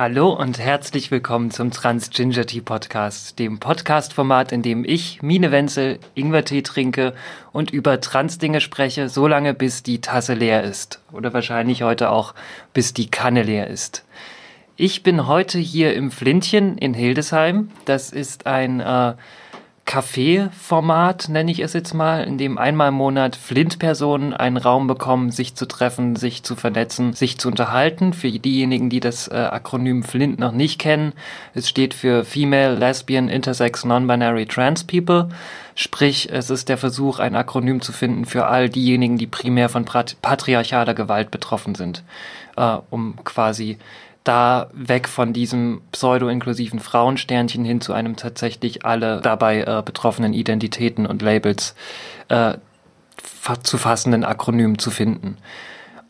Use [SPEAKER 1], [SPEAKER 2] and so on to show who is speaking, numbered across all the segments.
[SPEAKER 1] Hallo und herzlich willkommen zum Trans Ginger Tea Podcast, dem Podcast-Format, in dem ich, Mine Wenzel, Ingwertee trinke und über Trans-Dinge spreche, solange bis die Tasse leer ist. Oder wahrscheinlich heute auch, bis die Kanne leer ist. Ich bin heute hier im Flintchen in Hildesheim. Das ist ein äh, Café-Format, nenne ich es jetzt mal, in dem einmal im Monat Flint-Personen einen Raum bekommen, sich zu treffen, sich zu vernetzen, sich zu unterhalten. Für diejenigen, die das äh, Akronym Flint noch nicht kennen, es steht für Female, Lesbian, Intersex, Non-Binary, Trans People. Sprich, es ist der Versuch, ein Akronym zu finden für all diejenigen, die primär von patriarchaler Gewalt betroffen sind, äh, um quasi da weg von diesem pseudo-inklusiven Frauensternchen hin zu einem tatsächlich alle dabei äh, betroffenen Identitäten und Labels äh, zu fassenden Akronym zu finden.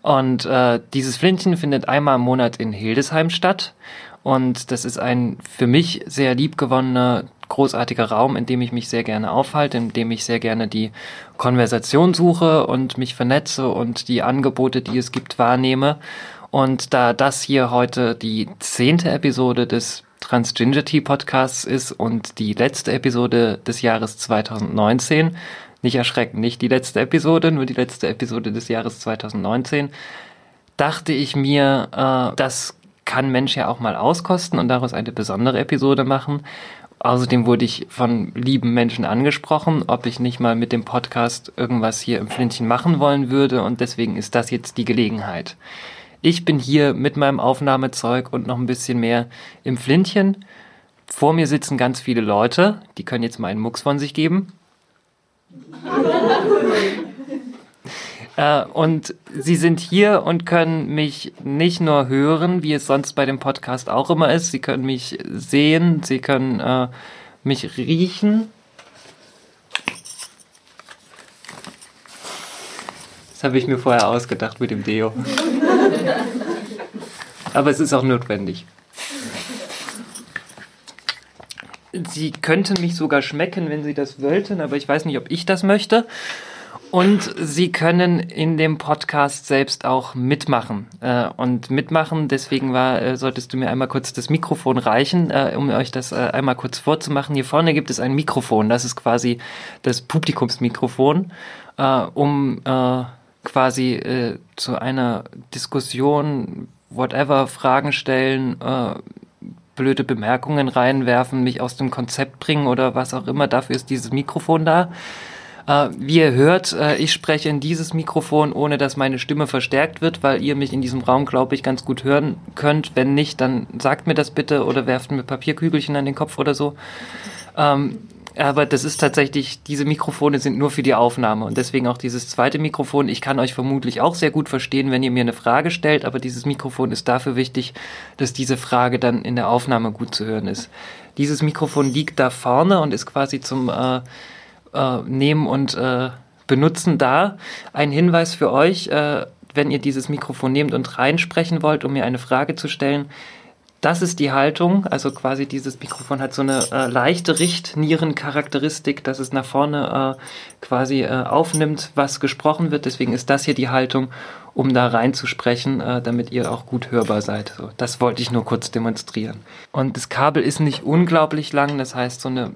[SPEAKER 1] Und äh, dieses Flintchen findet einmal im Monat in Hildesheim statt. Und das ist ein für mich sehr liebgewonnener, großartiger Raum, in dem ich mich sehr gerne aufhalte, in dem ich sehr gerne die Konversation suche und mich vernetze und die Angebote, die es gibt, wahrnehme. Und da das hier heute die zehnte Episode des Transginger Tea Podcasts ist und die letzte Episode des Jahres 2019, nicht erschrecken, nicht die letzte Episode, nur die letzte Episode des Jahres 2019, dachte ich mir, äh, das kann Mensch ja auch mal auskosten und daraus eine besondere Episode machen. Außerdem wurde ich von lieben Menschen angesprochen, ob ich nicht mal mit dem Podcast irgendwas hier im Flintchen machen wollen würde und deswegen ist das jetzt die Gelegenheit. Ich bin hier mit meinem Aufnahmezeug und noch ein bisschen mehr im Flintchen. Vor mir sitzen ganz viele Leute, die können jetzt mal einen Mucks von sich geben. äh, und sie sind hier und können mich nicht nur hören, wie es sonst bei dem Podcast auch immer ist. Sie können mich sehen, sie können äh, mich riechen. Das habe ich mir vorher ausgedacht mit dem Deo. Aber es ist auch notwendig. Sie könnten mich sogar schmecken, wenn Sie das wollten, aber ich weiß nicht, ob ich das möchte. Und Sie können in dem Podcast selbst auch mitmachen. Äh, und mitmachen, deswegen war, äh, solltest du mir einmal kurz das Mikrofon reichen, äh, um euch das einmal kurz vorzumachen. Hier vorne gibt es ein Mikrofon, das ist quasi das Publikumsmikrofon, um quasi zu einer Diskussion, whatever, Fragen stellen, äh, blöde Bemerkungen reinwerfen, mich aus dem Konzept bringen oder was auch immer. Dafür ist dieses Mikrofon da. Äh, wie ihr hört, äh, ich spreche in dieses Mikrofon, ohne dass meine Stimme verstärkt wird, weil ihr mich in diesem Raum, glaube ich, ganz gut hören könnt. Wenn nicht, dann sagt mir das bitte oder werft mir Papierkügelchen an den Kopf oder so. Ähm, aber das ist tatsächlich, diese Mikrofone sind nur für die Aufnahme und deswegen auch dieses zweite Mikrofon. Ich kann euch vermutlich auch sehr gut verstehen, wenn ihr mir eine Frage stellt, aber dieses Mikrofon ist dafür wichtig, dass diese Frage dann in der Aufnahme gut zu hören ist. Dieses Mikrofon liegt da vorne und ist quasi zum äh, äh, Nehmen und äh, Benutzen da. Ein Hinweis für euch, äh, wenn ihr dieses Mikrofon nehmt und reinsprechen wollt, um mir eine Frage zu stellen, das ist die Haltung, also quasi dieses Mikrofon hat so eine äh, leichte Richtnierencharakteristik, dass es nach vorne äh, quasi äh, aufnimmt, was gesprochen wird. Deswegen ist das hier die Haltung, um da reinzusprechen, äh, damit ihr auch gut hörbar seid. So, das wollte ich nur kurz demonstrieren. Und das Kabel ist nicht unglaublich lang, das heißt so eine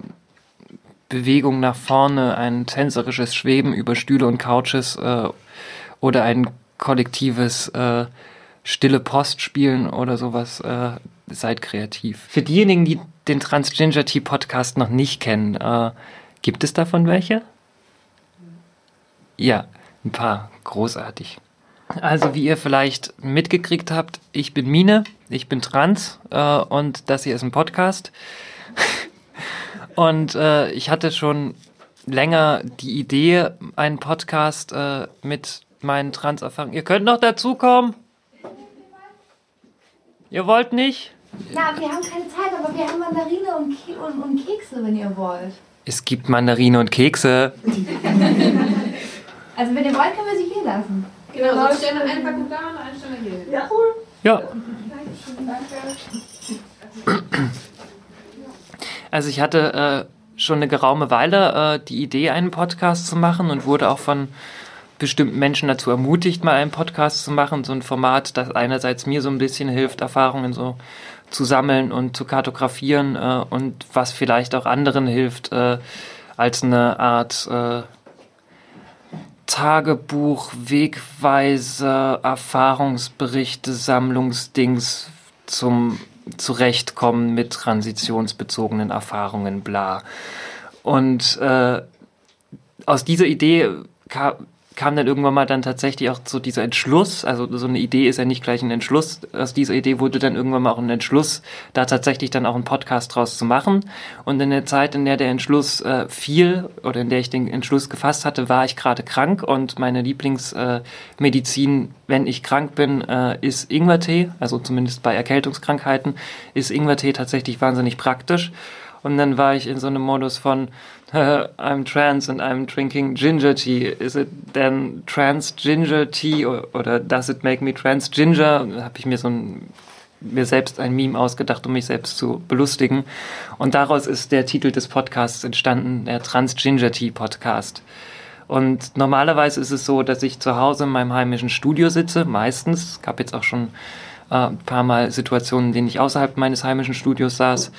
[SPEAKER 1] Bewegung nach vorne, ein tänzerisches Schweben über Stühle und Couches äh, oder ein kollektives äh, stille Post spielen oder sowas, äh, seid kreativ. Für diejenigen, die den Transginger Tea Podcast noch nicht kennen, äh, gibt es davon welche? Ja, ein paar. Großartig. Also, wie ihr vielleicht mitgekriegt habt, ich bin Mine, ich bin trans äh, und das hier ist ein Podcast. und äh, ich hatte schon länger die Idee, einen Podcast äh, mit meinen Trans-Erfahrungen. Ihr könnt noch dazukommen. Ihr wollt nicht?
[SPEAKER 2] Na, wir haben keine Zeit, aber wir haben Mandarine und, Ke und, und Kekse, wenn ihr wollt.
[SPEAKER 1] Es gibt Mandarine und Kekse.
[SPEAKER 2] also wenn ihr wollt, können wir sie hier lassen.
[SPEAKER 3] Genau, sonst stellen wir eine Packung da und eine Stelle hier. Ja, cool.
[SPEAKER 1] Ja.
[SPEAKER 3] Danke.
[SPEAKER 1] Also ich hatte äh, schon eine geraume Weile äh, die Idee, einen Podcast zu machen und wurde auch von bestimmten Menschen dazu ermutigt, mal einen Podcast zu machen, so ein Format, das einerseits mir so ein bisschen hilft, Erfahrungen so zu sammeln und zu kartografieren äh, und was vielleicht auch anderen hilft, äh, als eine Art äh, Tagebuch, Wegweise, Erfahrungsberichte, Sammlungsdings zum Zurechtkommen mit transitionsbezogenen Erfahrungen, bla. Und äh, aus dieser Idee kam, dann irgendwann mal dann tatsächlich auch so dieser Entschluss, also so eine Idee ist ja nicht gleich ein Entschluss, aus dieser Idee wurde dann irgendwann mal auch ein Entschluss, da tatsächlich dann auch einen Podcast draus zu machen. Und in der Zeit, in der der Entschluss äh, fiel oder in der ich den Entschluss gefasst hatte, war ich gerade krank und meine Lieblingsmedizin, äh, wenn ich krank bin, äh, ist Ingwertee, also zumindest bei Erkältungskrankheiten, ist Ingwertee tatsächlich wahnsinnig praktisch. Und dann war ich in so einem Modus von, I'm trans and I'm drinking ginger tea. Is it then trans ginger tea or, oder does it make me trans ginger? Habe ich mir so ein, mir selbst ein Meme ausgedacht, um mich selbst zu belustigen. Und daraus ist der Titel des Podcasts entstanden, der Trans Ginger Tea Podcast. Und normalerweise ist es so, dass ich zu Hause in meinem heimischen Studio sitze, meistens. Es gab jetzt auch schon äh, ein paar Mal Situationen, in denen ich außerhalb meines heimischen Studios saß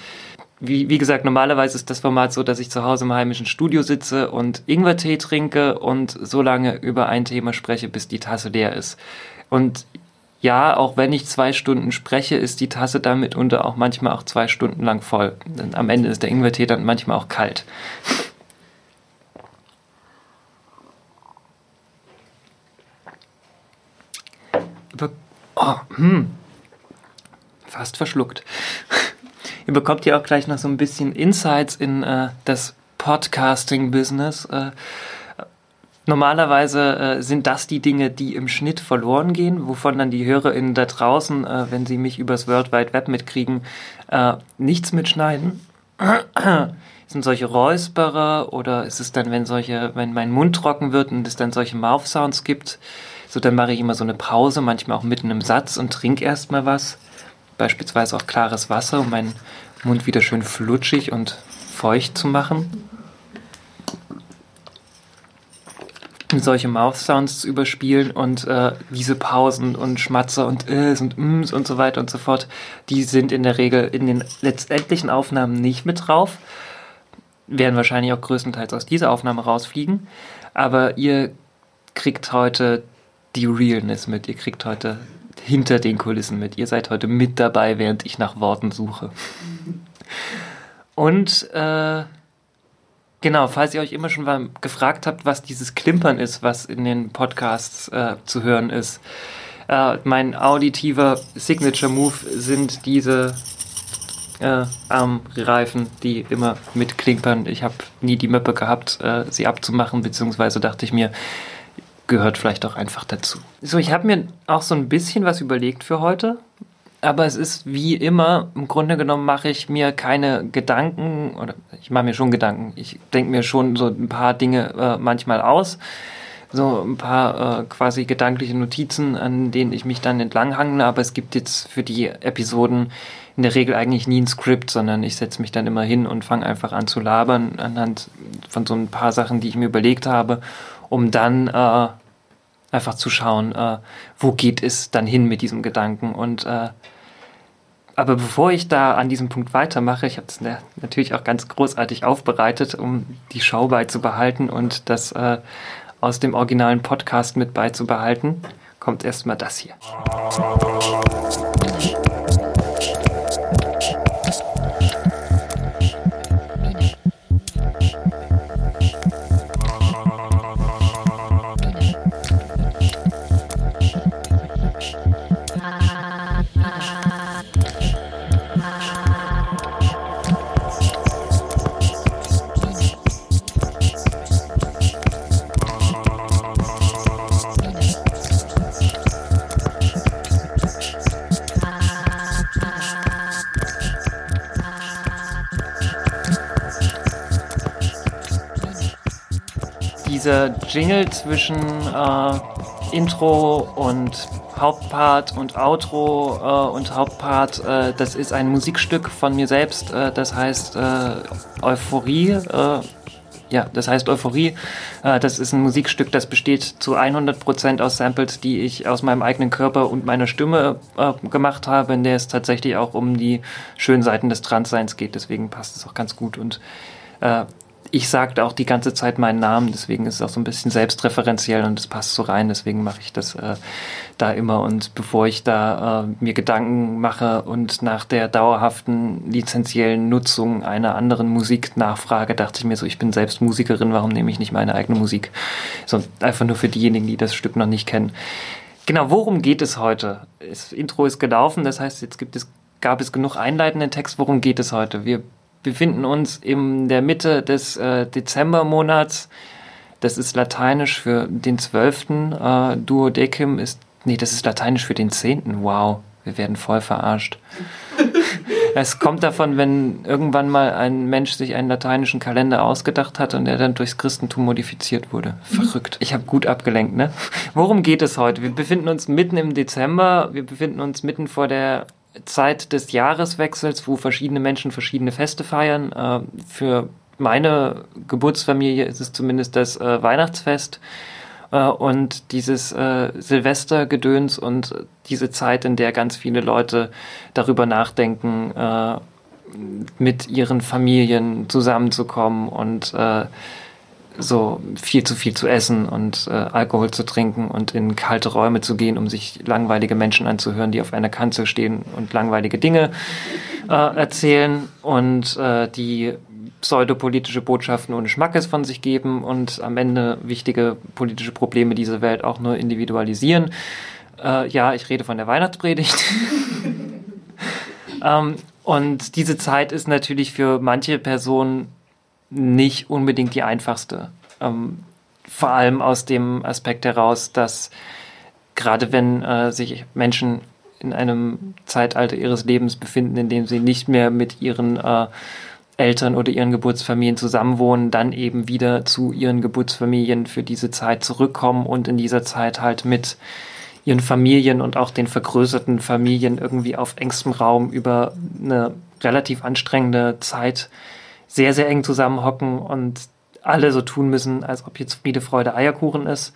[SPEAKER 1] wie, wie gesagt, normalerweise ist das Format so, dass ich zu Hause im heimischen Studio sitze und Ingwertee trinke und so lange über ein Thema spreche, bis die Tasse leer ist. Und ja, auch wenn ich zwei Stunden spreche, ist die Tasse damit unter auch manchmal auch zwei Stunden lang voll. Denn am Ende ist der Ingwertee dann manchmal auch kalt. Oh, hm. Fast verschluckt. Ihr bekommt ja auch gleich noch so ein bisschen Insights in äh, das Podcasting-Business. Äh, normalerweise äh, sind das die Dinge, die im Schnitt verloren gehen, wovon dann die HörerInnen da draußen, äh, wenn sie mich übers World Wide Web mitkriegen, äh, nichts mitschneiden. sind solche Räusperer oder ist es dann, wenn solche, wenn mein Mund trocken wird und es dann solche Mouth Sounds gibt, so dann mache ich immer so eine Pause, manchmal auch mitten im Satz und trinke erstmal was beispielsweise auch klares Wasser, um meinen Mund wieder schön flutschig und feucht zu machen. Um solche Mouth Sounds zu überspielen und äh, diese Pausen und Schmatzer und Is und Ms und so weiter und so fort, die sind in der Regel in den letztendlichen Aufnahmen nicht mit drauf. Werden wahrscheinlich auch größtenteils aus dieser Aufnahme rausfliegen. Aber ihr kriegt heute die Realness mit. Ihr kriegt heute hinter den Kulissen mit. Ihr seid heute mit dabei, während ich nach Worten suche. Und äh, genau, falls ihr euch immer schon mal gefragt habt, was dieses Klimpern ist, was in den Podcasts äh, zu hören ist. Äh, mein auditiver Signature Move sind diese äh, Armreifen, die immer mitklimpern. Ich habe nie die Möppe gehabt, äh, sie abzumachen, beziehungsweise dachte ich mir, gehört vielleicht auch einfach dazu. So, ich habe mir auch so ein bisschen was überlegt für heute, aber es ist wie immer, im Grunde genommen mache ich mir keine Gedanken, oder ich mache mir schon Gedanken, ich denke mir schon so ein paar Dinge äh, manchmal aus, so ein paar äh, quasi gedankliche Notizen, an denen ich mich dann entlanghangle, aber es gibt jetzt für die Episoden in der Regel eigentlich nie ein Skript, sondern ich setze mich dann immer hin und fange einfach an zu labern anhand von so ein paar Sachen, die ich mir überlegt habe um dann äh, einfach zu schauen, äh, wo geht es dann hin mit diesem Gedanken. Und äh, aber bevor ich da an diesem Punkt weitermache, ich habe es natürlich auch ganz großartig aufbereitet, um die Show beizubehalten und das äh, aus dem originalen Podcast mit beizubehalten, kommt erstmal das hier. Dieser Jingle zwischen äh, Intro und Hauptpart und Outro äh, und Hauptpart, äh, das ist ein Musikstück von mir selbst, äh, das heißt äh, Euphorie. Äh, Ja, das heißt Euphorie. Das ist ein Musikstück, das besteht zu 100% aus Samples, die ich aus meinem eigenen Körper und meiner Stimme gemacht habe, in der es tatsächlich auch um die schönen Seiten des Transseins geht. Deswegen passt es auch ganz gut. Und ich sagte auch die ganze Zeit meinen Namen, deswegen ist es auch so ein bisschen selbstreferenziell und es passt so rein, deswegen mache ich das äh, da immer. Und bevor ich da äh, mir Gedanken mache und nach der dauerhaften lizenziellen Nutzung einer anderen Musik nachfrage, dachte ich mir so, ich bin selbst Musikerin, warum nehme ich nicht meine eigene Musik? So, einfach nur für diejenigen, die das Stück noch nicht kennen. Genau, worum geht es heute? Das Intro ist gelaufen, das heißt, jetzt gibt es, gab es genug einleitenden Text. Worum geht es heute? Wir befinden uns in der Mitte des äh, Dezembermonats. Das ist lateinisch für den 12. Äh, Duodecim ist, nee, das ist lateinisch für den 10. Wow, wir werden voll verarscht. es kommt davon, wenn irgendwann mal ein Mensch sich einen lateinischen Kalender ausgedacht hat und er dann durchs Christentum modifiziert wurde. Verrückt. Ich habe gut abgelenkt, ne? Worum geht es heute? Wir befinden uns mitten im Dezember. Wir befinden uns mitten vor der Zeit des Jahreswechsels, wo verschiedene Menschen verschiedene Feste feiern. Äh, für meine Geburtsfamilie ist es zumindest das äh, Weihnachtsfest äh, und dieses äh, Silvestergedöns und diese Zeit, in der ganz viele Leute darüber nachdenken, äh, mit ihren Familien zusammenzukommen und äh, so viel zu viel zu essen und äh, Alkohol zu trinken und in kalte Räume zu gehen, um sich langweilige Menschen anzuhören, die auf einer Kanzel stehen und langweilige Dinge äh, erzählen und äh, die pseudopolitische Botschaften ohne Schmackes von sich geben und am Ende wichtige politische Probleme dieser Welt auch nur individualisieren. Äh, ja, ich rede von der Weihnachtspredigt. ähm, und diese Zeit ist natürlich für manche Personen nicht unbedingt die einfachste. Ähm, vor allem aus dem Aspekt heraus, dass gerade wenn äh, sich Menschen in einem Zeitalter ihres Lebens befinden, in dem sie nicht mehr mit ihren äh, Eltern oder ihren Geburtsfamilien zusammenwohnen, dann eben wieder zu ihren Geburtsfamilien für diese Zeit zurückkommen und in dieser Zeit halt mit ihren Familien und auch den vergrößerten Familien irgendwie auf engstem Raum über eine relativ anstrengende Zeit sehr, sehr eng zusammenhocken und alle so tun müssen, als ob jetzt Friede, Freude, Eierkuchen ist.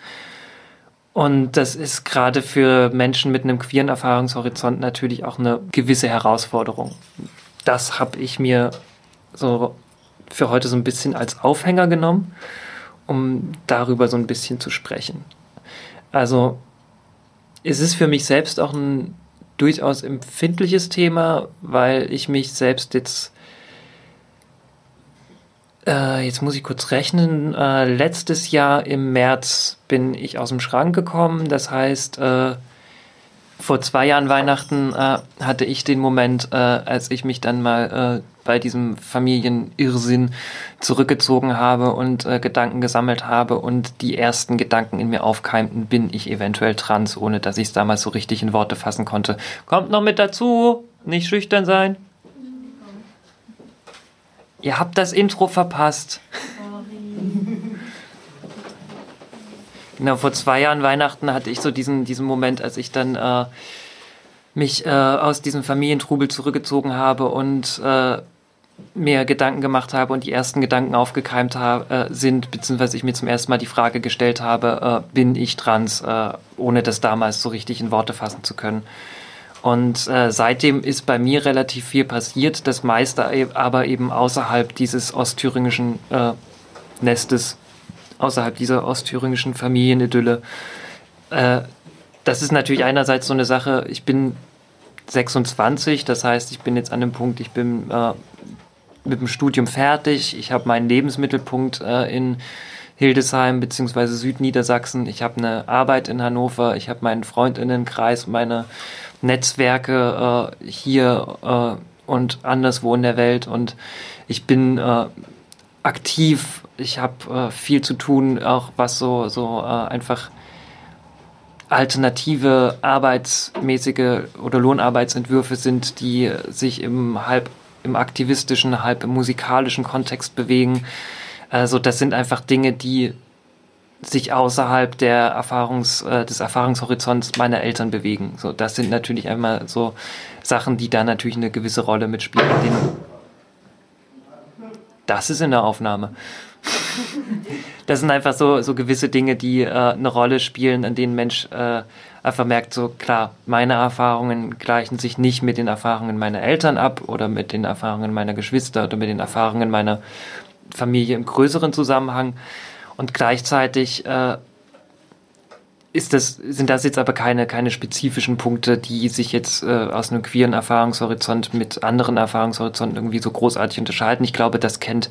[SPEAKER 1] Und das ist gerade für Menschen mit einem queeren Erfahrungshorizont natürlich auch eine gewisse Herausforderung. Das habe ich mir so für heute so ein bisschen als Aufhänger genommen, um darüber so ein bisschen zu sprechen. Also es ist für mich selbst auch ein durchaus empfindliches Thema, weil ich mich selbst jetzt äh, jetzt muss ich kurz rechnen, äh, letztes Jahr im März bin ich aus dem Schrank gekommen. Das heißt, äh, vor zwei Jahren Weihnachten äh, hatte ich den Moment, äh, als ich mich dann mal äh, bei diesem Familienirrsinn zurückgezogen habe und Gedanken gesammelt habe und die ersten Gedanken in mir aufkeimten, bin ich eventuell trans, ohne dass ich es damals so richtig in Worte fassen konnte. Kommt noch mit dazu, nicht schüchtern sein. Ihr habt das Intro verpasst. Genau, vor zwei Jahren Weihnachten hatte ich so diesen, diesen Moment, als ich dann äh, mich äh, aus diesem Familientrubel zurückgezogen habe und äh, mir Gedanken gemacht habe und die ersten Gedanken aufgekeimt habe, äh, sind, beziehungsweise ich mir zum ersten Mal die Frage gestellt habe, äh, bin ich trans, äh, ohne das damals so richtig in Worte fassen zu können. Und äh, seitdem ist bei mir relativ viel passiert, das meiste e-, aber eben außerhalb dieses ostthüringischen äh, Nestes, außerhalb dieser ostthüringischen Familienidylle. Äh, das ist natürlich einerseits so eine Sache, ich bin 26, das heißt, ich bin jetzt an dem Punkt, ich bin äh, mit dem Studium fertig, ich habe meinen Lebensmittelpunkt äh, in Hildesheim bzw. Südniedersachsen, ich habe eine Arbeit in Hannover, ich habe meinen Freundinnenkreis, meine Netzwerke äh, hier äh, und anderswo in der Welt und ich bin äh, aktiv. Ich habe äh, viel zu tun, auch was so, so äh, einfach alternative arbeitsmäßige oder Lohnarbeitsentwürfe sind, die sich im halb im aktivistischen, halb im musikalischen Kontext bewegen. Also das sind einfach Dinge, die sich außerhalb der Erfahrungs, äh, des Erfahrungshorizonts meiner Eltern bewegen. So, das sind natürlich einmal so Sachen, die da natürlich eine gewisse Rolle mitspielen. Das ist in der Aufnahme. das sind einfach so, so gewisse Dinge, die äh, eine Rolle spielen, an denen Mensch äh, einfach merkt, so klar, meine Erfahrungen gleichen sich nicht mit den Erfahrungen meiner Eltern ab oder mit den Erfahrungen meiner Geschwister oder mit den Erfahrungen meiner Familie im größeren Zusammenhang. Und gleichzeitig äh, ist das, sind das jetzt aber keine, keine spezifischen Punkte, die sich jetzt äh, aus einem queeren Erfahrungshorizont mit anderen Erfahrungshorizonten irgendwie so großartig unterscheiden. Ich glaube, das kennt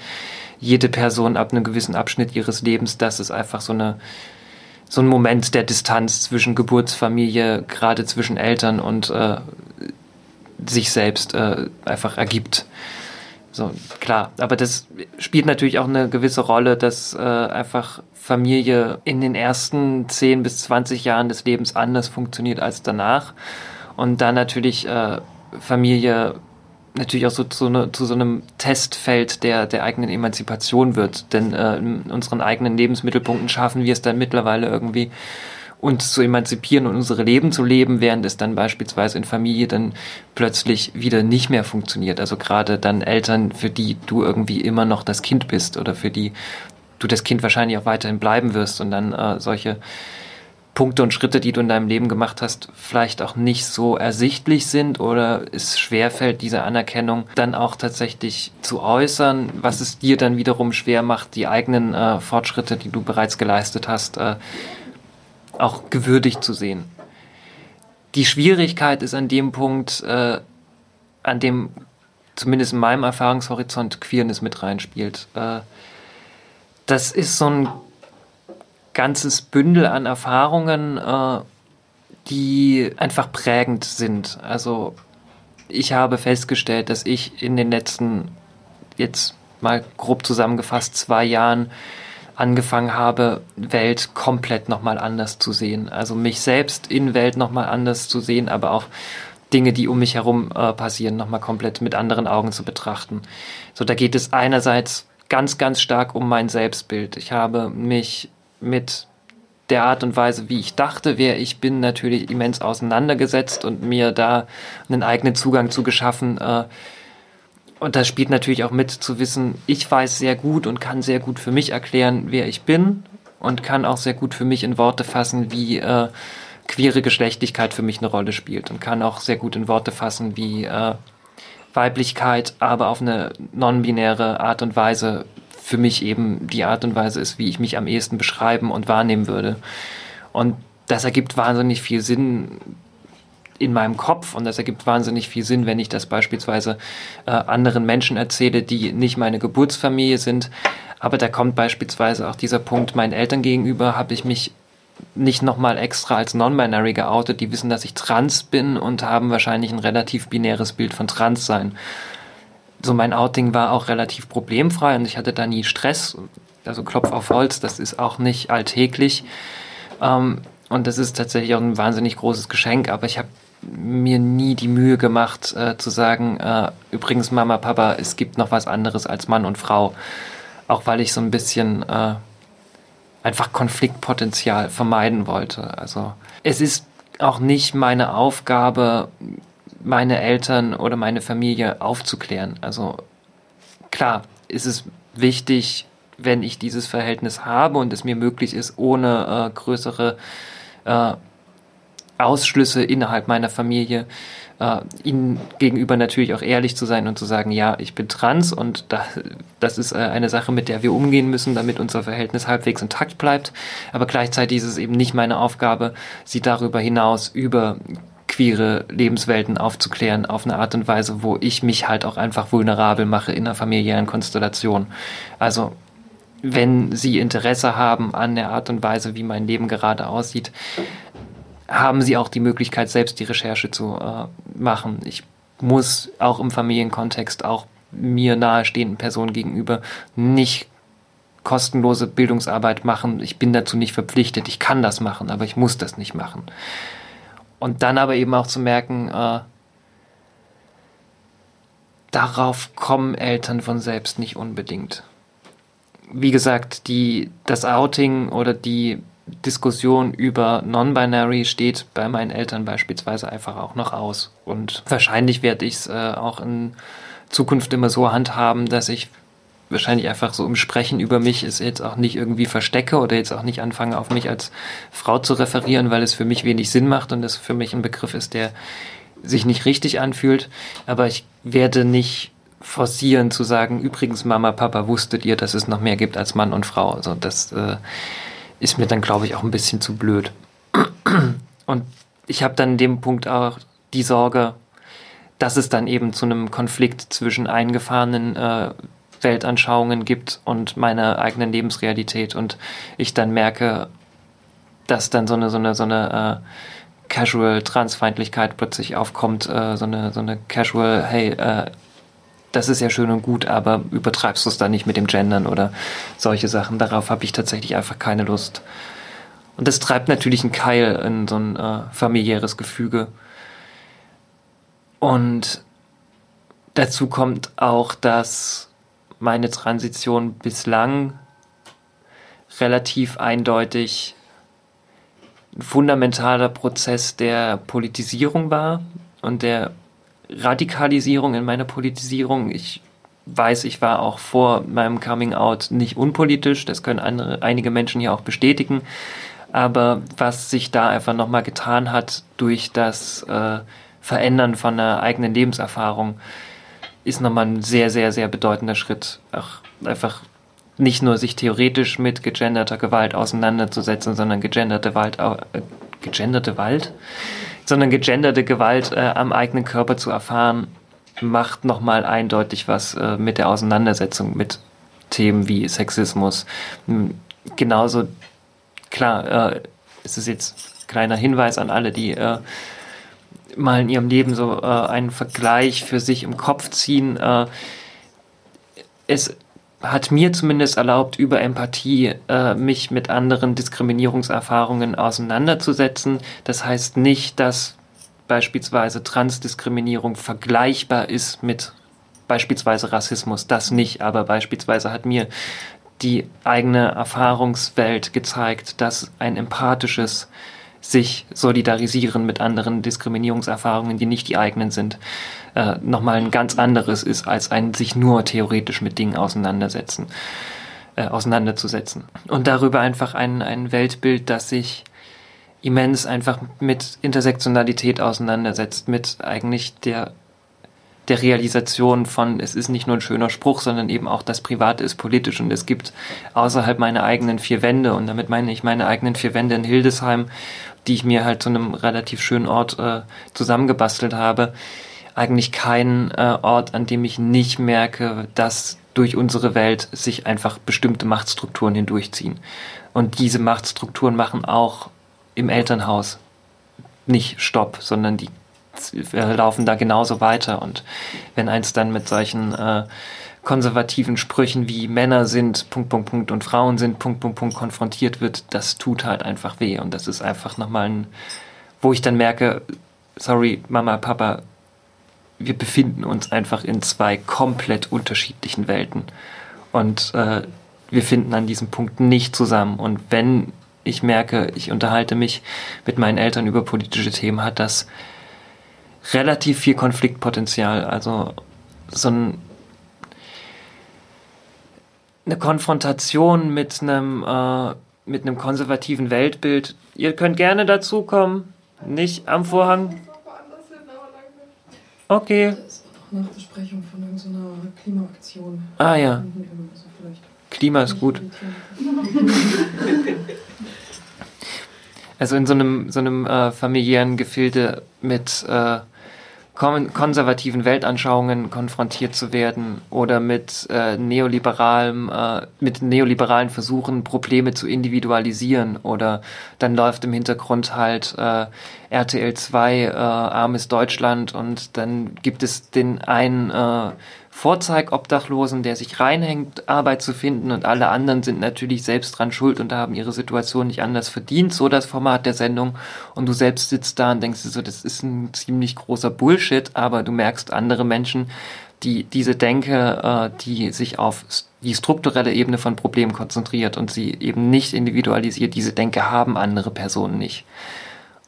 [SPEAKER 1] jede Person ab einem gewissen Abschnitt ihres Lebens, dass es einfach so eine so ein Moment der Distanz zwischen Geburtsfamilie, gerade zwischen Eltern und äh, sich selbst äh, einfach ergibt. So, klar. Aber das spielt natürlich auch eine gewisse Rolle, dass äh, einfach Familie in den ersten 10 bis 20 Jahren des Lebens anders funktioniert als danach. Und dann natürlich äh, Familie natürlich auch so zu, eine, zu, so einem Testfeld der, der eigenen Emanzipation wird. Denn äh, in unseren eigenen Lebensmittelpunkten schaffen wir es dann mittlerweile irgendwie uns zu emanzipieren und unsere Leben zu leben, während es dann beispielsweise in Familie dann plötzlich wieder nicht mehr funktioniert. Also gerade dann Eltern, für die du irgendwie immer noch das Kind bist oder für die du das Kind wahrscheinlich auch weiterhin bleiben wirst und dann äh, solche Punkte und Schritte, die du in deinem Leben gemacht hast, vielleicht auch nicht so ersichtlich sind oder es schwerfällt, diese Anerkennung dann auch tatsächlich zu äußern, was es dir dann wiederum schwer macht, die eigenen äh, Fortschritte, die du bereits geleistet hast, äh, auch gewürdigt zu sehen. Die Schwierigkeit ist an dem Punkt, äh, an dem zumindest in meinem Erfahrungshorizont Queerness mit reinspielt. Äh, das ist so ein ganzes Bündel an Erfahrungen, äh, die einfach prägend sind. Also ich habe festgestellt, dass ich in den letzten, jetzt mal grob zusammengefasst, zwei Jahren angefangen habe, Welt komplett nochmal anders zu sehen. Also mich selbst in Welt nochmal anders zu sehen, aber auch Dinge, die um mich herum äh, passieren, nochmal komplett mit anderen Augen zu betrachten. So, da geht es einerseits ganz, ganz stark um mein Selbstbild. Ich habe mich mit der Art und Weise, wie ich dachte, wer ich bin, natürlich immens auseinandergesetzt und mir da einen eigenen Zugang zu geschaffen, äh, und das spielt natürlich auch mit zu wissen, ich weiß sehr gut und kann sehr gut für mich erklären, wer ich bin und kann auch sehr gut für mich in Worte fassen, wie äh, queere Geschlechtlichkeit für mich eine Rolle spielt und kann auch sehr gut in Worte fassen, wie äh, Weiblichkeit, aber auf eine non-binäre Art und Weise für mich eben die Art und Weise ist, wie ich mich am ehesten beschreiben und wahrnehmen würde. Und das ergibt wahnsinnig viel Sinn, in meinem Kopf und das ergibt wahnsinnig viel Sinn, wenn ich das beispielsweise äh, anderen Menschen erzähle, die nicht meine Geburtsfamilie sind. Aber da kommt beispielsweise auch dieser Punkt, meinen Eltern gegenüber habe ich mich nicht nochmal extra als non-binary geoutet. Die wissen, dass ich trans bin und haben wahrscheinlich ein relativ binäres Bild von trans sein. So mein Outing war auch relativ problemfrei und ich hatte da nie Stress. Also Klopf auf Holz, das ist auch nicht alltäglich. Ähm, und das ist tatsächlich auch ein wahnsinnig großes Geschenk, aber ich habe mir nie die Mühe gemacht äh, zu sagen, äh, übrigens Mama, Papa, es gibt noch was anderes als Mann und Frau. Auch weil ich so ein bisschen äh, einfach Konfliktpotenzial vermeiden wollte. Also es ist auch nicht meine Aufgabe, meine Eltern oder meine Familie aufzuklären. Also klar ist es wichtig, wenn ich dieses Verhältnis habe und es mir möglich ist, ohne äh, größere äh, Ausschlüsse innerhalb meiner Familie, äh, ihnen gegenüber natürlich auch ehrlich zu sein und zu sagen, ja, ich bin trans und da, das ist äh, eine Sache, mit der wir umgehen müssen, damit unser Verhältnis halbwegs intakt bleibt. Aber gleichzeitig ist es eben nicht meine Aufgabe, sie darüber hinaus über queere Lebenswelten aufzuklären auf eine Art und Weise, wo ich mich halt auch einfach vulnerabel mache in einer familiären Konstellation. Also wenn Sie Interesse haben an der Art und Weise, wie mein Leben gerade aussieht, haben sie auch die Möglichkeit, selbst die Recherche zu äh, machen. Ich muss auch im Familienkontext auch mir nahestehenden Personen gegenüber nicht kostenlose Bildungsarbeit machen. Ich bin dazu nicht verpflichtet. Ich kann das machen, aber ich muss das nicht machen. Und dann aber eben auch zu merken, äh, darauf kommen Eltern von selbst nicht unbedingt. Wie gesagt, die, das Outing oder die Diskussion über Non-Binary steht bei meinen Eltern beispielsweise einfach auch noch aus. Und wahrscheinlich werde ich es äh, auch in Zukunft immer so handhaben, dass ich wahrscheinlich einfach so im Sprechen über mich es jetzt auch nicht irgendwie verstecke oder jetzt auch nicht anfange, auf mich als Frau zu referieren, weil es für mich wenig Sinn macht und es für mich ein Begriff ist, der sich nicht richtig anfühlt. Aber ich werde nicht forcieren zu sagen, übrigens Mama, Papa, wusstet ihr, dass es noch mehr gibt als Mann und Frau. Also das äh, ist mir dann, glaube ich, auch ein bisschen zu blöd. Und ich habe dann in dem Punkt auch die Sorge, dass es dann eben zu einem Konflikt zwischen eingefahrenen äh, Weltanschauungen gibt und meiner eigenen Lebensrealität und ich dann merke, dass dann so eine, so eine, so eine äh, Casual Transfeindlichkeit plötzlich aufkommt, äh, so eine, so eine Casual, hey, äh, das ist ja schön und gut, aber übertreibst du es dann nicht mit dem Gendern oder solche Sachen. Darauf habe ich tatsächlich einfach keine Lust. Und das treibt natürlich einen Keil in so ein äh, familiäres Gefüge. Und dazu kommt auch, dass meine Transition bislang relativ eindeutig ein fundamentaler Prozess der Politisierung war und der Radikalisierung in meiner Politisierung. Ich weiß, ich war auch vor meinem Coming Out nicht unpolitisch, das können andere, einige Menschen hier auch bestätigen. Aber was sich da einfach nochmal getan hat durch das äh, Verändern von einer eigenen Lebenserfahrung, ist nochmal ein sehr, sehr, sehr bedeutender Schritt. Auch einfach nicht nur sich theoretisch mit gegenderter Gewalt auseinanderzusetzen, sondern gegenderte Wald, äh, gegenderte Wald, sondern gegenderte Gewalt äh, am eigenen Körper zu erfahren, macht nochmal eindeutig was äh, mit der Auseinandersetzung mit Themen wie Sexismus. Hm, genauso, klar, äh, es ist jetzt kleiner Hinweis an alle, die äh, mal in ihrem Leben so äh, einen Vergleich für sich im Kopf ziehen. Äh, es hat mir zumindest erlaubt, über Empathie äh, mich mit anderen Diskriminierungserfahrungen auseinanderzusetzen. Das heißt nicht, dass beispielsweise Transdiskriminierung vergleichbar ist mit beispielsweise Rassismus. Das nicht, aber beispielsweise hat mir die eigene Erfahrungswelt gezeigt, dass ein empathisches sich solidarisieren mit anderen Diskriminierungserfahrungen, die nicht die eigenen sind, äh, nochmal ein ganz anderes ist, als ein sich nur theoretisch mit Dingen auseinandersetzen, äh, auseinanderzusetzen. Und darüber einfach ein, ein Weltbild, das sich immens einfach mit Intersektionalität auseinandersetzt, mit eigentlich der der Realisation von, es ist nicht nur ein schöner Spruch, sondern eben auch das Private ist politisch und es gibt außerhalb meiner eigenen vier Wände und damit meine ich meine eigenen vier Wände in Hildesheim, die ich mir halt zu einem relativ schönen Ort äh, zusammengebastelt habe, eigentlich keinen äh, Ort, an dem ich nicht merke, dass durch unsere Welt sich einfach bestimmte Machtstrukturen hindurchziehen. Und diese Machtstrukturen machen auch im Elternhaus nicht Stopp, sondern die äh, laufen da genauso weiter. Und wenn eins dann mit solchen äh, konservativen Sprüchen wie Männer sind, Punkt, Punkt, Punkt und Frauen sind, Punkt, Punkt, Punkt konfrontiert wird, das tut halt einfach weh. Und das ist einfach nochmal ein, wo ich dann merke, sorry, Mama, Papa, wir befinden uns einfach in zwei komplett unterschiedlichen Welten. Und äh, wir finden an diesem Punkt nicht zusammen. Und wenn ich merke, ich unterhalte mich mit meinen Eltern über politische Themen, hat das relativ viel Konfliktpotenzial. Also so ein, eine Konfrontation mit einem, äh, mit einem konservativen Weltbild. Ihr könnt gerne dazukommen, nicht am Vorhang. Okay.
[SPEAKER 4] Das ist doch Nachbesprechung von irgendeiner Klimaaktion.
[SPEAKER 1] Ah ja. Klima ist gut. Also in so einem, so einem äh, familiären Gefilde mit äh, konservativen Weltanschauungen konfrontiert zu werden oder mit äh, neoliberalem, äh, mit neoliberalen Versuchen, Probleme zu individualisieren oder dann läuft im Hintergrund halt äh, RTL 2, äh, armes Deutschland und dann gibt es den einen äh, Vorzeigobdachlosen, der sich reinhängt, Arbeit zu finden. Und alle anderen sind natürlich selbst dran schuld und haben ihre Situation nicht anders verdient, so das Format der Sendung. Und du selbst sitzt da und denkst dir so, das ist ein ziemlich großer Bullshit, aber du merkst andere Menschen, die diese Denke, äh, die sich auf die strukturelle Ebene von Problemen konzentriert und sie eben nicht individualisiert, diese Denke haben andere Personen nicht.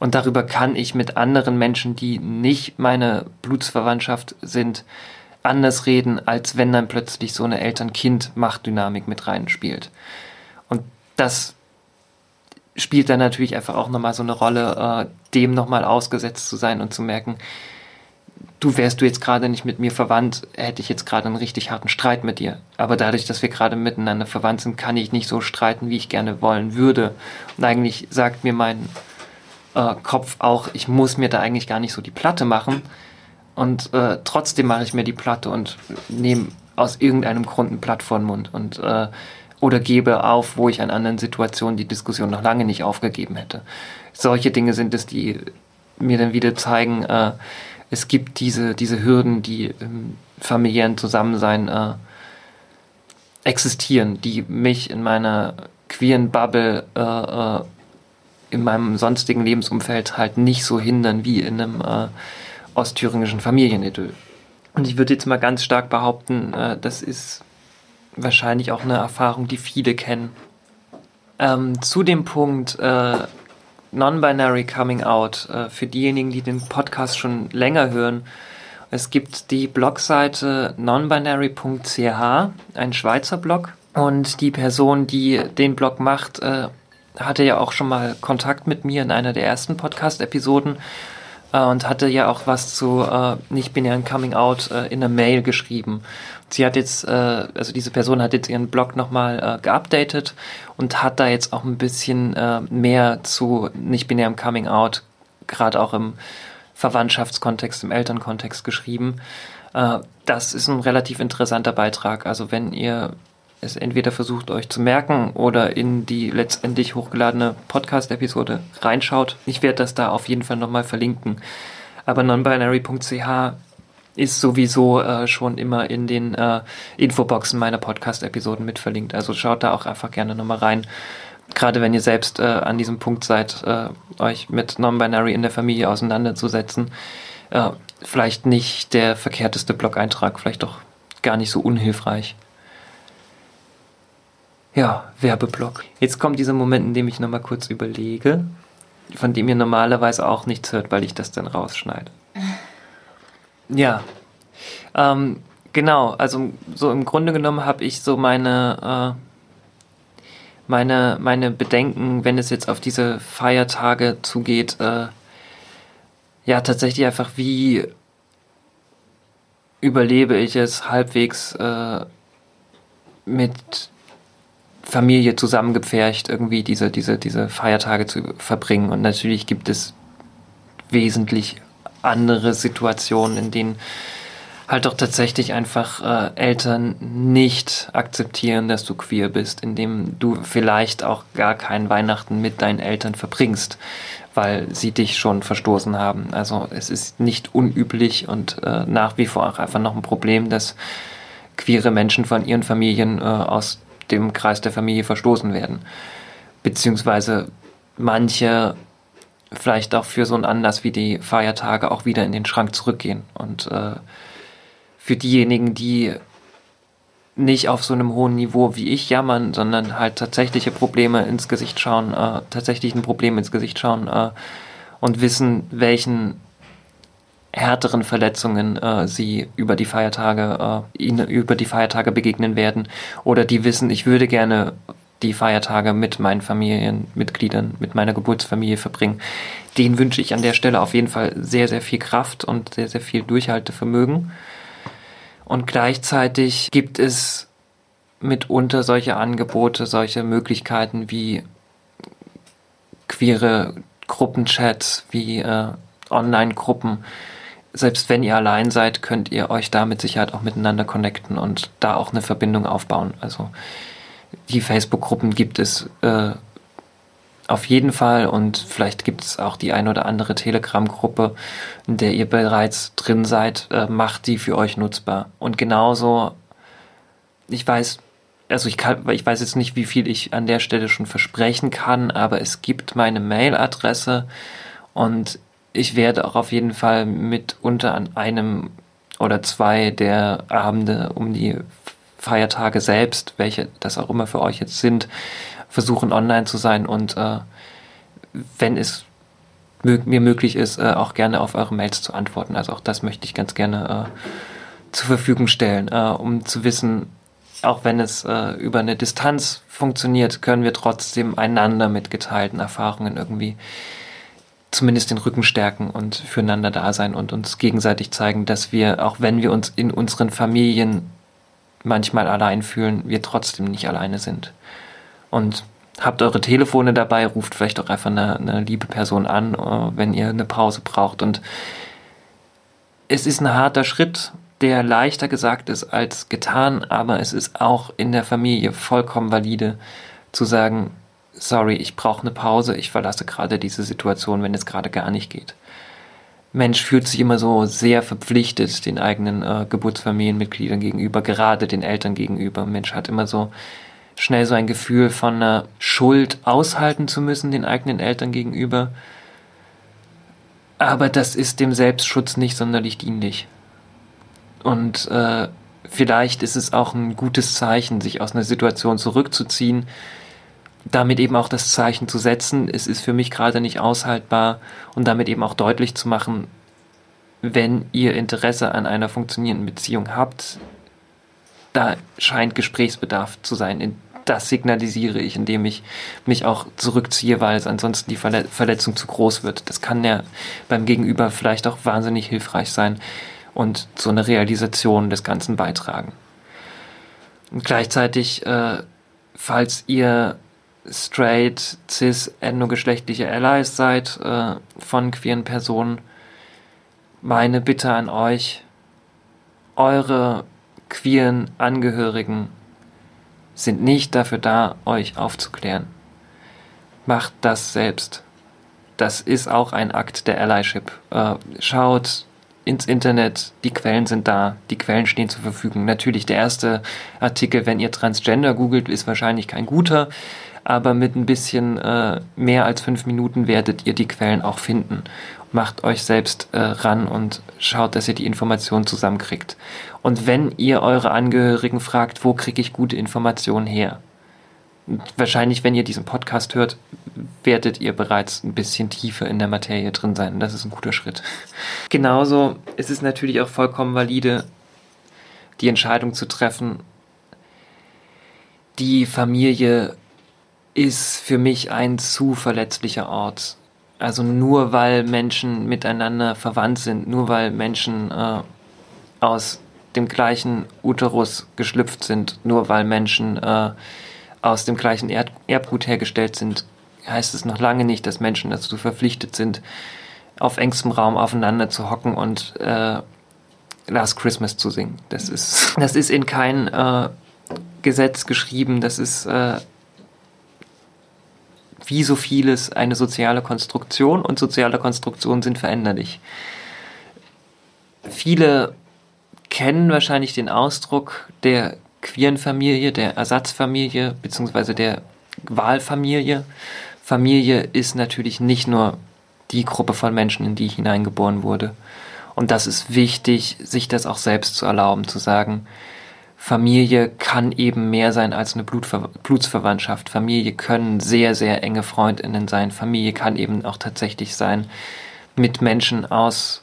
[SPEAKER 1] Und darüber kann ich mit anderen Menschen, die nicht meine Blutsverwandtschaft sind, anders reden, als wenn dann plötzlich so eine Eltern-Kind-Machtdynamik mit reinspielt. Und das spielt dann natürlich einfach auch nochmal so eine Rolle, äh, dem nochmal ausgesetzt zu sein und zu merken, du wärst du jetzt gerade nicht mit mir verwandt, hätte ich jetzt gerade einen richtig harten Streit mit dir. Aber dadurch, dass wir gerade miteinander verwandt sind, kann ich nicht so streiten, wie ich gerne wollen würde. Und eigentlich sagt mir mein äh, Kopf auch, ich muss mir da eigentlich gar nicht so die Platte machen. Und äh, trotzdem mache ich mir die Platte und nehme aus irgendeinem Grund ein Blatt vor den Mund und äh, oder gebe auf, wo ich an anderen Situationen die Diskussion noch lange nicht aufgegeben hätte. Solche Dinge sind es, die mir dann wieder zeigen, äh, es gibt diese, diese Hürden, die im familiären Zusammensein äh, existieren, die mich in meiner queeren Bubble, äh, äh, in meinem sonstigen Lebensumfeld halt nicht so hindern wie in einem äh, ostthüringischen Familienidyll. Und ich würde jetzt mal ganz stark behaupten, äh, das ist wahrscheinlich auch eine Erfahrung, die viele kennen. Ähm, zu dem Punkt äh, Non-Binary Coming Out, äh, für diejenigen, die den Podcast schon länger hören, es gibt die Blogseite nonbinary.ch, ein Schweizer Blog. Und die Person, die den Blog macht, äh, hatte ja auch schon mal Kontakt mit mir in einer der ersten Podcast-Episoden äh, und hatte ja auch was zu äh, nicht-binären Coming Out äh, in einer Mail geschrieben. Sie hat jetzt, äh, also diese Person hat jetzt ihren Blog nochmal äh, geupdatet und hat da jetzt auch ein bisschen äh, mehr zu nicht-binärem Coming Out, gerade auch im Verwandtschaftskontext, im Elternkontext geschrieben. Äh, das ist ein relativ interessanter Beitrag. Also wenn ihr es entweder versucht euch zu merken oder in die letztendlich hochgeladene Podcast-Episode reinschaut. Ich werde das da auf jeden Fall nochmal verlinken. Aber nonbinary.ch ist sowieso äh, schon immer in den äh, Infoboxen meiner Podcast-Episoden mit verlinkt. Also schaut da auch einfach gerne nochmal rein. Gerade wenn ihr selbst äh, an diesem Punkt seid, äh, euch mit Non-Binary in der Familie auseinanderzusetzen. Äh, vielleicht nicht der verkehrteste Blog-Eintrag, vielleicht doch gar nicht so unhilfreich. Ja, Werbeblock. Jetzt kommt dieser Moment, in dem ich nochmal kurz überlege, von dem ihr normalerweise auch nichts hört, weil ich das dann rausschneide. Ja. Ähm, genau, also so im Grunde genommen habe ich so meine, äh, meine, meine Bedenken, wenn es jetzt auf diese Feiertage zugeht, äh, ja, tatsächlich einfach, wie überlebe ich es halbwegs äh, mit Familie zusammengepfercht, irgendwie diese, diese, diese Feiertage zu verbringen. Und natürlich gibt es wesentlich andere Situationen, in denen halt doch tatsächlich einfach äh, Eltern nicht akzeptieren, dass du queer bist, indem du vielleicht auch gar kein Weihnachten mit deinen Eltern verbringst, weil sie dich schon verstoßen haben. Also es ist nicht unüblich und äh, nach wie vor auch einfach noch ein Problem, dass queere Menschen von ihren Familien äh, aus dem Kreis der Familie verstoßen werden. Beziehungsweise manche vielleicht auch für so einen Anlass wie die Feiertage auch wieder in den Schrank zurückgehen. Und äh, für diejenigen, die nicht auf so einem hohen Niveau wie ich jammern, sondern halt tatsächliche Probleme ins Gesicht schauen, äh, tatsächlich ein ins Gesicht schauen äh, und wissen, welchen härteren Verletzungen äh, sie über die Feiertage äh, ihnen über die Feiertage begegnen werden oder die wissen, ich würde gerne die Feiertage mit meinen Familienmitgliedern, mit meiner Geburtsfamilie verbringen. Den wünsche ich an der Stelle auf jeden Fall sehr, sehr viel Kraft und sehr, sehr viel Durchhaltevermögen. Und gleichzeitig gibt es mitunter solche Angebote, solche Möglichkeiten wie queere Gruppenchats, wie äh, Online-Gruppen, selbst wenn ihr allein seid, könnt ihr euch da mit Sicherheit auch miteinander connecten und da auch eine Verbindung aufbauen. Also die Facebook-Gruppen gibt es äh, auf jeden Fall und vielleicht gibt es auch die ein oder andere Telegram-Gruppe, in der ihr bereits drin seid, äh, macht die für euch nutzbar. Und genauso, ich weiß, also ich kann, ich weiß jetzt nicht, wie viel ich an der Stelle schon versprechen kann, aber es gibt meine Mailadresse und ich werde auch auf jeden Fall mitunter an einem oder zwei der Abende um die Feiertage selbst, welche das auch immer für euch jetzt sind, versuchen online zu sein und äh, wenn es mir möglich ist, äh, auch gerne auf eure Mails zu antworten. Also auch das möchte ich ganz gerne äh, zur Verfügung stellen, äh, um zu wissen, auch wenn es äh, über eine Distanz funktioniert, können wir trotzdem einander mit geteilten Erfahrungen irgendwie zumindest den Rücken stärken und füreinander da sein und uns gegenseitig zeigen, dass wir, auch wenn wir uns in unseren Familien manchmal allein fühlen, wir trotzdem nicht alleine sind. Und habt eure Telefone dabei, ruft vielleicht auch einfach eine, eine liebe Person an, äh, wenn ihr eine Pause braucht. Und es ist ein harter Schritt, der leichter gesagt ist als getan, aber es ist auch in der Familie vollkommen valide zu sagen, sorry, ich brauche eine Pause, ich verlasse gerade diese Situation, wenn es gerade gar nicht geht. Mensch fühlt sich immer so sehr verpflichtet den eigenen äh, Geburtsfamilienmitgliedern gegenüber, gerade den Eltern gegenüber. Mensch hat immer so schnell so ein Gefühl von einer Schuld aushalten zu müssen den eigenen Eltern gegenüber. Aber das ist dem Selbstschutz nicht sonderlich dienlich. Und äh, vielleicht ist es auch ein gutes Zeichen, sich aus einer Situation zurückzuziehen, damit eben auch das Zeichen zu setzen, es ist für mich gerade nicht aushaltbar und damit eben auch deutlich zu machen, wenn ihr Interesse an einer funktionierenden Beziehung habt, da scheint Gesprächsbedarf zu sein. Das signalisiere ich, indem ich mich auch zurückziehe, weil es ansonsten die Verletzung zu groß wird. Das kann ja beim Gegenüber vielleicht auch wahnsinnig hilfreich sein und so eine Realisation des Ganzen beitragen. Und gleichzeitig, äh, falls ihr straight, cis, endogeschlechtliche Allies seid äh, von queeren Personen, meine Bitte an euch, eure queeren Angehörigen sind nicht dafür da, euch aufzuklären. Macht das selbst. Das ist auch ein Akt der Allyship. Äh, schaut ins Internet, die Quellen sind da, die Quellen stehen zur Verfügung. Natürlich, der erste Artikel, wenn ihr Transgender googelt, ist wahrscheinlich kein guter aber mit ein bisschen äh, mehr als fünf Minuten werdet ihr die Quellen auch finden. Macht euch selbst äh, ran und schaut, dass ihr die Informationen zusammenkriegt. Und wenn ihr eure Angehörigen fragt, wo kriege ich gute Informationen her? Wahrscheinlich, wenn ihr diesen Podcast hört, werdet ihr bereits ein bisschen tiefer in der Materie drin sein. Das ist ein guter Schritt. Genauso ist es natürlich auch vollkommen valide, die Entscheidung zu treffen, die Familie ist für mich ein zu verletzlicher Ort. Also nur weil Menschen miteinander verwandt sind, nur weil Menschen äh, aus dem gleichen Uterus geschlüpft sind, nur weil Menschen äh, aus dem gleichen Erd Erbgut hergestellt sind, heißt es noch lange nicht, dass Menschen dazu verpflichtet sind, auf engstem Raum aufeinander zu hocken und äh, Last Christmas zu singen. Das ist, das ist in kein äh, Gesetz geschrieben, das ist äh, wie so vieles eine soziale Konstruktion und soziale Konstruktionen sind veränderlich. Viele kennen wahrscheinlich den Ausdruck der queeren Familie, der Ersatzfamilie bzw. der Wahlfamilie. Familie ist natürlich nicht nur die Gruppe von Menschen, in die ich hineingeboren wurde. Und das ist wichtig, sich das auch selbst zu erlauben, zu sagen, Familie kann eben mehr sein als eine Blutver Blutsverwandtschaft. Familie können sehr, sehr enge Freundinnen sein. Familie kann eben auch tatsächlich sein mit Menschen aus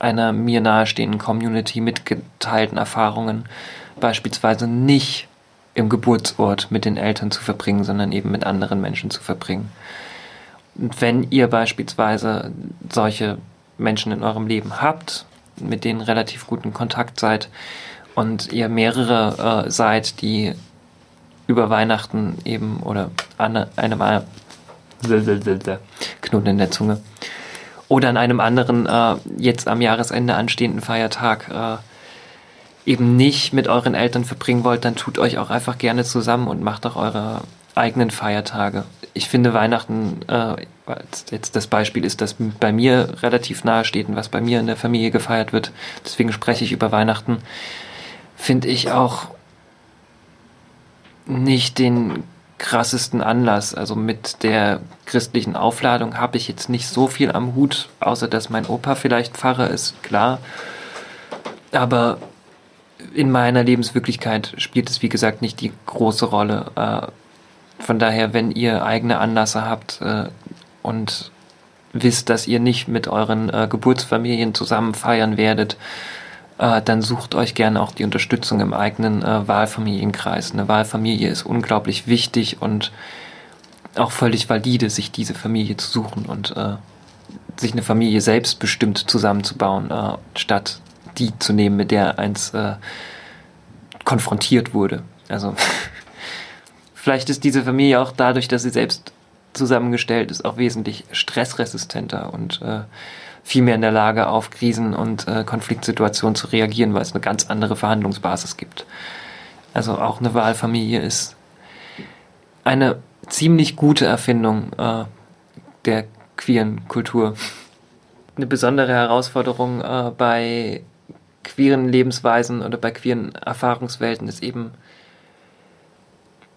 [SPEAKER 1] einer mir nahestehenden Community mit geteilten Erfahrungen, beispielsweise nicht im Geburtsort mit den Eltern zu verbringen, sondern eben mit anderen Menschen zu verbringen. Und wenn ihr beispielsweise solche Menschen in eurem Leben habt, mit denen relativ guten Kontakt seid, und ihr mehrere äh, seid, die über Weihnachten eben oder an einem Knoten in der Zunge. Oder an einem anderen äh, jetzt am Jahresende anstehenden Feiertag äh, eben nicht mit euren Eltern verbringen wollt, dann tut euch auch einfach gerne zusammen und macht auch eure eigenen Feiertage. Ich finde Weihnachten, äh, jetzt das Beispiel ist, das bei mir relativ nahe steht und was bei mir in der Familie gefeiert wird, deswegen spreche ich über Weihnachten finde ich auch nicht den krassesten Anlass. Also mit der christlichen Aufladung habe ich jetzt nicht so viel am Hut, außer dass mein Opa vielleicht Pfarrer ist, klar. Aber in meiner Lebenswirklichkeit spielt es, wie gesagt, nicht die große Rolle. Äh, von daher, wenn ihr eigene Anlässe habt äh, und wisst, dass ihr nicht mit euren äh, Geburtsfamilien zusammen feiern werdet, äh, dann sucht euch gerne auch die Unterstützung im eigenen äh, Wahlfamilienkreis. Eine Wahlfamilie ist unglaublich wichtig und auch völlig valide, sich diese Familie zu suchen und äh, sich eine Familie selbstbestimmt zusammenzubauen, äh, statt die zu nehmen, mit der eins äh, konfrontiert wurde. Also vielleicht ist diese Familie auch dadurch, dass sie selbst zusammengestellt ist, auch wesentlich stressresistenter und äh, viel mehr in der Lage, auf Krisen und äh, Konfliktsituationen zu reagieren, weil es eine ganz andere Verhandlungsbasis gibt. Also auch eine Wahlfamilie ist eine ziemlich gute Erfindung äh, der queeren Kultur. Eine besondere Herausforderung äh, bei queeren Lebensweisen oder bei queeren Erfahrungswelten ist eben,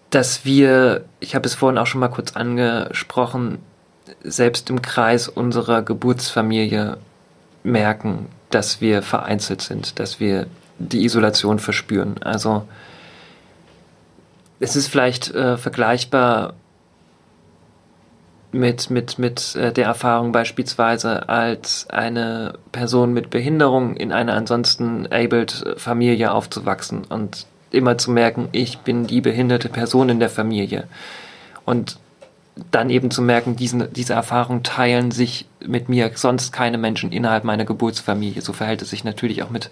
[SPEAKER 1] dass wir, ich habe es vorhin auch schon mal kurz angesprochen, selbst im Kreis unserer Geburtsfamilie merken, dass wir vereinzelt sind, dass wir die Isolation verspüren. Also es ist vielleicht äh, vergleichbar mit, mit, mit äh, der Erfahrung beispielsweise als eine Person mit Behinderung in einer ansonsten abled Familie aufzuwachsen und immer zu merken, ich bin die behinderte Person in der Familie. Und dann eben zu merken, diesen, diese Erfahrung teilen sich mit mir sonst keine Menschen innerhalb meiner Geburtsfamilie. So verhält es sich natürlich auch mit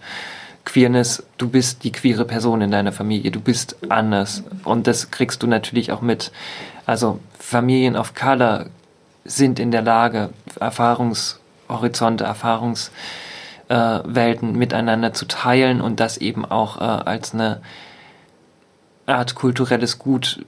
[SPEAKER 1] Queerness. Du bist die queere Person in deiner Familie. Du bist anders. Und das kriegst du natürlich auch mit. Also Familien of Color sind in der Lage, Erfahrungshorizonte, Erfahrungswelten äh, miteinander zu teilen und das eben auch äh, als eine Art kulturelles Gut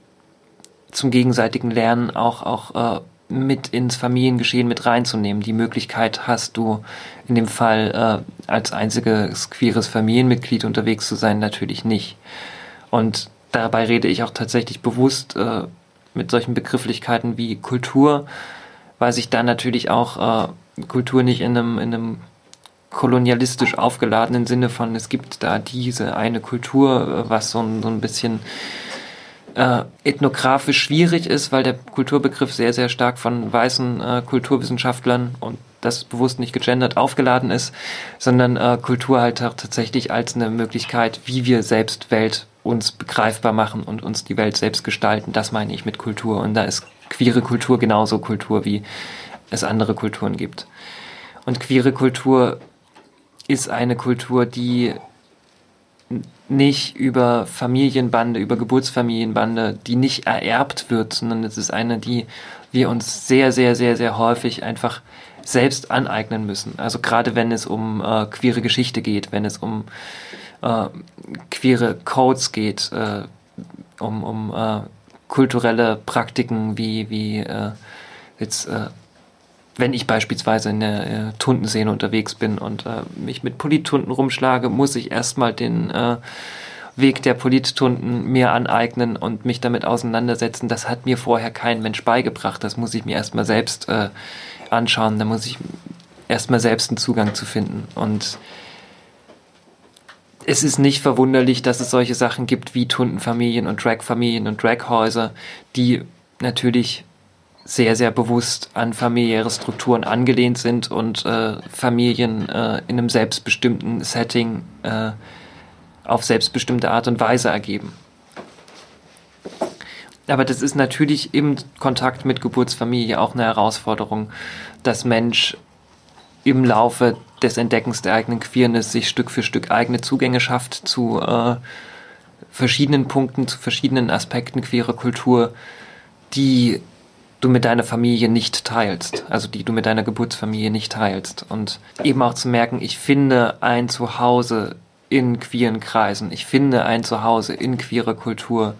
[SPEAKER 1] zum gegenseitigen Lernen auch, auch äh, mit ins Familiengeschehen mit reinzunehmen. Die Möglichkeit hast du in dem Fall äh, als einziges queeres Familienmitglied unterwegs zu sein, natürlich nicht. Und dabei rede ich auch tatsächlich bewusst äh, mit solchen Begrifflichkeiten wie Kultur, weil sich da natürlich auch äh, Kultur nicht in einem, in einem kolonialistisch aufgeladenen Sinne von, es gibt da diese eine Kultur, äh, was so ein, so ein bisschen äh, ethnografisch schwierig ist, weil der Kulturbegriff sehr, sehr stark von weißen äh, Kulturwissenschaftlern und das bewusst nicht gegendert aufgeladen ist, sondern äh, Kultur halt tatsächlich als eine Möglichkeit, wie wir selbst Welt uns begreifbar machen und uns die Welt selbst gestalten. Das meine ich mit Kultur. Und da ist queere Kultur genauso Kultur, wie es andere Kulturen gibt. Und queere Kultur ist eine Kultur, die nicht über Familienbande, über Geburtsfamilienbande, die nicht ererbt wird, sondern es ist eine, die wir uns sehr, sehr, sehr, sehr häufig einfach selbst aneignen müssen. Also gerade wenn es um äh, queere Geschichte geht, wenn es um äh, queere Codes geht, äh, um, um äh, kulturelle Praktiken wie, wie äh, jetzt äh, wenn ich beispielsweise in der äh, Tundenszene unterwegs bin und äh, mich mit Polittunden rumschlage, muss ich erstmal den äh, Weg der Polittunden mir aneignen und mich damit auseinandersetzen. Das hat mir vorher kein Mensch beigebracht. Das muss ich mir erstmal selbst äh, anschauen. Da muss ich erstmal selbst einen Zugang zu finden. Und es ist nicht verwunderlich, dass es solche Sachen gibt wie Tundenfamilien und Dragfamilien und Draghäuser, die natürlich sehr, sehr bewusst an familiäre Strukturen angelehnt sind und äh, Familien äh, in einem selbstbestimmten Setting äh, auf selbstbestimmte Art und Weise ergeben. Aber das ist natürlich im Kontakt mit Geburtsfamilie auch eine Herausforderung, dass Mensch im Laufe des Entdeckens der eigenen Queerness sich Stück für Stück eigene Zugänge schafft zu äh, verschiedenen Punkten, zu verschiedenen Aspekten queerer Kultur, die du mit deiner Familie nicht teilst, also die du mit deiner Geburtsfamilie nicht teilst. Und eben auch zu merken, ich finde ein Zuhause in queeren Kreisen, ich finde ein Zuhause in queerer Kultur.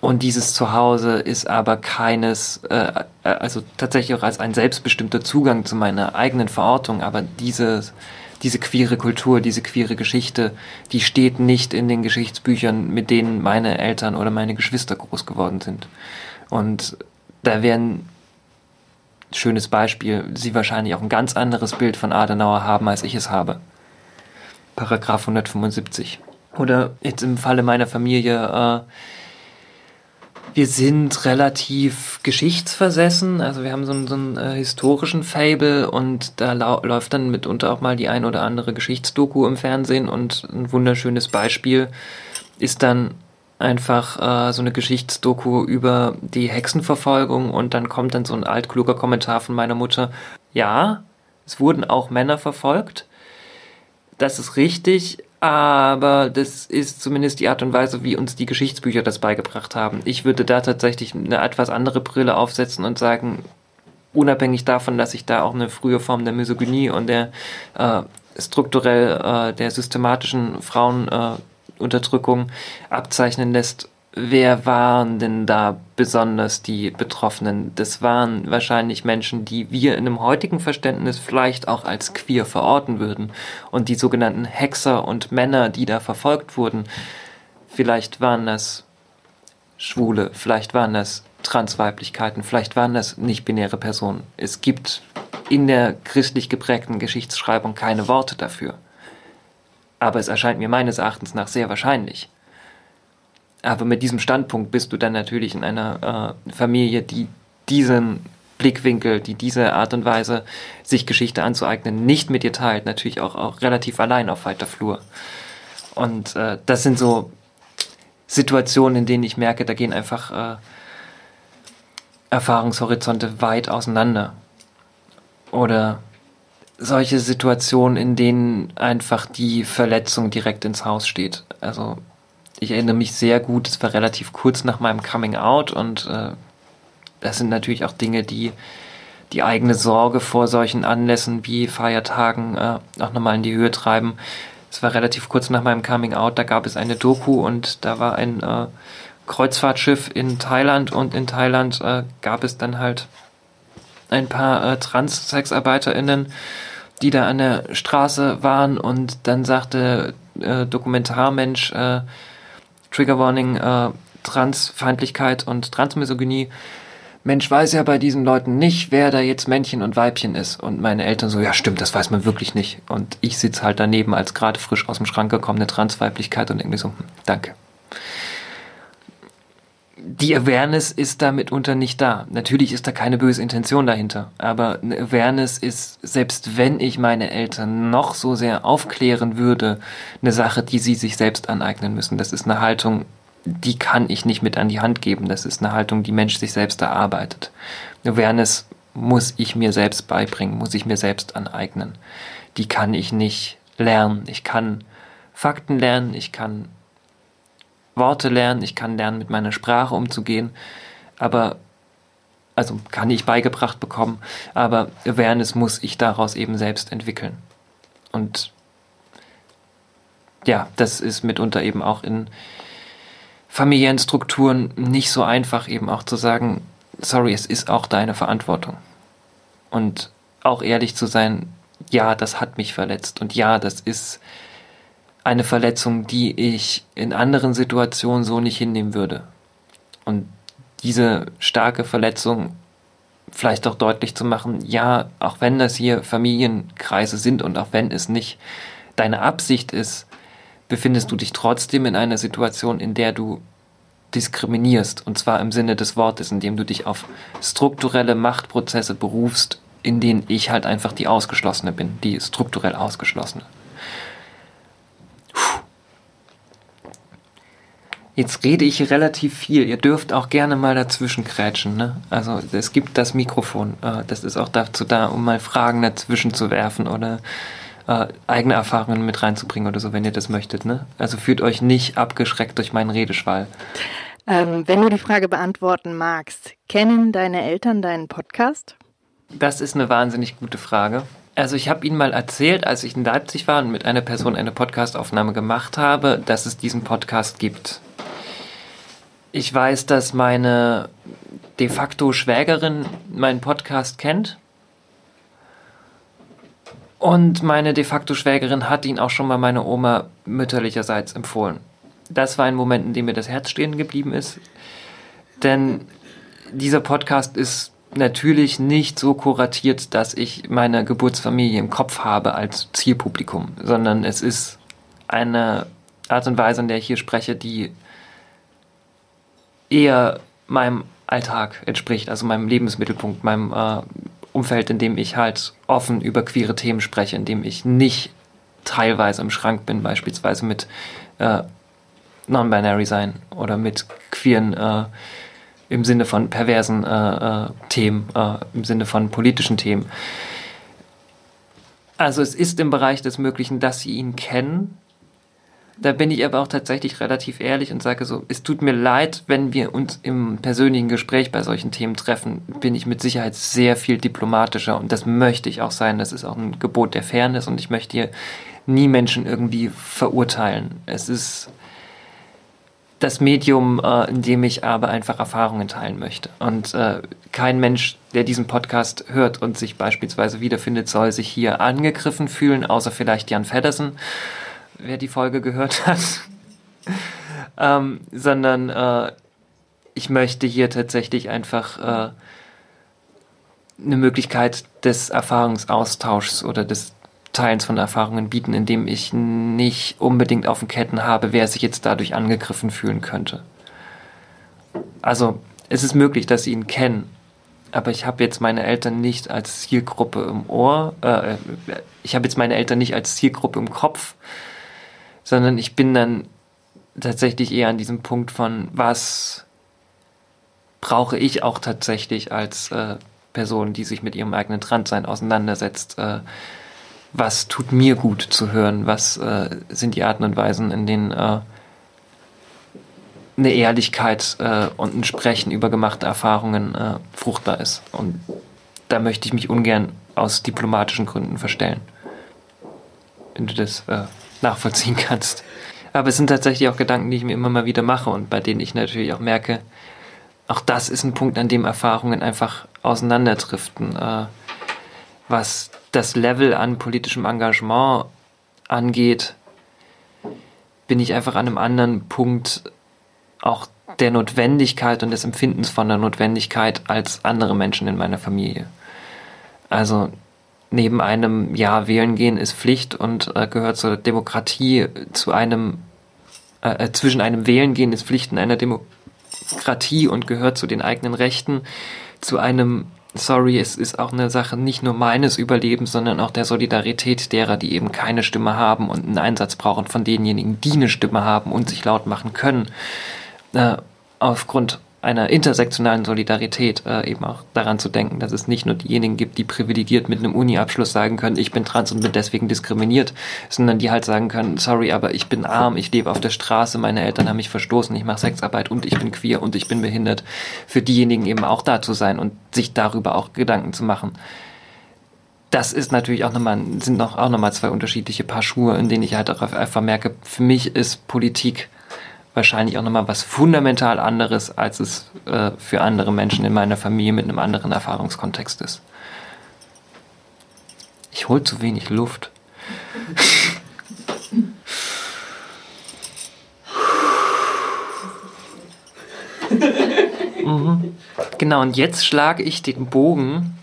[SPEAKER 1] Und dieses Zuhause ist aber keines, äh, äh also tatsächlich auch als ein selbstbestimmter Zugang zu meiner eigenen Verortung, aber diese, diese queere Kultur, diese queere Geschichte, die steht nicht in den Geschichtsbüchern, mit denen meine Eltern oder meine Geschwister groß geworden sind. Und da wären schönes Beispiel, Sie wahrscheinlich auch ein ganz anderes Bild von Adenauer haben, als ich es habe. Paragraph 175. Oder jetzt im Falle meiner Familie, äh, Wir sind relativ geschichtsversessen, also wir haben so einen, so einen äh, historischen Fable und da läuft dann mitunter auch mal die ein oder andere Geschichtsdoku im Fernsehen und ein wunderschönes Beispiel ist dann einfach äh, so eine Geschichtsdoku über die Hexenverfolgung und dann kommt dann so ein altkluger Kommentar von meiner Mutter. Ja, es wurden auch Männer verfolgt. Das ist richtig, aber das ist zumindest die Art und Weise, wie uns die Geschichtsbücher das beigebracht haben. Ich würde da tatsächlich eine etwas andere Brille aufsetzen und sagen, unabhängig davon, dass sich da auch eine frühe Form der Misogynie und der äh, strukturell äh, der systematischen Frauenunterdrückung äh, abzeichnen lässt, wer waren denn da besonders die Betroffenen? Das waren wahrscheinlich Menschen, die wir in einem heutigen Verständnis vielleicht auch als queer verorten würden. Und die sogenannten Hexer und Männer, die da verfolgt wurden, vielleicht waren das Schwule, vielleicht waren das Transweiblichkeiten, vielleicht waren das nicht-binäre Personen. Es gibt in der christlich geprägten Geschichtsschreibung keine Worte dafür. Aber es erscheint mir meines Erachtens nach sehr wahrscheinlich. Aber mit diesem Standpunkt bist du dann natürlich in einer äh, Familie, die diesen Blickwinkel, die diese Art und Weise, sich Geschichte anzueignen, nicht mit dir teilt, natürlich auch, auch relativ allein auf weiter Flur. Und äh, das sind so Situationen, in denen ich merke, da gehen einfach äh, Erfahrungshorizonte weit auseinander. Oder solche Situationen, in denen einfach die Verletzung direkt ins Haus steht. Also ich erinnere mich sehr gut, es war relativ kurz nach meinem Coming Out und äh, das sind natürlich auch Dinge, die die eigene Sorge vor solchen Anlässen wie Feiertagen äh, auch nochmal in die Höhe treiben. Es war relativ kurz nach meinem Coming Out, da gab es eine Doku und da war ein äh, Kreuzfahrtschiff in Thailand und in Thailand äh, gab es dann halt ein paar äh, Trans-SexarbeiterInnen, die da an der Straße waren und dann sagte äh, Dokumentarmensch, äh, Trigger Warning, äh, Transfeindlichkeit und Transmisogynie. Mensch weiß ja bei diesen Leuten nicht, wer da jetzt Männchen und Weibchen ist. Und meine Eltern so, ja stimmt, das weiß man wirklich nicht. Und ich sitze halt daneben als gerade frisch aus dem Schrank gekommene Transweiblichkeit und irgendwie so, hm, danke. Die Awareness ist da mitunter nicht da. Natürlich ist da keine böse Intention dahinter. Aber eine Awareness ist, selbst wenn ich meine Eltern noch so sehr aufklären würde, eine Sache, die sie sich selbst aneignen müssen. Das ist eine Haltung, die kann ich nicht mit an die Hand geben. Das ist eine Haltung, die Mensch sich selbst erarbeitet. Awareness muss ich mir selbst beibringen, muss ich mir selbst aneignen. Die kann ich nicht lernen. Ich kann Fakten lernen, ich kann Worte lernen, ich kann lernen, mit meiner Sprache umzugehen, aber also kann ich beigebracht bekommen, aber Awareness muss ich daraus eben selbst entwickeln. Und ja, das ist mitunter eben auch in familiären Strukturen nicht so einfach, eben auch zu sagen, sorry, es ist auch deine Verantwortung. Und auch ehrlich zu sein, ja, das hat mich verletzt und ja, das ist eine Verletzung, die ich in anderen Situationen so nicht hinnehmen würde. Und diese starke Verletzung vielleicht auch deutlich zu machen, ja, auch wenn das hier Familienkreise sind und auch wenn es nicht deine Absicht ist, befindest du dich trotzdem in einer Situation, in der du diskriminierst, und zwar im Sinne des Wortes, indem du dich auf strukturelle Machtprozesse berufst, in denen ich halt einfach die Ausgeschlossene bin, die strukturell Ausgeschlossene. Jetzt rede ich relativ viel. Ihr dürft auch gerne mal dazwischen krätschen. Ne? Also es gibt das Mikrofon. Äh, das ist auch dazu da, um mal Fragen dazwischen zu werfen oder äh, eigene Erfahrungen mit reinzubringen oder so, wenn ihr das möchtet. Ne? Also fühlt euch nicht abgeschreckt durch meinen Redeschwall.
[SPEAKER 5] Ähm, wenn du die Frage beantworten magst, kennen deine Eltern deinen Podcast?
[SPEAKER 1] Das ist eine wahnsinnig gute Frage. Also ich habe Ihnen mal erzählt, als ich in Leipzig war und mit einer Person eine Podcastaufnahme gemacht habe, dass es diesen Podcast gibt. Ich weiß, dass meine de facto Schwägerin meinen Podcast kennt. Und meine de facto Schwägerin hat ihn auch schon mal meiner Oma mütterlicherseits empfohlen. Das war ein Moment, in dem mir das Herz stehen geblieben ist. Denn dieser Podcast ist natürlich nicht so kuratiert, dass ich meine Geburtsfamilie im Kopf habe als Zielpublikum, sondern es ist eine Art und Weise, in der ich hier spreche, die eher meinem Alltag entspricht, also meinem Lebensmittelpunkt, meinem äh, Umfeld, in dem ich halt offen über queere Themen spreche, in dem ich nicht teilweise im Schrank bin, beispielsweise mit äh, Non-Binary sein oder mit queeren äh, im Sinne von perversen äh, äh, Themen, äh, im Sinne von politischen Themen. Also es ist im Bereich des Möglichen, dass sie ihn kennen, da bin ich aber auch tatsächlich relativ ehrlich und sage so, es tut mir leid, wenn wir uns im persönlichen Gespräch bei solchen Themen treffen, bin ich mit Sicherheit sehr viel diplomatischer und das möchte ich auch sein. Das ist auch ein Gebot der Fairness und ich möchte hier nie Menschen irgendwie verurteilen. Es ist das Medium, äh, in dem ich aber einfach Erfahrungen teilen möchte. Und äh, kein Mensch, der diesen Podcast hört und sich beispielsweise wiederfindet, soll sich hier angegriffen fühlen, außer vielleicht Jan Feddersen wer die Folge gehört hat, ähm, sondern äh, ich möchte hier tatsächlich einfach äh, eine Möglichkeit des Erfahrungsaustauschs oder des Teilens von Erfahrungen bieten, indem ich nicht unbedingt auf den Ketten habe, wer sich jetzt dadurch angegriffen fühlen könnte. Also es ist möglich, dass sie ihn kennen, aber ich habe jetzt meine Eltern nicht als Zielgruppe im Ohr, äh, ich habe jetzt meine Eltern nicht als Zielgruppe im Kopf, sondern ich bin dann tatsächlich eher an diesem Punkt von, was brauche ich auch tatsächlich als äh, Person, die sich mit ihrem eigenen Transsein auseinandersetzt. Äh, was tut mir gut zu hören? Was äh, sind die Arten und Weisen, in denen äh, eine Ehrlichkeit äh, und ein Sprechen über gemachte Erfahrungen äh, fruchtbar ist? Und da möchte ich mich ungern aus diplomatischen Gründen verstellen. Wenn du das nachvollziehen kannst. Aber es sind tatsächlich auch Gedanken, die ich mir immer mal wieder mache und bei denen ich natürlich auch merke, auch das ist ein Punkt, an dem Erfahrungen einfach auseinanderdriften. Äh, was das Level an politischem Engagement angeht, bin ich einfach an einem anderen Punkt auch der Notwendigkeit und des Empfindens von der Notwendigkeit als andere Menschen in meiner Familie. Also neben einem Ja, wählen gehen ist Pflicht und äh, gehört zur Demokratie, zu einem, äh, äh, zwischen einem Wählen gehen ist Pflicht in einer Demokratie und gehört zu den eigenen Rechten, zu einem Sorry, es ist auch eine Sache nicht nur meines Überlebens, sondern auch der Solidarität derer, die eben keine Stimme haben und einen Einsatz brauchen von denjenigen, die eine Stimme haben und sich laut machen können. Äh, aufgrund einer intersektionalen Solidarität äh, eben auch daran zu denken, dass es nicht nur diejenigen gibt, die privilegiert mit einem Uni-Abschluss sagen können, ich bin trans und bin deswegen diskriminiert, sondern die halt sagen können, sorry, aber ich bin arm, ich lebe auf der Straße, meine Eltern haben mich verstoßen, ich mache Sexarbeit und ich bin queer und ich bin behindert. Für diejenigen eben auch da zu sein und sich darüber auch Gedanken zu machen. Das ist natürlich auch nochmal, sind noch, auch nochmal zwei unterschiedliche Paar Schuhe, in denen ich halt auch einfach merke, für mich ist Politik wahrscheinlich auch nochmal was fundamental anderes, als es äh, für andere Menschen in meiner Familie mit einem anderen Erfahrungskontext ist. Ich hole zu wenig Luft. mhm. Genau, und jetzt schlage ich den Bogen,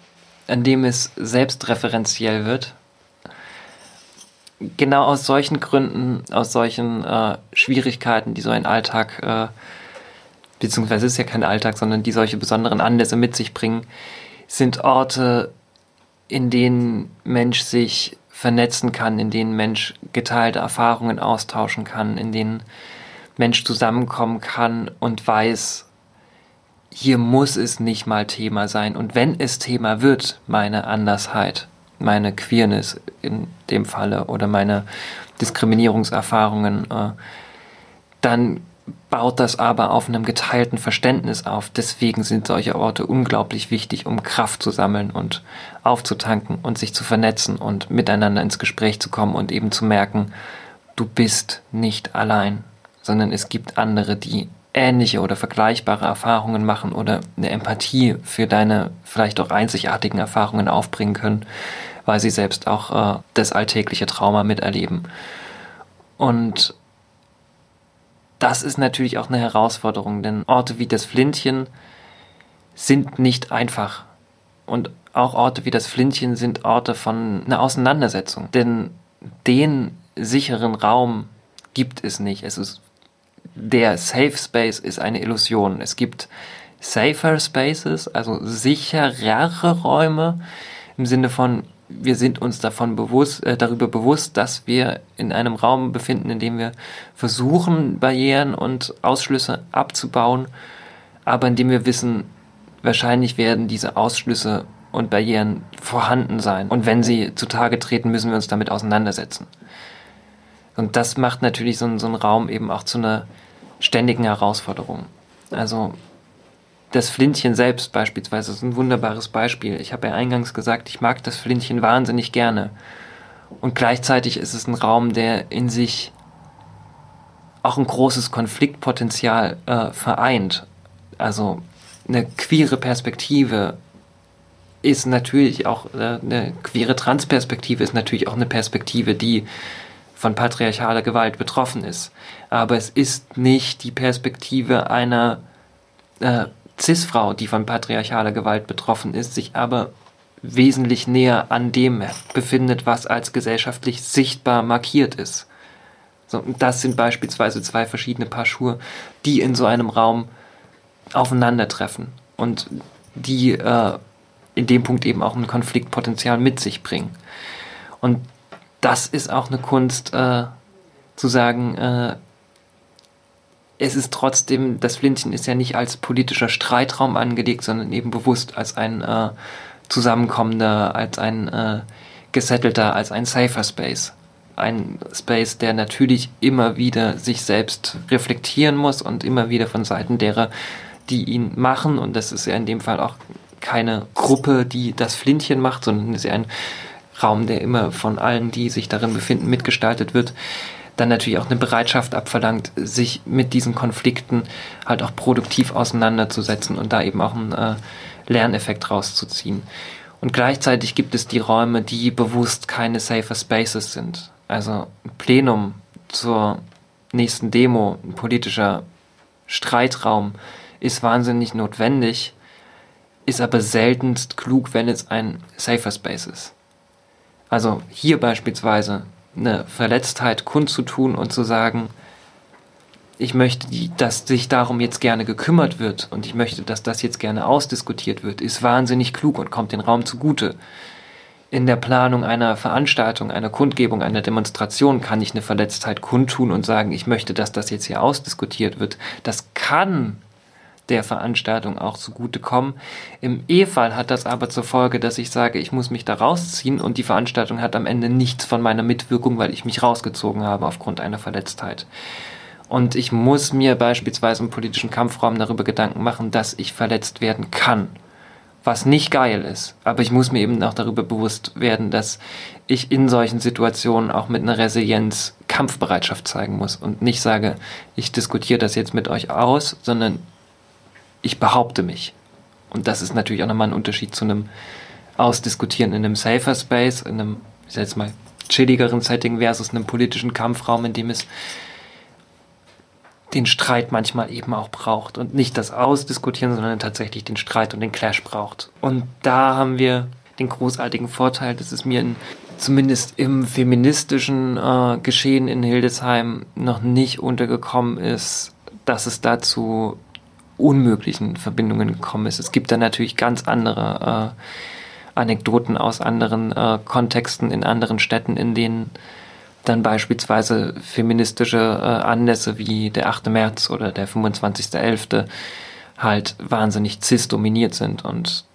[SPEAKER 1] an dem es selbstreferenziell wird, genau aus solchen Gründen, aus solchen äh, Schwierigkeiten, die so ein Alltag, äh, beziehungsweise ist ja kein Alltag, sondern die solche besonderen Anlässe mit sich bringen, sind Orte, in denen Mensch sich vernetzen kann, in denen Mensch geteilte Erfahrungen austauschen kann, in denen Mensch zusammenkommen kann und weiß, hier muss es nicht mal Thema sein. Und wenn es Thema wird, meine Andersheit, meine Queerness in dem Falle oder meine Diskriminierungserfahrungen, äh, dann baut das aber auf einem geteilten Verständnis auf. Deswegen sind solche Orte unglaublich wichtig, um Kraft zu sammeln und aufzutanken und sich zu vernetzen und miteinander ins Gespräch zu kommen und eben zu merken, du bist nicht allein, sondern es gibt andere, die ähnliche oder vergleichbare Erfahrungen machen oder eine Empathie für deine vielleicht auch einzigartigen Erfahrungen aufbringen können, weil sie selbst auch äh, das alltägliche Trauma miterleben. Und das ist natürlich auch eine Herausforderung, denn Orte wie das Flintchen sind nicht einfach. Und auch Orte wie das Flintchen sind Orte von einer Auseinandersetzung. Denn den sicheren Raum gibt es nicht. Es ist, der Safe Space ist eine Illusion. Es gibt safer Spaces, also sicherere Räume im Sinne von wir sind uns davon bewusst, äh, darüber bewusst, dass wir in einem Raum befinden, in dem wir versuchen, Barrieren und Ausschlüsse abzubauen, aber in dem wir wissen, wahrscheinlich werden diese Ausschlüsse und Barrieren vorhanden sein. Und wenn sie zutage treten, müssen wir uns damit auseinandersetzen. Und das macht natürlich so, so einen Raum eben auch zu einer ständigen Herausforderung. Also das Flintchen selbst beispielsweise ist ein wunderbares Beispiel. Ich habe ja eingangs gesagt, ich mag das Flintchen wahnsinnig gerne. Und gleichzeitig ist es ein Raum, der in sich auch ein großes Konfliktpotenzial äh, vereint. Also eine queere Perspektive ist natürlich auch, äh, eine queere Transperspektive ist natürlich auch eine Perspektive, die von patriarchaler Gewalt betroffen ist. Aber es ist nicht die Perspektive einer äh, Cis-Frau, die von patriarchaler Gewalt betroffen ist, sich aber wesentlich näher an dem befindet, was als gesellschaftlich sichtbar markiert ist. So, das sind beispielsweise zwei verschiedene Paar Schuhe, die in so einem Raum aufeinandertreffen und die äh, in dem Punkt eben auch ein Konfliktpotenzial mit sich bringen. Und das ist auch eine Kunst, äh, zu sagen, äh, es ist trotzdem, das Flintchen ist ja nicht als politischer Streitraum angelegt, sondern eben bewusst als ein äh, zusammenkommender, als ein äh, gesettelter, als ein safer Space. Ein Space, der natürlich immer wieder sich selbst reflektieren muss und immer wieder von Seiten derer, die ihn machen, und das ist ja in dem Fall auch keine Gruppe, die das Flintchen macht, sondern es ist ja ein Raum, der immer von allen, die sich darin befinden, mitgestaltet wird, dann natürlich auch eine Bereitschaft abverlangt, sich mit diesen Konflikten halt auch produktiv auseinanderzusetzen und da eben auch einen äh, Lerneffekt rauszuziehen. Und gleichzeitig gibt es die Räume, die bewusst keine safer Spaces sind. Also ein Plenum zur nächsten Demo, ein politischer Streitraum ist wahnsinnig notwendig, ist aber seltenst klug, wenn es ein safer Space ist. Also hier beispielsweise eine Verletztheit kundzutun und zu sagen, ich möchte, dass sich darum jetzt gerne gekümmert wird und ich möchte, dass das jetzt gerne ausdiskutiert wird, ist wahnsinnig klug und kommt den Raum zugute. In der Planung einer Veranstaltung, einer Kundgebung, einer Demonstration kann ich eine Verletztheit kundtun und sagen, ich möchte, dass das jetzt hier ausdiskutiert wird. Das kann der Veranstaltung auch zugutekommen. Im E-Fall hat das aber zur Folge, dass ich sage, ich muss mich da rausziehen und die Veranstaltung hat am Ende nichts von meiner Mitwirkung, weil ich mich rausgezogen habe aufgrund einer Verletztheit. Und ich muss mir beispielsweise im politischen Kampfraum darüber Gedanken machen, dass ich verletzt werden kann. Was nicht geil ist. Aber ich muss mir eben auch darüber bewusst werden, dass ich in solchen Situationen auch mit einer Resilienz Kampfbereitschaft zeigen muss und nicht sage, ich diskutiere das jetzt mit euch aus, sondern ich behaupte mich. Und das ist natürlich auch nochmal ein Unterschied zu einem Ausdiskutieren in einem safer Space, in einem, ich sag jetzt mal, chilligeren Setting versus einem politischen Kampfraum, in dem es den Streit manchmal eben auch braucht und nicht das Ausdiskutieren, sondern tatsächlich den Streit und den Clash braucht. Und da haben wir den großartigen Vorteil, dass es mir in, zumindest im feministischen äh, Geschehen in Hildesheim noch nicht untergekommen ist, dass es dazu unmöglichen Verbindungen gekommen ist. Es gibt da natürlich ganz andere äh, Anekdoten aus anderen äh, Kontexten in anderen Städten, in denen dann beispielsweise feministische äh, Anlässe wie der 8. März oder der 25.11. halt wahnsinnig cis dominiert sind und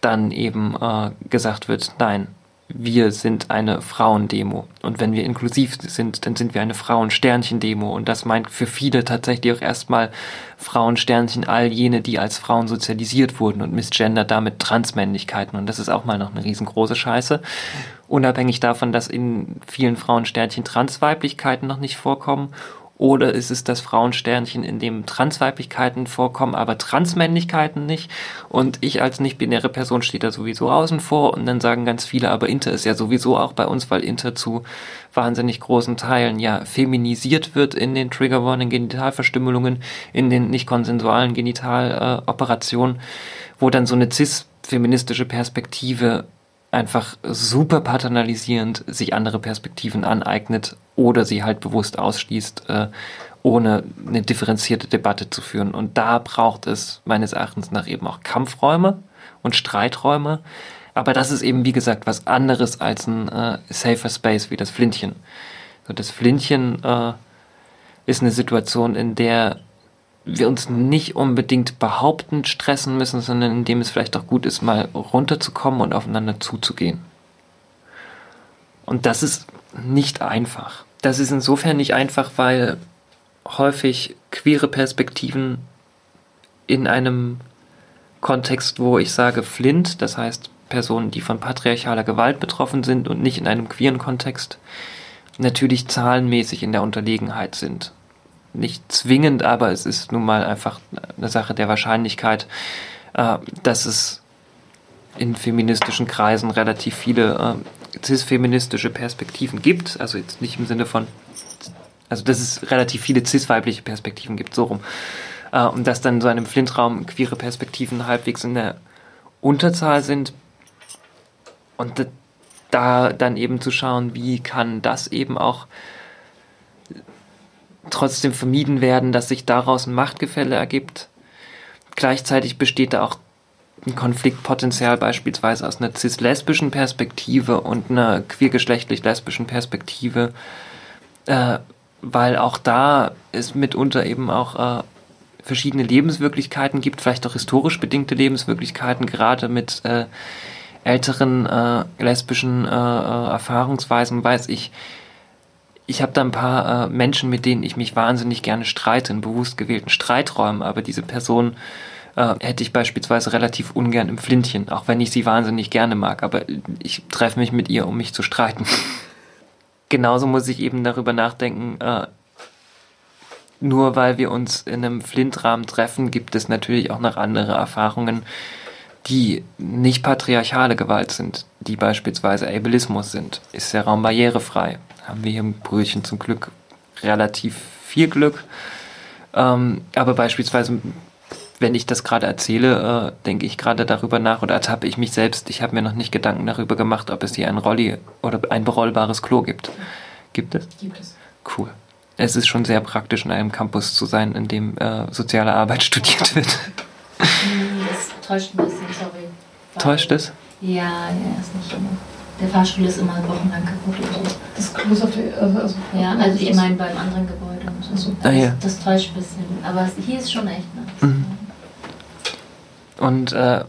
[SPEAKER 1] dann eben äh, gesagt wird, nein, wir sind eine Frauendemo. Und wenn wir inklusiv sind, dann sind wir eine Frauensternchen-Demo. Und das meint für viele tatsächlich auch erstmal Frauensternchen all jene, die als Frauen sozialisiert wurden und misgender damit Transmännlichkeiten. Und das ist auch mal noch eine riesengroße Scheiße. Unabhängig davon, dass in vielen Frauensternchen Transweiblichkeiten noch nicht vorkommen oder ist es das Frauensternchen, in dem Transweiblichkeiten vorkommen, aber Transmännlichkeiten nicht? Und ich als nicht-binäre Person stehe da sowieso außen vor und dann sagen ganz viele, aber Inter ist ja sowieso auch bei uns, weil Inter zu wahnsinnig großen Teilen ja feminisiert wird in den Trigger Warning Genitalverstümmelungen, in den nicht konsensualen Genitaloperationen, äh, wo dann so eine cis-feministische Perspektive einfach super paternalisierend sich andere Perspektiven aneignet oder sie halt bewusst ausschließt äh, ohne eine differenzierte Debatte zu führen. Und da braucht es meines Erachtens nach eben auch Kampfräume und Streiträume. Aber das ist eben, wie gesagt, was anderes als ein äh, safer Space wie das Flintchen. So, das Flintchen äh, ist eine Situation, in der wir uns nicht unbedingt behauptend stressen müssen, sondern in dem es vielleicht auch gut ist, mal runterzukommen und aufeinander zuzugehen. Und das ist nicht einfach. Das ist insofern nicht einfach, weil häufig queere Perspektiven in einem Kontext, wo ich sage Flint, das heißt Personen, die von patriarchaler Gewalt betroffen sind und nicht in einem queeren Kontext, natürlich zahlenmäßig in der Unterlegenheit sind. Nicht zwingend, aber es ist nun mal einfach eine Sache der Wahrscheinlichkeit, äh, dass es in feministischen Kreisen relativ viele äh, cis-feministische Perspektiven gibt. Also jetzt nicht im Sinne von, also dass es relativ viele cis-weibliche Perspektiven gibt, so rum. Äh, und dass dann so einem Flintraum queere Perspektiven halbwegs in der Unterzahl sind. Und da dann eben zu schauen, wie kann das eben auch trotzdem vermieden werden, dass sich daraus ein Machtgefälle ergibt. Gleichzeitig besteht da auch Konfliktpotenzial beispielsweise aus einer cis-lesbischen Perspektive und einer queergeschlechtlich-lesbischen Perspektive, äh, weil auch da es mitunter eben auch äh, verschiedene Lebenswirklichkeiten gibt, vielleicht auch historisch bedingte Lebenswirklichkeiten, gerade mit äh, älteren äh, lesbischen äh, äh, Erfahrungsweisen weiß ich, ich habe da ein paar äh, Menschen, mit denen ich mich wahnsinnig gerne streite, in bewusst gewählten Streiträumen, aber diese Person äh, hätte ich beispielsweise relativ ungern im Flintchen, auch wenn ich sie wahnsinnig gerne mag, aber ich treffe mich mit ihr, um mich zu streiten. Genauso muss ich eben darüber nachdenken, äh, nur weil wir uns in einem Flintrahmen treffen, gibt es natürlich auch noch andere Erfahrungen, die nicht patriarchale Gewalt sind, die beispielsweise Ableismus sind. Ist der Raum barrierefrei? Haben wir hier im Brötchen zum Glück relativ viel Glück. Ähm, aber beispielsweise, wenn ich das gerade erzähle, äh, denke ich gerade darüber nach oder ertappe ich mich selbst. Ich habe mir noch nicht Gedanken darüber gemacht, ob es hier ein Rolli oder ein berollbares Klo gibt. Gibt es?
[SPEAKER 4] Gibt es.
[SPEAKER 1] Cool. Es ist schon sehr praktisch, in einem Campus zu sein, in dem äh, soziale Arbeit studiert wird.
[SPEAKER 6] Das täuscht ein bisschen, sorry.
[SPEAKER 1] Täuscht es?
[SPEAKER 6] Ja, ja, ist nicht immer. Der Fahrstuhl ist immer wochenlang kaputt oder so.
[SPEAKER 4] Das Klo ist auf der. Also, also
[SPEAKER 6] Ja, also ich meine beim anderen Gebäude. Und so.
[SPEAKER 1] Ah, ja.
[SPEAKER 6] das, das täuscht ein bisschen. Aber hier ist schon echt nice.
[SPEAKER 1] Mhm. Und äh,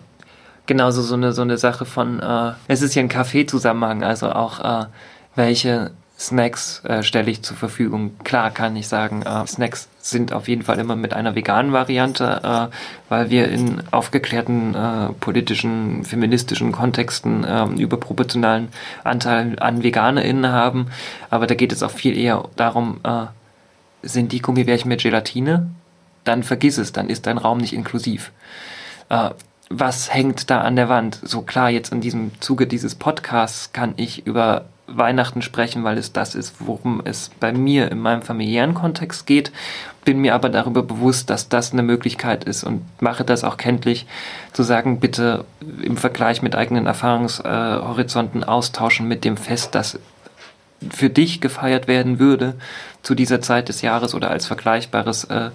[SPEAKER 1] genauso so eine, so eine Sache von, äh, es ist hier ein Kaffee-Zusammenhang, also auch äh, welche Snacks äh, stelle ich zur Verfügung. Klar kann ich sagen, äh, Snacks sind auf jeden Fall immer mit einer veganen Variante, äh, weil wir in aufgeklärten äh, politischen, feministischen Kontexten äh, überproportionalen Anteil an VeganerInnen haben. Aber da geht es auch viel eher darum, äh, sind die Gummibärchen mit Gelatine? Dann vergiss es, dann ist dein Raum nicht inklusiv. Äh, was hängt da an der Wand? So klar, jetzt in diesem Zuge dieses Podcasts kann ich über Weihnachten sprechen, weil es das ist, worum es bei mir in meinem familiären Kontext geht. Bin mir aber darüber bewusst, dass das eine Möglichkeit ist und mache das auch kenntlich, zu sagen, bitte im Vergleich mit eigenen Erfahrungshorizonten austauschen mit dem Fest, das für dich gefeiert werden würde zu dieser Zeit des Jahres oder als vergleichbares äh,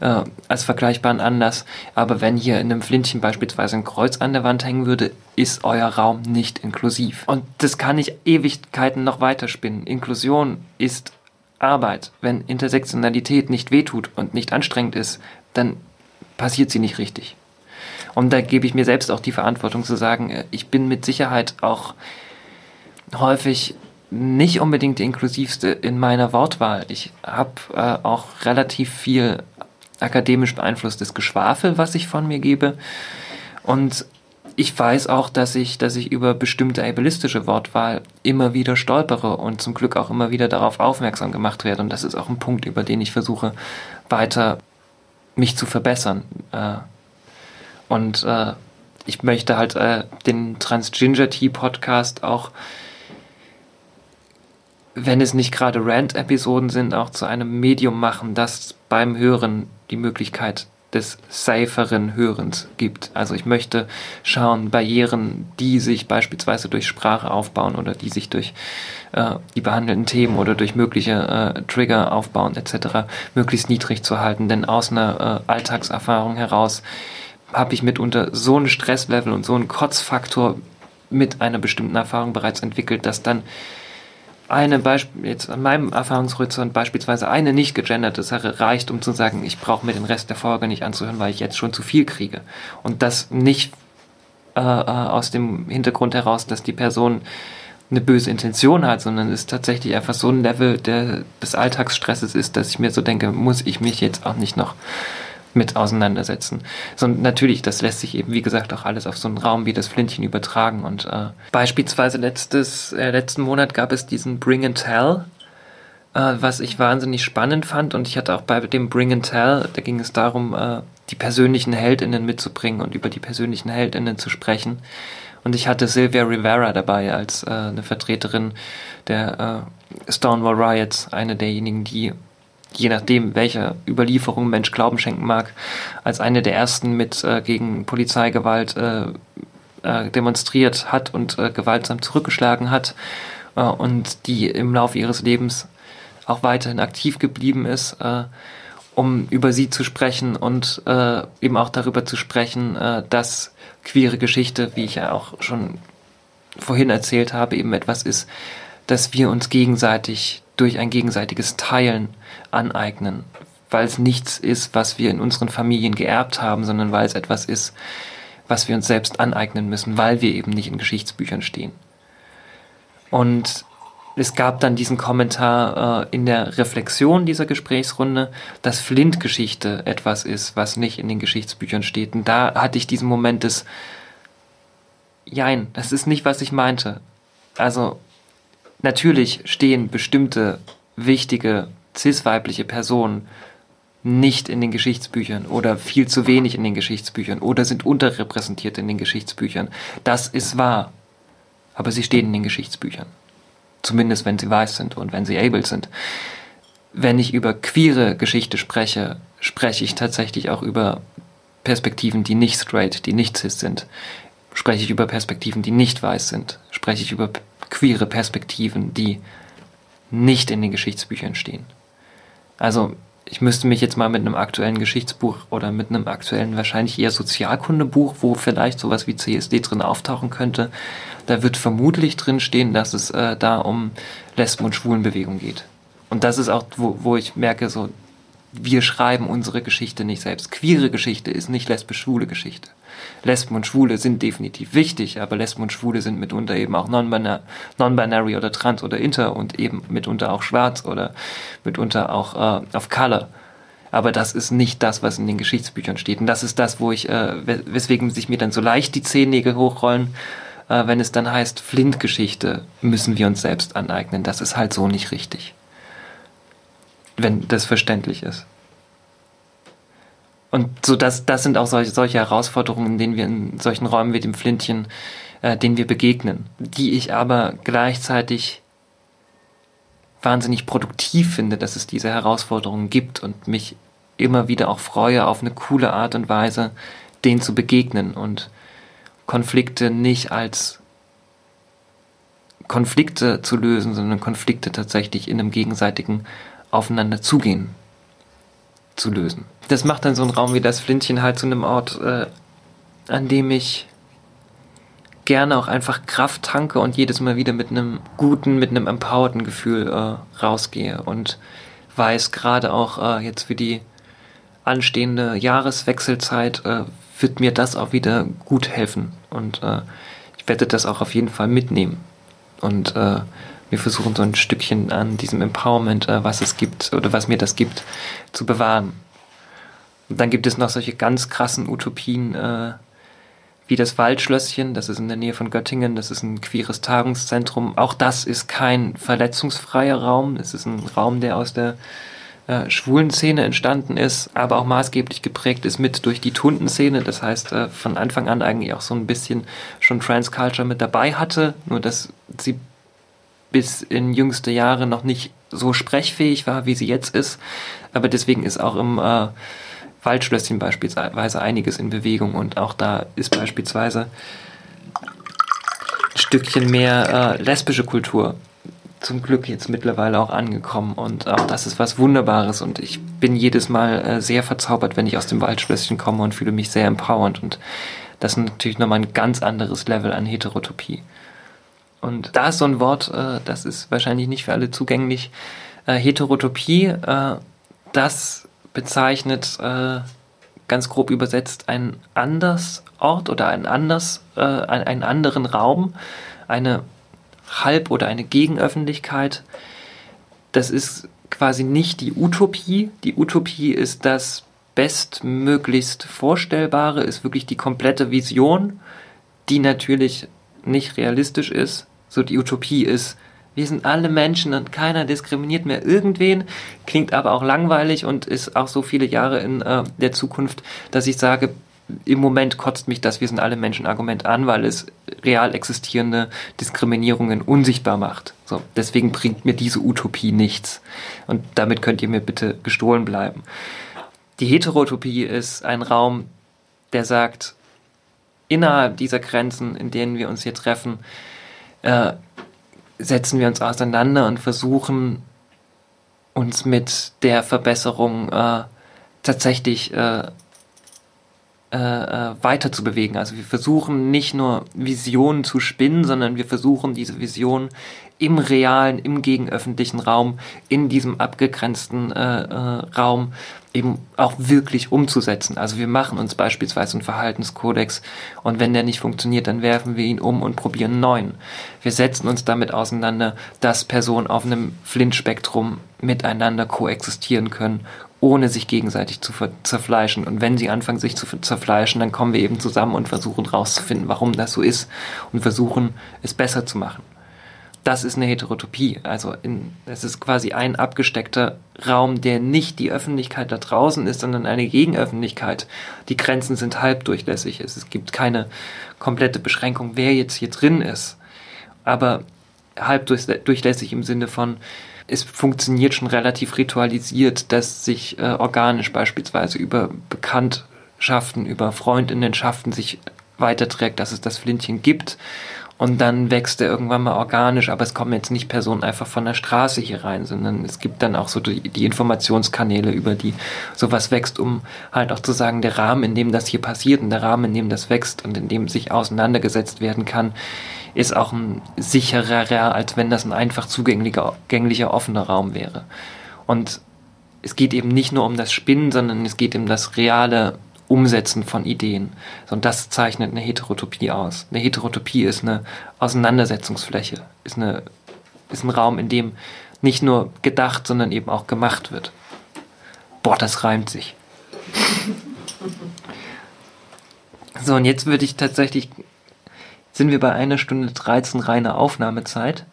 [SPEAKER 1] äh, als vergleichbaren Anlass. Aber wenn hier in einem Flintchen beispielsweise ein Kreuz an der Wand hängen würde, ist euer Raum nicht inklusiv. Und das kann ich Ewigkeiten noch weiterspinnen. Inklusion ist Arbeit. Wenn Intersektionalität nicht wehtut und nicht anstrengend ist, dann passiert sie nicht richtig. Und da gebe ich mir selbst auch die Verantwortung zu sagen, äh, ich bin mit Sicherheit auch häufig nicht unbedingt die inklusivste in meiner Wortwahl. Ich habe äh, auch relativ viel akademisch beeinflusstes Geschwafel, was ich von mir gebe. Und ich weiß auch, dass ich, dass ich über bestimmte ableistische Wortwahl immer wieder stolpere und zum Glück auch immer wieder darauf aufmerksam gemacht werde. Und das ist auch ein Punkt, über den ich versuche, weiter mich zu verbessern. Äh, und äh, ich möchte halt äh, den Transginger Tea Podcast auch wenn es nicht gerade Rant-Episoden sind, auch zu einem Medium machen, das beim Hören die Möglichkeit des saferen Hörens gibt. Also ich möchte schauen, Barrieren, die sich beispielsweise durch Sprache aufbauen oder die sich durch äh, die behandelten Themen oder durch mögliche äh, Trigger aufbauen etc. möglichst niedrig zu halten. Denn aus einer äh, Alltagserfahrung heraus habe ich mitunter so ein Stresslevel und so einen Kotzfaktor mit einer bestimmten Erfahrung bereits entwickelt, dass dann eine Beispiel, jetzt an meinem Erfahrungshorizont beispielsweise eine nicht gegenderte Sache reicht, um zu sagen, ich brauche mir den Rest der Folge nicht anzuhören, weil ich jetzt schon zu viel kriege. Und das nicht äh, äh, aus dem Hintergrund heraus, dass die Person eine böse Intention hat, sondern es tatsächlich einfach so ein Level der, des Alltagsstresses ist, dass ich mir so denke, muss ich mich jetzt auch nicht noch mit auseinandersetzen. So, natürlich, das lässt sich eben, wie gesagt, auch alles auf so einen Raum wie das Flintchen übertragen. Und äh, beispielsweise letztes, äh, letzten Monat gab es diesen Bring and Tell, äh, was ich wahnsinnig spannend fand. Und ich hatte auch bei dem Bring and Tell, da ging es darum, äh, die persönlichen HeldInnen mitzubringen und über die persönlichen HeldInnen zu sprechen. Und ich hatte Sylvia Rivera dabei als äh, eine Vertreterin der äh, Stonewall Riots, eine derjenigen, die je nachdem, welcher Überlieferung Mensch Glauben schenken mag, als eine der ersten mit äh, gegen Polizeigewalt äh, äh, demonstriert hat und äh, gewaltsam zurückgeschlagen hat äh, und die im Laufe ihres Lebens auch weiterhin aktiv geblieben ist, äh, um über sie zu sprechen und eben auch darüber zu sprechen, dass queere Geschichte, wie ich ja auch schon vorhin erzählt habe, eben etwas ist, dass wir uns gegenseitig durch ein gegenseitiges Teilen aneignen, weil es nichts ist, was wir in unseren Familien geerbt haben, sondern weil es etwas ist, was wir uns selbst aneignen müssen, weil wir eben nicht in Geschichtsbüchern stehen. Und es gab dann diesen Kommentar äh, in der Reflexion dieser Gesprächsrunde, dass Flint-Geschichte etwas ist, was nicht in den Geschichtsbüchern steht. Und da hatte ich diesen Moment des, jein, das ist nicht, was ich meinte. Also natürlich stehen bestimmte wichtige cis-weibliche Personen nicht in den Geschichtsbüchern oder viel zu wenig in den Geschichtsbüchern oder sind unterrepräsentiert in den Geschichtsbüchern. Das ist wahr. Aber sie stehen in den Geschichtsbüchern. Zumindest wenn sie weiß sind und wenn sie able sind. Wenn ich über queere Geschichte spreche, spreche ich tatsächlich auch über Perspektiven, die nicht straight, die nicht cis sind. Spreche ich über Perspektiven, die nicht weiß sind. Spreche ich über queere Perspektiven, die nicht in den Geschichtsbüchern stehen. Also ich müsste mich jetzt mal mit einem aktuellen Geschichtsbuch oder mit einem aktuellen, wahrscheinlich eher Sozialkundebuch, wo vielleicht sowas wie CSD drin auftauchen könnte, da wird vermutlich drin stehen, dass es äh, da um Lesben- und Schwulenbewegung geht. Und das ist auch, wo, wo ich merke, so, wir schreiben unsere Geschichte nicht selbst. Queere Geschichte ist nicht lesbisch-schwule Geschichte. Lesben und Schwule sind definitiv wichtig, aber Lesben und Schwule sind mitunter eben auch non-binary oder trans oder inter und eben mitunter auch schwarz oder mitunter auch äh, auf Color. Aber das ist nicht das, was in den Geschichtsbüchern steht. Und das ist das, wo ich, äh, weswegen sich mir dann so leicht die Zehennägel hochrollen, äh, wenn es dann heißt, Flint-Geschichte müssen wir uns selbst aneignen. Das ist halt so nicht richtig. Wenn das verständlich ist. Und so das, das sind auch solche, solche Herausforderungen, denen wir in solchen Räumen wie dem Flintchen, äh, denen wir begegnen, die ich aber gleichzeitig wahnsinnig produktiv finde, dass es diese Herausforderungen gibt und mich immer wieder auch freue, auf eine coole Art und Weise denen zu begegnen und Konflikte nicht als Konflikte zu lösen, sondern Konflikte tatsächlich in einem gegenseitigen Aufeinander zugehen zu lösen. Das macht dann so ein Raum wie das Flintchen halt zu einem Ort, äh, an dem ich gerne auch einfach Kraft tanke und jedes Mal wieder mit einem guten, mit einem empowerten Gefühl äh, rausgehe und weiß gerade auch äh, jetzt für die anstehende Jahreswechselzeit äh, wird mir das auch wieder gut helfen und äh, ich werde das auch auf jeden Fall mitnehmen und äh, wir versuchen so ein Stückchen an diesem Empowerment, äh, was es gibt oder was mir das gibt, zu bewahren. Und dann gibt es noch solche ganz krassen Utopien äh, wie das Waldschlösschen, das ist in der Nähe von Göttingen, das ist ein queeres Tagungszentrum. Auch das ist kein verletzungsfreier Raum, es ist ein Raum, der aus der äh, schwulen Szene entstanden ist, aber auch maßgeblich geprägt ist mit durch die Tundenszene. Das heißt, äh, von Anfang an eigentlich auch so ein bisschen schon Transculture mit dabei hatte, nur dass sie bis in jüngste Jahre noch nicht so sprechfähig war, wie sie jetzt ist. Aber deswegen ist auch im, äh, Waldschlösschen beispielsweise einiges in Bewegung und auch da ist beispielsweise ein Stückchen mehr äh, lesbische Kultur zum Glück jetzt mittlerweile auch angekommen und auch das ist was Wunderbares und ich bin jedes Mal äh, sehr verzaubert, wenn ich aus dem Waldschlösschen komme und fühle mich sehr empowernd und das ist natürlich nochmal ein ganz anderes Level an Heterotopie. Und da ist so ein Wort, äh, das ist wahrscheinlich nicht für alle zugänglich, äh, Heterotopie, äh, das bezeichnet äh, ganz grob übersetzt ein anders Ort oder ein anders, äh, ein, einen anderen Raum, eine Halb- oder eine Gegenöffentlichkeit. Das ist quasi nicht die Utopie. Die Utopie ist das bestmöglichst Vorstellbare, ist wirklich die komplette Vision, die natürlich nicht realistisch ist. So die Utopie ist, wir sind alle Menschen und keiner diskriminiert mehr irgendwen, klingt aber auch langweilig und ist auch so viele Jahre in äh, der Zukunft, dass ich sage, im Moment kotzt mich das Wir sind alle Menschen Argument an, weil es real existierende Diskriminierungen unsichtbar macht. So, deswegen bringt mir diese Utopie nichts. Und damit könnt ihr mir bitte gestohlen bleiben. Die Heterotopie ist ein Raum, der sagt, innerhalb dieser Grenzen, in denen wir uns hier treffen, äh, setzen wir uns auseinander und versuchen uns mit der Verbesserung äh, tatsächlich äh, äh, äh, weiter zu bewegen. Also wir versuchen nicht nur Visionen zu spinnen, sondern wir versuchen diese Visionen im realen, im gegenöffentlichen Raum, in diesem abgegrenzten äh, äh, Raum eben auch wirklich umzusetzen. Also wir machen uns beispielsweise einen Verhaltenskodex und wenn der nicht funktioniert, dann werfen wir ihn um und probieren einen neuen. Wir setzen uns damit auseinander, dass Personen auf einem Flint-Spektrum miteinander koexistieren können, ohne sich gegenseitig zu zerfleischen. Und wenn sie anfangen, sich zu zerfleischen, dann kommen wir eben zusammen und versuchen rauszufinden, warum das so ist und versuchen, es besser zu machen das ist eine Heterotopie. Also es ist quasi ein abgesteckter Raum, der nicht die Öffentlichkeit da draußen ist, sondern eine Gegenöffentlichkeit. Die Grenzen sind halbdurchlässig. Es gibt keine komplette Beschränkung, wer jetzt hier drin ist. Aber halbdurchlässig im Sinne von, es funktioniert schon relativ ritualisiert, dass sich äh, organisch beispielsweise über Bekanntschaften, über Freundinnenschaften sich weiterträgt, dass es das Flintchen gibt und dann wächst er irgendwann mal organisch, aber es kommen jetzt nicht Personen einfach von der Straße hier rein, sondern es gibt dann auch so die, die Informationskanäle, über die sowas wächst, um halt auch zu sagen, der Rahmen, in dem das hier passiert und der Rahmen, in dem das wächst und in dem sich auseinandergesetzt werden kann, ist auch ein sicherer, als wenn das ein einfach zugänglicher, gänglicher, offener Raum wäre. Und es geht eben nicht nur um das Spinnen, sondern es geht um das reale Umsetzen von Ideen. Und das zeichnet eine Heterotopie aus. Eine Heterotopie ist eine Auseinandersetzungsfläche, ist, eine, ist ein Raum, in dem nicht nur gedacht, sondern eben auch gemacht wird. Boah, das reimt sich. So, und jetzt würde ich tatsächlich, sind wir bei einer Stunde 13 reiner Aufnahmezeit.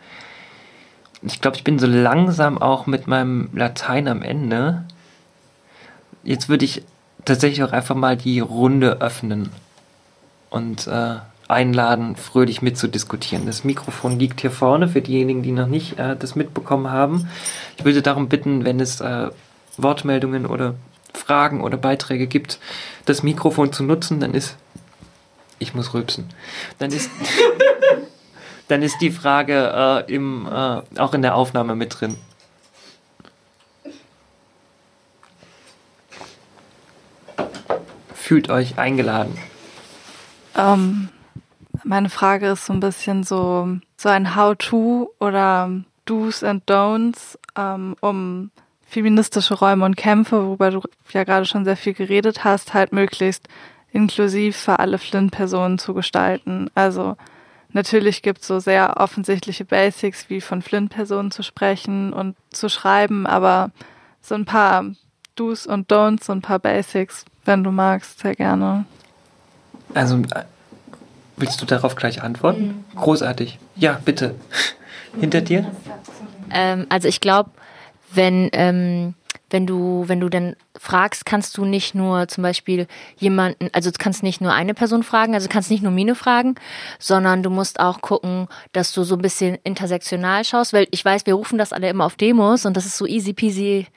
[SPEAKER 1] Ich glaube, ich bin so langsam auch mit meinem Latein am Ende. Jetzt würde ich tatsächlich auch einfach mal die Runde öffnen und äh, einladen, fröhlich mitzudiskutieren. Das Mikrofon liegt hier vorne für diejenigen, die noch nicht äh, das mitbekommen haben. Ich würde darum bitten, wenn es äh, Wortmeldungen oder Fragen oder Beiträge gibt, das Mikrofon zu nutzen, dann ist ich muss rülpsen. Dann ist dann ist die Frage äh, im, äh, auch in der Aufnahme mit drin. Fühlt euch eingeladen.
[SPEAKER 7] Ähm, meine Frage ist so ein bisschen so, so ein How-to oder Do's and Don'ts, ähm, um feministische Räume und Kämpfe, worüber du ja gerade schon sehr viel geredet hast, halt möglichst inklusiv für alle Flint-Personen zu gestalten. Also natürlich gibt es so sehr offensichtliche Basics, wie von Flint-Personen zu sprechen und zu schreiben, aber so ein paar Do's und Don'ts, so ein paar Basics, wenn du magst, sehr gerne.
[SPEAKER 1] Also, äh, willst du darauf gleich antworten? Mhm. Großartig. Ja, bitte. Hinter dir?
[SPEAKER 6] Ähm, also ich glaube, wenn, ähm, wenn du, wenn du dann fragst, kannst du nicht nur zum Beispiel jemanden, also du kannst nicht nur eine Person fragen, also du kannst nicht nur Mine fragen, sondern du musst auch gucken, dass du so ein bisschen intersektional schaust, weil ich weiß, wir rufen das alle immer auf Demos und das ist so easy peasy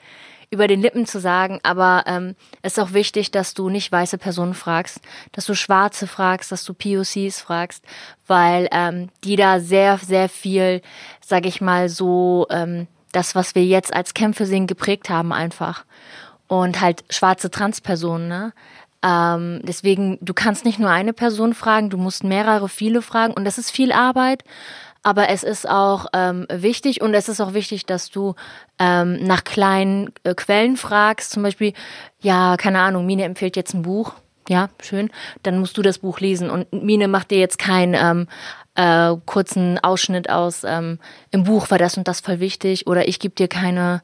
[SPEAKER 6] über den Lippen zu sagen, aber ähm, es ist auch wichtig, dass du nicht weiße Personen fragst, dass du Schwarze fragst, dass du POCs fragst, weil ähm, die da sehr, sehr viel, sag ich mal, so ähm, das, was wir jetzt als Kämpfe sehen, geprägt haben einfach. Und halt schwarze Transpersonen, ne? Ähm, deswegen, du kannst nicht nur eine Person fragen, du musst mehrere, viele fragen und das ist viel Arbeit. Aber es ist auch ähm, wichtig und es ist auch wichtig, dass du ähm, nach kleinen äh, Quellen fragst. Zum Beispiel, ja, keine Ahnung, Mine empfiehlt jetzt ein Buch. Ja, schön. Dann musst du das Buch lesen und Mine macht dir jetzt keinen ähm, äh, kurzen Ausschnitt aus ähm, im Buch war das und das voll wichtig oder ich gebe dir keine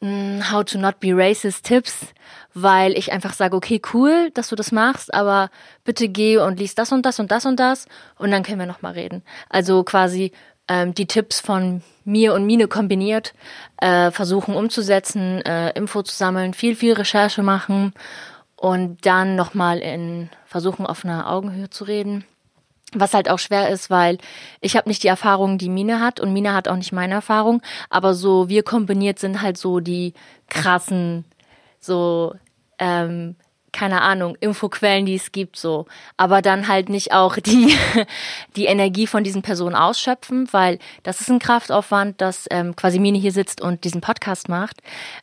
[SPEAKER 6] mh, How to not be racist Tipps, weil ich einfach sage, okay, cool, dass du das machst, aber bitte geh und lies das und das und das und das und dann können wir nochmal reden. Also quasi ähm, die Tipps von mir und Mine kombiniert, äh, versuchen umzusetzen, äh, Info zu sammeln, viel, viel Recherche machen und dann nochmal in versuchen, auf einer Augenhöhe zu reden. Was halt auch schwer ist, weil ich habe nicht die Erfahrung, die Mine hat und Mine hat auch nicht meine Erfahrung, aber so wir kombiniert sind halt so die krassen, so ähm, keine Ahnung, Infoquellen, die es gibt, so. Aber dann halt nicht auch die, die Energie von diesen Personen ausschöpfen, weil das ist ein Kraftaufwand, dass ähm, quasi Mine hier sitzt und diesen Podcast macht.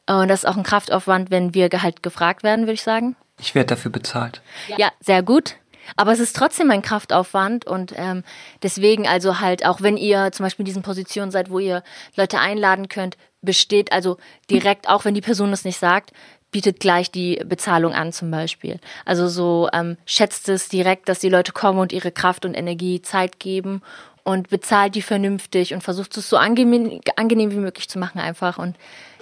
[SPEAKER 6] Und das ist auch ein Kraftaufwand, wenn wir halt gefragt werden, würde ich sagen.
[SPEAKER 1] Ich werde dafür bezahlt.
[SPEAKER 6] Ja, sehr gut. Aber es ist trotzdem ein Kraftaufwand und ähm, deswegen also halt auch wenn ihr zum Beispiel in diesen Positionen seid, wo ihr Leute einladen könnt, besteht also direkt, auch wenn die Person das nicht sagt, bietet gleich die Bezahlung an zum Beispiel. Also so ähm, schätzt es direkt, dass die Leute kommen und ihre Kraft und Energie Zeit geben und bezahlt die vernünftig und versucht es so angenehm, angenehm wie möglich zu machen einfach und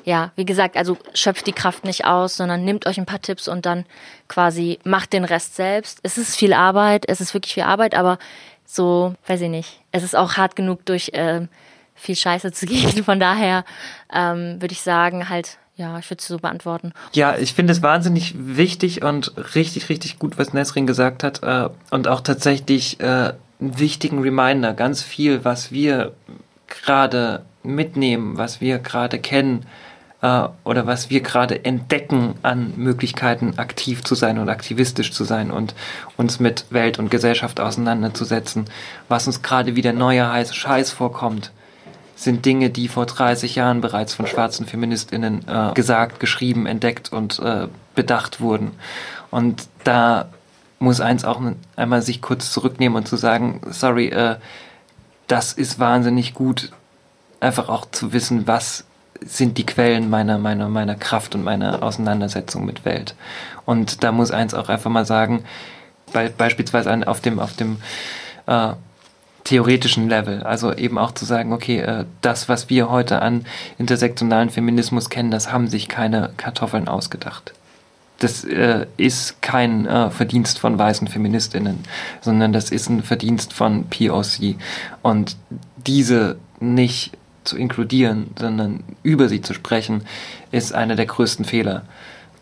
[SPEAKER 6] ja, wie gesagt, also schöpft die Kraft nicht aus, sondern nehmt euch ein paar Tipps und dann quasi macht den Rest selbst. Es ist viel Arbeit, es ist wirklich viel Arbeit, aber so, weiß ich nicht. Es ist auch hart genug, durch äh, viel Scheiße zu gehen. Von daher ähm, würde ich sagen, halt, ja, ich würde es so beantworten.
[SPEAKER 1] Ja, ich finde es wahnsinnig wichtig und richtig, richtig gut, was Nesrin gesagt hat. Äh, und auch tatsächlich äh, einen wichtigen Reminder, ganz viel, was wir gerade mitnehmen, was wir gerade kennen, äh, oder was wir gerade entdecken an Möglichkeiten, aktiv zu sein und aktivistisch zu sein und uns mit Welt und Gesellschaft auseinanderzusetzen, was uns gerade wieder neuer heißer Scheiß vorkommt, sind Dinge, die vor 30 Jahren bereits von schwarzen Feministinnen äh, gesagt, geschrieben, entdeckt und äh, bedacht wurden. Und da muss eins auch einmal sich kurz zurücknehmen und zu sagen, sorry, äh, das ist wahnsinnig gut, einfach auch zu wissen, was sind die Quellen meiner, meiner, meiner Kraft und meiner Auseinandersetzung mit Welt. Und da muss eins auch einfach mal sagen, be beispielsweise auf dem, auf dem äh, theoretischen Level, also eben auch zu sagen, okay, äh, das, was wir heute an intersektionalen Feminismus kennen, das haben sich keine Kartoffeln ausgedacht. Das äh, ist kein äh, Verdienst von weißen Feministinnen, sondern das ist ein Verdienst von POC. Und diese nicht zu inkludieren, sondern über sie zu sprechen, ist einer der größten Fehler,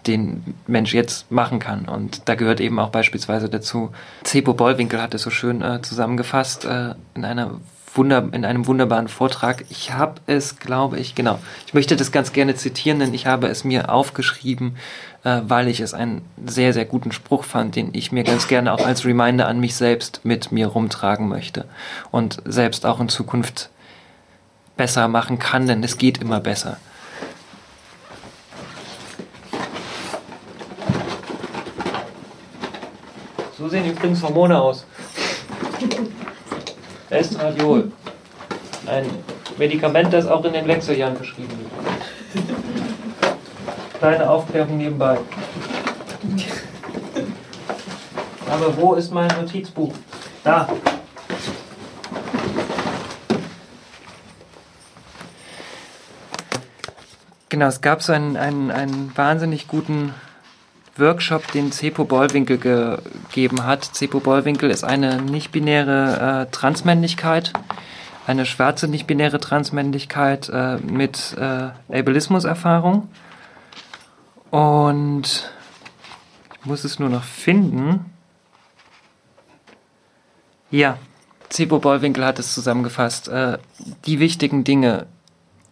[SPEAKER 1] den Mensch jetzt machen kann. Und da gehört eben auch beispielsweise dazu, Cepo Bollwinkel hat es so schön äh, zusammengefasst äh, in einer Wunder, in einem wunderbaren Vortrag. Ich habe es, glaube ich, genau. Ich möchte das ganz gerne zitieren, denn ich habe es mir aufgeschrieben, äh, weil ich es einen sehr, sehr guten Spruch fand, den ich mir ganz gerne auch als Reminder an mich selbst mit mir rumtragen möchte und selbst auch in Zukunft besser machen kann, denn es geht immer besser. So sehen übrigens Hormone aus. Estradiol. Ein Medikament, das auch in den Wechseljahren verschrieben wird. Kleine Aufklärung nebenbei. Aber wo ist mein Notizbuch? Da. Genau, es gab so einen, einen, einen wahnsinnig guten Workshop, den Cepo Bollwinkel gegeben hat. Cepo Bollwinkel ist eine nicht-binäre äh, Transmännlichkeit, eine schwarze nicht-binäre Transmännlichkeit äh, mit äh, Ableismus-Erfahrung. Und ich muss es nur noch finden. Ja, Cepo Bollwinkel hat es zusammengefasst. Äh, die wichtigen Dinge,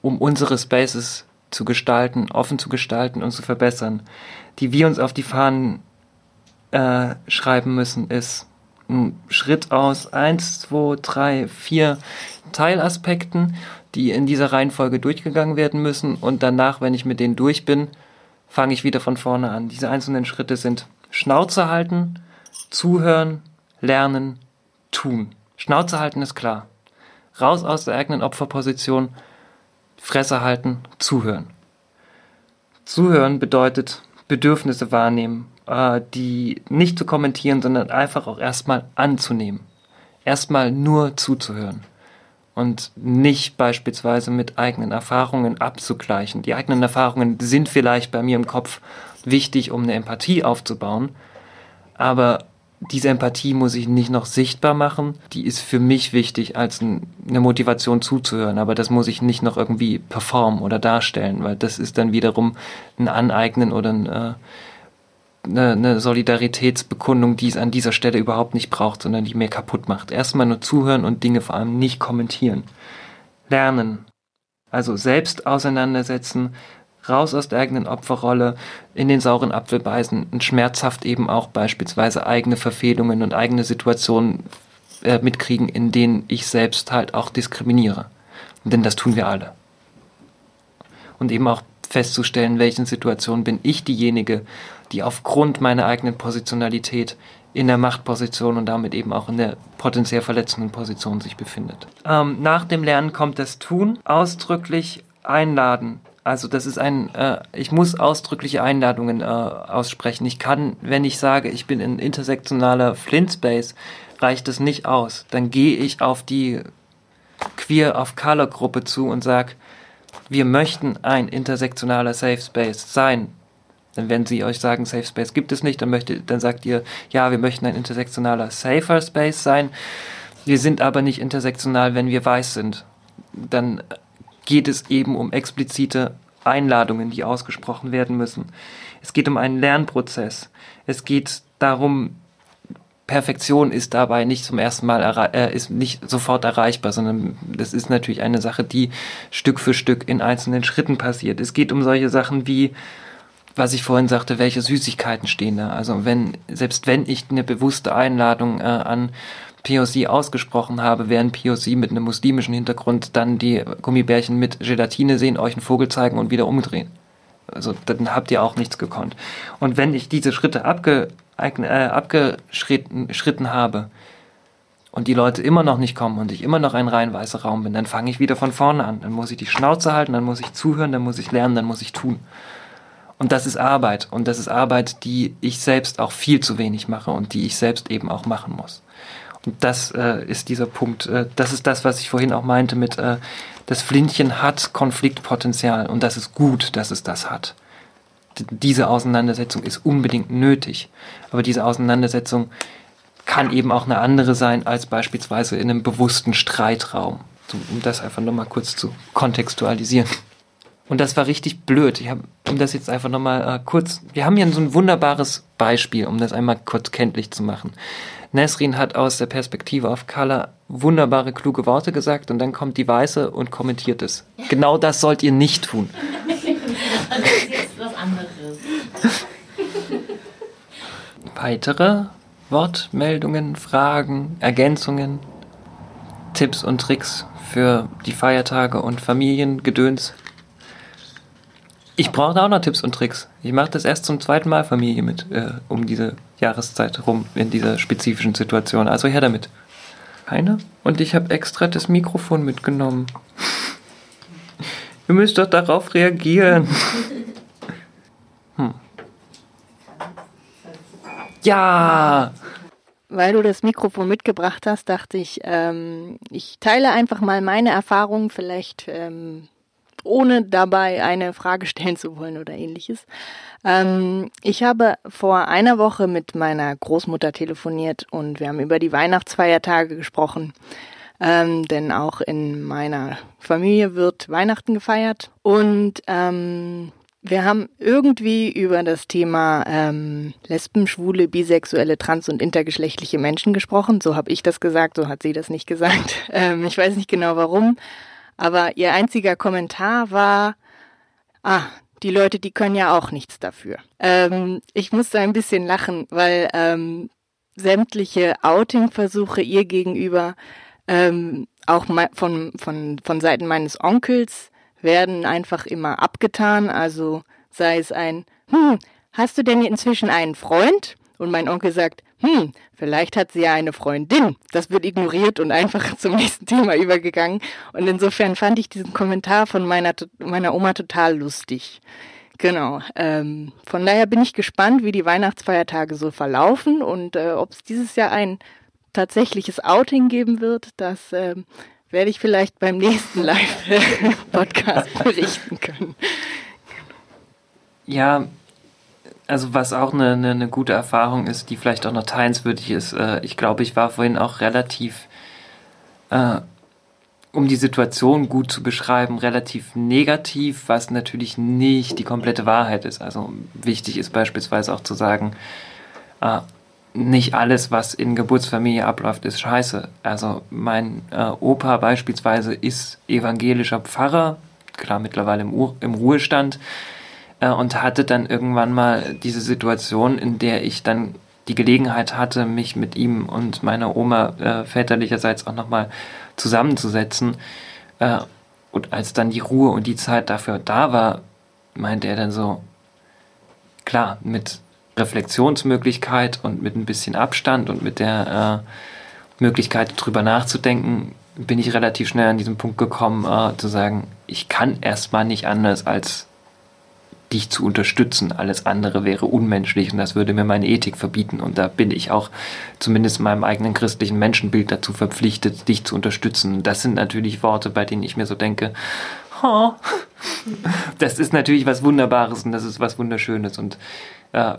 [SPEAKER 1] um unsere Spaces zu gestalten, offen zu gestalten und zu verbessern, die wir uns auf die Fahnen äh, schreiben müssen, ist ein Schritt aus eins, zwei, drei, vier Teilaspekten, die in dieser Reihenfolge durchgegangen werden müssen und danach, wenn ich mit denen durch bin, fange ich wieder von vorne an. Diese einzelnen Schritte sind Schnauze halten, zuhören, lernen, tun. Schnauze halten ist klar. Raus aus der eigenen Opferposition, Fresse halten, zuhören. Zuhören bedeutet Bedürfnisse wahrnehmen, äh, die nicht zu kommentieren, sondern einfach auch erstmal anzunehmen. Erstmal nur zuzuhören und nicht beispielsweise mit eigenen Erfahrungen abzugleichen. Die eigenen Erfahrungen sind vielleicht bei mir im Kopf wichtig, um eine Empathie aufzubauen, aber diese Empathie muss ich nicht noch sichtbar machen. Die ist für mich wichtig als eine Motivation zuzuhören, aber das muss ich nicht noch irgendwie performen oder darstellen, weil das ist dann wiederum ein Aneignen oder ein, äh, eine, eine Solidaritätsbekundung, die es an dieser Stelle überhaupt nicht braucht, sondern die mir kaputt macht. Erstmal nur zuhören und Dinge vor allem nicht kommentieren. Lernen. Also selbst auseinandersetzen, raus aus der eigenen Opferrolle, in den sauren Apfel beißen und schmerzhaft eben auch beispielsweise eigene Verfehlungen und eigene Situationen äh, mitkriegen, in denen ich selbst halt auch diskriminiere. Denn das tun wir alle. Und eben auch festzustellen, in welchen Situationen bin ich diejenige, die aufgrund meiner eigenen Positionalität in der Machtposition und damit eben auch in der potenziell verletzenden Position sich befindet. Ähm, nach dem Lernen kommt das Tun, ausdrücklich einladen. Also das ist ein, äh, ich muss ausdrückliche Einladungen äh, aussprechen. Ich kann, wenn ich sage, ich bin ein intersektionaler Flint Space, reicht es nicht aus. Dann gehe ich auf die Queer of Color Gruppe zu und sage, wir möchten ein intersektionaler Safe Space sein. Denn wenn sie euch sagen, Safe Space gibt es nicht, dann, möchte, dann sagt ihr, ja, wir möchten ein intersektionaler Safer Space sein. Wir sind aber nicht intersektional, wenn wir weiß sind. Dann geht es eben um explizite Einladungen, die ausgesprochen werden müssen. Es geht um einen Lernprozess. Es geht darum, Perfektion ist dabei nicht zum ersten Mal äh, ist nicht sofort erreichbar, sondern das ist natürlich eine Sache, die Stück für Stück in einzelnen Schritten passiert. Es geht um solche Sachen wie was ich vorhin sagte, welche Süßigkeiten stehen da. Also wenn, selbst wenn ich eine bewusste Einladung äh, an POC ausgesprochen habe, während POC mit einem muslimischen Hintergrund dann die Gummibärchen mit Gelatine sehen, euch einen Vogel zeigen und wieder umdrehen. Also dann habt ihr auch nichts gekonnt. Und wenn ich diese Schritte abge, äh, abgeschritten habe und die Leute immer noch nicht kommen und ich immer noch ein rein weißer Raum bin, dann fange ich wieder von vorne an. Dann muss ich die Schnauze halten, dann muss ich zuhören, dann muss ich lernen, dann muss ich tun. Und das ist Arbeit. Und das ist Arbeit, die ich selbst auch viel zu wenig mache und die ich selbst eben auch machen muss. Das äh, ist dieser Punkt. Äh, das ist das, was ich vorhin auch meinte mit, äh, das Flintchen hat Konfliktpotenzial und das ist gut, dass es das hat. D diese Auseinandersetzung ist unbedingt nötig. Aber diese Auseinandersetzung kann eben auch eine andere sein als beispielsweise in einem bewussten Streitraum. So, um das einfach nochmal kurz zu kontextualisieren. Und das war richtig blöd. Ich hab, um das jetzt einfach nochmal äh, kurz, wir haben hier so ein wunderbares Beispiel, um das einmal kurz kenntlich zu machen. Nesrin hat aus der Perspektive auf Color wunderbare, kluge Worte gesagt und dann kommt die Weiße und kommentiert es. Genau das sollt ihr nicht tun.
[SPEAKER 6] das ist jetzt was anderes.
[SPEAKER 1] Weitere Wortmeldungen, Fragen, Ergänzungen, Tipps und Tricks für die Feiertage und Familiengedöns? Ich brauche auch noch Tipps und Tricks. Ich mache das erst zum zweiten Mal Familie mit, äh, um diese Jahreszeit rum, in dieser spezifischen Situation. Also her damit. Keine? Und ich habe extra das Mikrofon mitgenommen. Ihr müsst doch darauf reagieren. Hm. Ja!
[SPEAKER 5] Weil du das Mikrofon mitgebracht hast, dachte ich, ähm, ich teile einfach mal meine Erfahrungen. Vielleicht ähm, ohne dabei eine Frage stellen zu wollen oder ähnliches. Ähm, ich habe vor einer Woche mit meiner Großmutter telefoniert und wir haben über die Weihnachtsfeiertage gesprochen. Ähm, denn auch in meiner Familie wird Weihnachten gefeiert. Und ähm, wir haben irgendwie über das Thema ähm, Lesben, Schwule, Bisexuelle, Trans- und intergeschlechtliche Menschen gesprochen. So habe ich das gesagt, so hat sie das nicht gesagt. Ähm, ich weiß nicht genau warum. Aber ihr einziger Kommentar war, ah, die Leute, die können ja auch nichts dafür. Ähm, ich musste ein bisschen lachen, weil ähm, sämtliche Outing-Versuche ihr gegenüber, ähm, auch von, von, von Seiten meines Onkels, werden einfach immer abgetan. Also sei es ein, hm, hast du denn inzwischen einen Freund? Und mein Onkel sagt, hm, vielleicht hat sie ja eine Freundin. Das wird ignoriert und einfach zum nächsten Thema übergegangen. Und insofern fand ich diesen Kommentar von meiner, meiner Oma total lustig. Genau. Ähm, von daher bin ich gespannt, wie die Weihnachtsfeiertage so verlaufen und äh, ob es dieses Jahr ein tatsächliches Outing geben wird. Das ähm, werde ich vielleicht beim nächsten Live-Podcast berichten können.
[SPEAKER 1] Ja, also was auch eine, eine, eine, gute Erfahrung ist, die vielleicht auch noch teilenswürdig ist. Äh, ich glaube, ich war vorhin auch relativ, äh, um die Situation gut zu beschreiben, relativ negativ, was natürlich nicht die komplette Wahrheit ist. Also wichtig ist beispielsweise auch zu sagen, äh, nicht alles, was in Geburtsfamilie abläuft, ist scheiße. Also mein äh, Opa beispielsweise ist evangelischer Pfarrer, klar mittlerweile im, Ur im Ruhestand äh, und hatte dann irgendwann mal diese Situation, in der ich dann die Gelegenheit hatte, mich mit ihm und meiner Oma äh, väterlicherseits auch nochmal zusammenzusetzen. Äh, und als dann die Ruhe und die Zeit dafür da war, meinte er dann so, klar, mit Reflexionsmöglichkeit und mit ein bisschen Abstand und mit der äh, Möglichkeit, drüber nachzudenken, bin ich relativ schnell an diesen Punkt gekommen, äh, zu sagen, ich kann erstmal nicht anders als dich zu unterstützen. Alles andere wäre unmenschlich und das würde mir meine Ethik verbieten. Und da bin ich auch zumindest meinem eigenen christlichen Menschenbild dazu verpflichtet, dich zu unterstützen. Und das sind natürlich Worte, bei denen ich mir so denke, oh, das ist natürlich was Wunderbares und das ist was Wunderschönes. Und äh,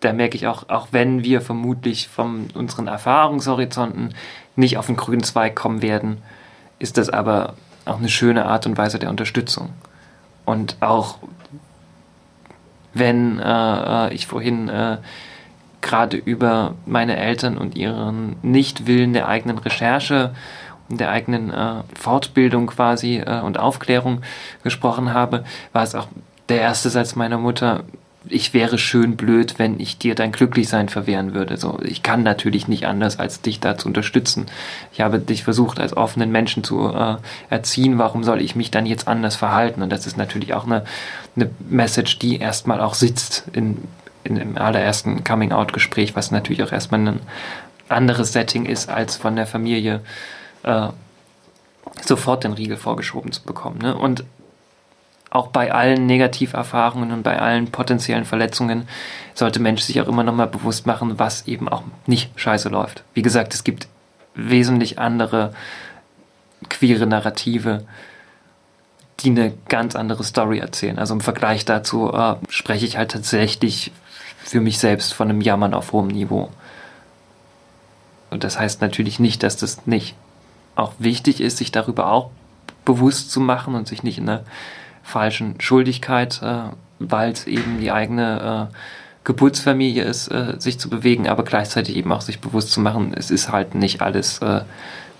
[SPEAKER 1] da merke ich auch, auch wenn wir vermutlich von unseren Erfahrungshorizonten nicht auf den grünen Zweig kommen werden, ist das aber auch eine schöne Art und Weise der Unterstützung. Und auch wenn äh, äh, ich vorhin äh, gerade über meine Eltern und ihren Nichtwillen der eigenen Recherche und der eigenen äh, Fortbildung quasi äh, und Aufklärung gesprochen habe, war es auch der erste Satz meiner Mutter, ich wäre schön blöd, wenn ich dir dein Glücklichsein verwehren würde. So, ich kann natürlich nicht anders, als dich da zu unterstützen. Ich habe dich versucht, als offenen Menschen zu äh, erziehen. Warum soll ich mich dann jetzt anders verhalten? Und das ist natürlich auch eine, eine Message, die erstmal auch sitzt in, in im allerersten Coming-out-Gespräch, was natürlich auch erstmal ein anderes Setting ist, als von der Familie äh, sofort den Riegel vorgeschoben zu bekommen. Ne? Und auch bei allen Negativerfahrungen und bei allen potenziellen Verletzungen sollte Mensch sich auch immer nochmal bewusst machen, was eben auch nicht scheiße läuft. Wie gesagt, es gibt wesentlich andere queere Narrative, die eine ganz andere Story erzählen. Also im Vergleich dazu äh, spreche ich halt tatsächlich für mich selbst von einem Jammern auf hohem Niveau. Und das heißt natürlich nicht, dass das nicht auch wichtig ist, sich darüber auch bewusst zu machen und sich nicht in eine falschen Schuldigkeit, äh, weil es eben die eigene äh, Geburtsfamilie ist, äh, sich zu bewegen, aber gleichzeitig eben auch sich bewusst zu machen, es ist halt nicht alles äh,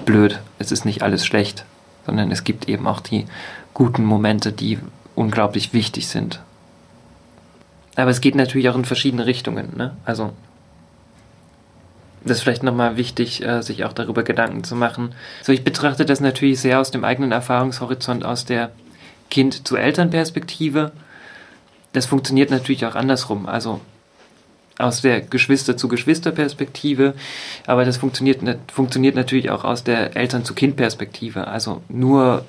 [SPEAKER 1] blöd, es ist nicht alles schlecht, sondern es gibt eben auch die guten Momente, die unglaublich wichtig sind. Aber es geht natürlich auch in verschiedene Richtungen. Ne? Also das ist vielleicht nochmal wichtig, äh, sich auch darüber Gedanken zu machen. So, ich betrachte das natürlich sehr aus dem eigenen Erfahrungshorizont, aus der Kind zu Elternperspektive. Das funktioniert natürlich auch andersrum. Also aus der Geschwister zu Geschwisterperspektive, aber das funktioniert, funktioniert natürlich auch aus der Eltern zu Kind Perspektive. Also nur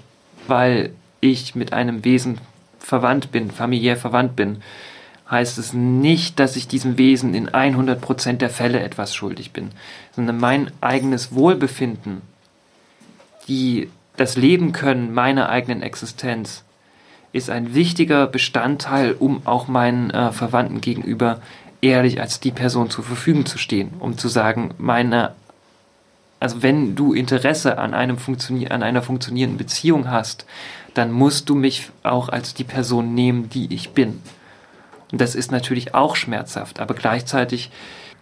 [SPEAKER 1] weil ich mit einem Wesen verwandt bin, familiär verwandt bin, heißt es nicht, dass ich diesem Wesen in 100% der Fälle etwas schuldig bin, sondern mein eigenes Wohlbefinden, die das Leben können meiner eigenen Existenz, ist ein wichtiger Bestandteil, um auch meinen äh, Verwandten gegenüber ehrlich als die Person zur Verfügung zu stehen, um zu sagen, meine, also wenn du Interesse an einem funktionier an einer funktionierenden Beziehung hast, dann musst du mich auch als die Person nehmen, die ich bin. Und das ist natürlich auch schmerzhaft, aber gleichzeitig,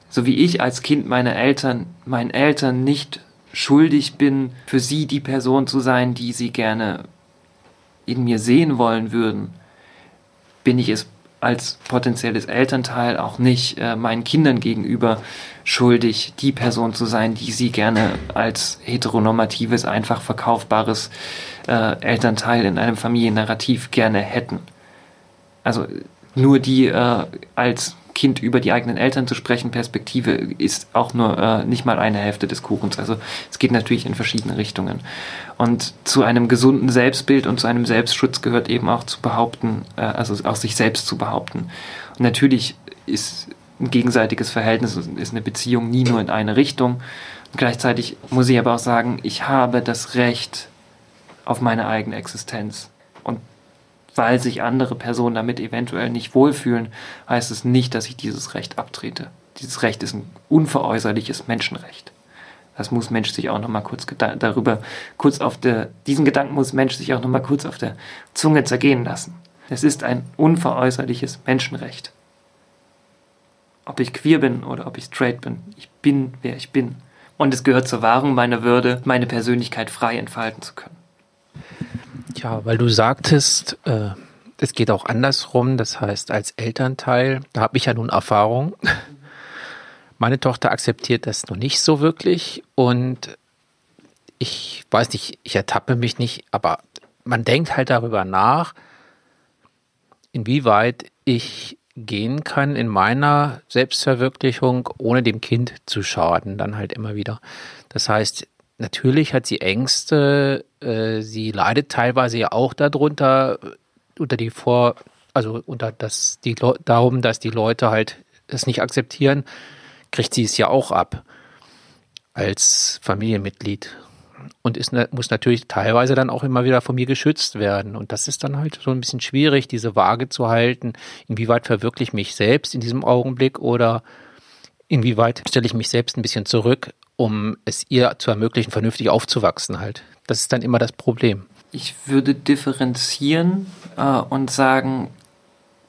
[SPEAKER 1] so wie ich als Kind meiner Eltern, meinen Eltern nicht schuldig bin, für sie die Person zu sein, die sie gerne in mir sehen wollen würden, bin ich es als potenzielles Elternteil auch nicht äh, meinen Kindern gegenüber schuldig, die Person zu sein, die sie gerne als heteronormatives, einfach verkaufbares äh, Elternteil in einem Familiennarrativ gerne hätten. Also nur die äh, als Kind über die eigenen Eltern zu sprechen, Perspektive ist auch nur äh, nicht mal eine Hälfte des Kuchens. Also es geht natürlich in verschiedene Richtungen. Und zu einem gesunden Selbstbild und zu einem Selbstschutz gehört eben auch zu behaupten, äh, also auch sich selbst zu behaupten. Und natürlich ist ein gegenseitiges Verhältnis, ist eine Beziehung nie nur in eine Richtung. Und gleichzeitig muss ich aber auch sagen, ich habe das Recht auf meine eigene Existenz. Und weil sich andere Personen damit eventuell nicht wohlfühlen, heißt es nicht, dass ich dieses Recht abtrete. Dieses Recht ist ein unveräußerliches Menschenrecht. Das muss Mensch sich auch noch mal kurz darüber kurz auf der diesen Gedanken muss Mensch sich auch noch mal kurz auf der Zunge zergehen lassen. Es ist ein unveräußerliches Menschenrecht. Ob ich queer bin oder ob ich straight bin, ich bin, wer ich bin. Und es gehört zur Wahrung meiner Würde, meine Persönlichkeit frei entfalten zu können.
[SPEAKER 8] Ja, weil du sagtest, äh, es geht auch andersrum. Das heißt, als Elternteil, da habe ich ja nun Erfahrung. Meine Tochter akzeptiert das noch nicht so wirklich und ich weiß nicht, ich ertappe mich nicht, aber man denkt halt darüber nach, inwieweit ich gehen kann in meiner Selbstverwirklichung, ohne dem Kind zu schaden, dann halt immer wieder. Das heißt, natürlich hat sie Ängste, äh, sie leidet teilweise ja auch darunter, unter die Vor, also unter das, die darum, dass die Leute halt es nicht akzeptieren, kriegt sie es ja auch ab als Familienmitglied und ist, muss natürlich teilweise dann auch immer wieder von mir geschützt werden. Und das ist dann halt so ein bisschen schwierig, diese Waage zu halten. Inwieweit verwirkliche ich mich selbst in diesem Augenblick oder inwieweit stelle ich mich selbst ein bisschen zurück, um es ihr zu ermöglichen, vernünftig aufzuwachsen halt. Das ist dann immer das Problem.
[SPEAKER 1] Ich würde differenzieren äh, und sagen,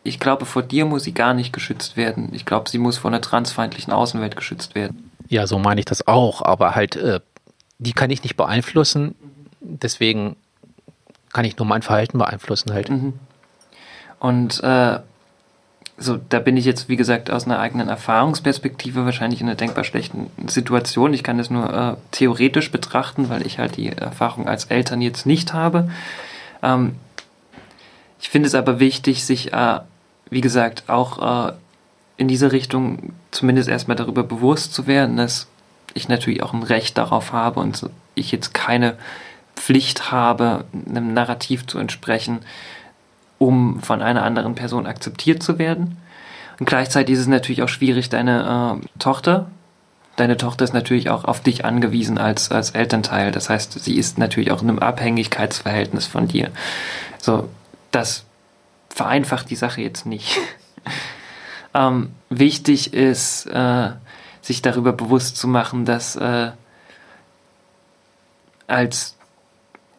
[SPEAKER 1] ich glaube, vor dir muss sie gar nicht geschützt werden. Ich glaube, sie muss vor einer transfeindlichen Außenwelt geschützt werden.
[SPEAKER 8] Ja, so meine ich das auch, aber halt, äh, die kann ich nicht beeinflussen. Deswegen kann ich nur mein Verhalten beeinflussen halt. Mhm.
[SPEAKER 1] Und äh, so, da bin ich jetzt, wie gesagt, aus einer eigenen Erfahrungsperspektive wahrscheinlich in einer denkbar schlechten Situation. Ich kann das nur äh, theoretisch betrachten, weil ich halt die Erfahrung als Eltern jetzt nicht habe. Ähm, ich finde es aber wichtig, sich, äh, wie gesagt, auch äh, in diese Richtung zumindest erstmal darüber bewusst zu werden, dass ich natürlich auch ein Recht darauf habe und ich jetzt keine Pflicht habe, einem Narrativ zu entsprechen, um von einer anderen Person akzeptiert zu werden. Und gleichzeitig ist es natürlich auch schwierig, deine äh, Tochter, deine Tochter ist natürlich auch auf dich angewiesen als, als Elternteil. Das heißt, sie ist natürlich auch in einem Abhängigkeitsverhältnis von dir. So, das vereinfacht die Sache jetzt nicht. ähm, wichtig ist, äh, sich darüber bewusst zu machen, dass äh, als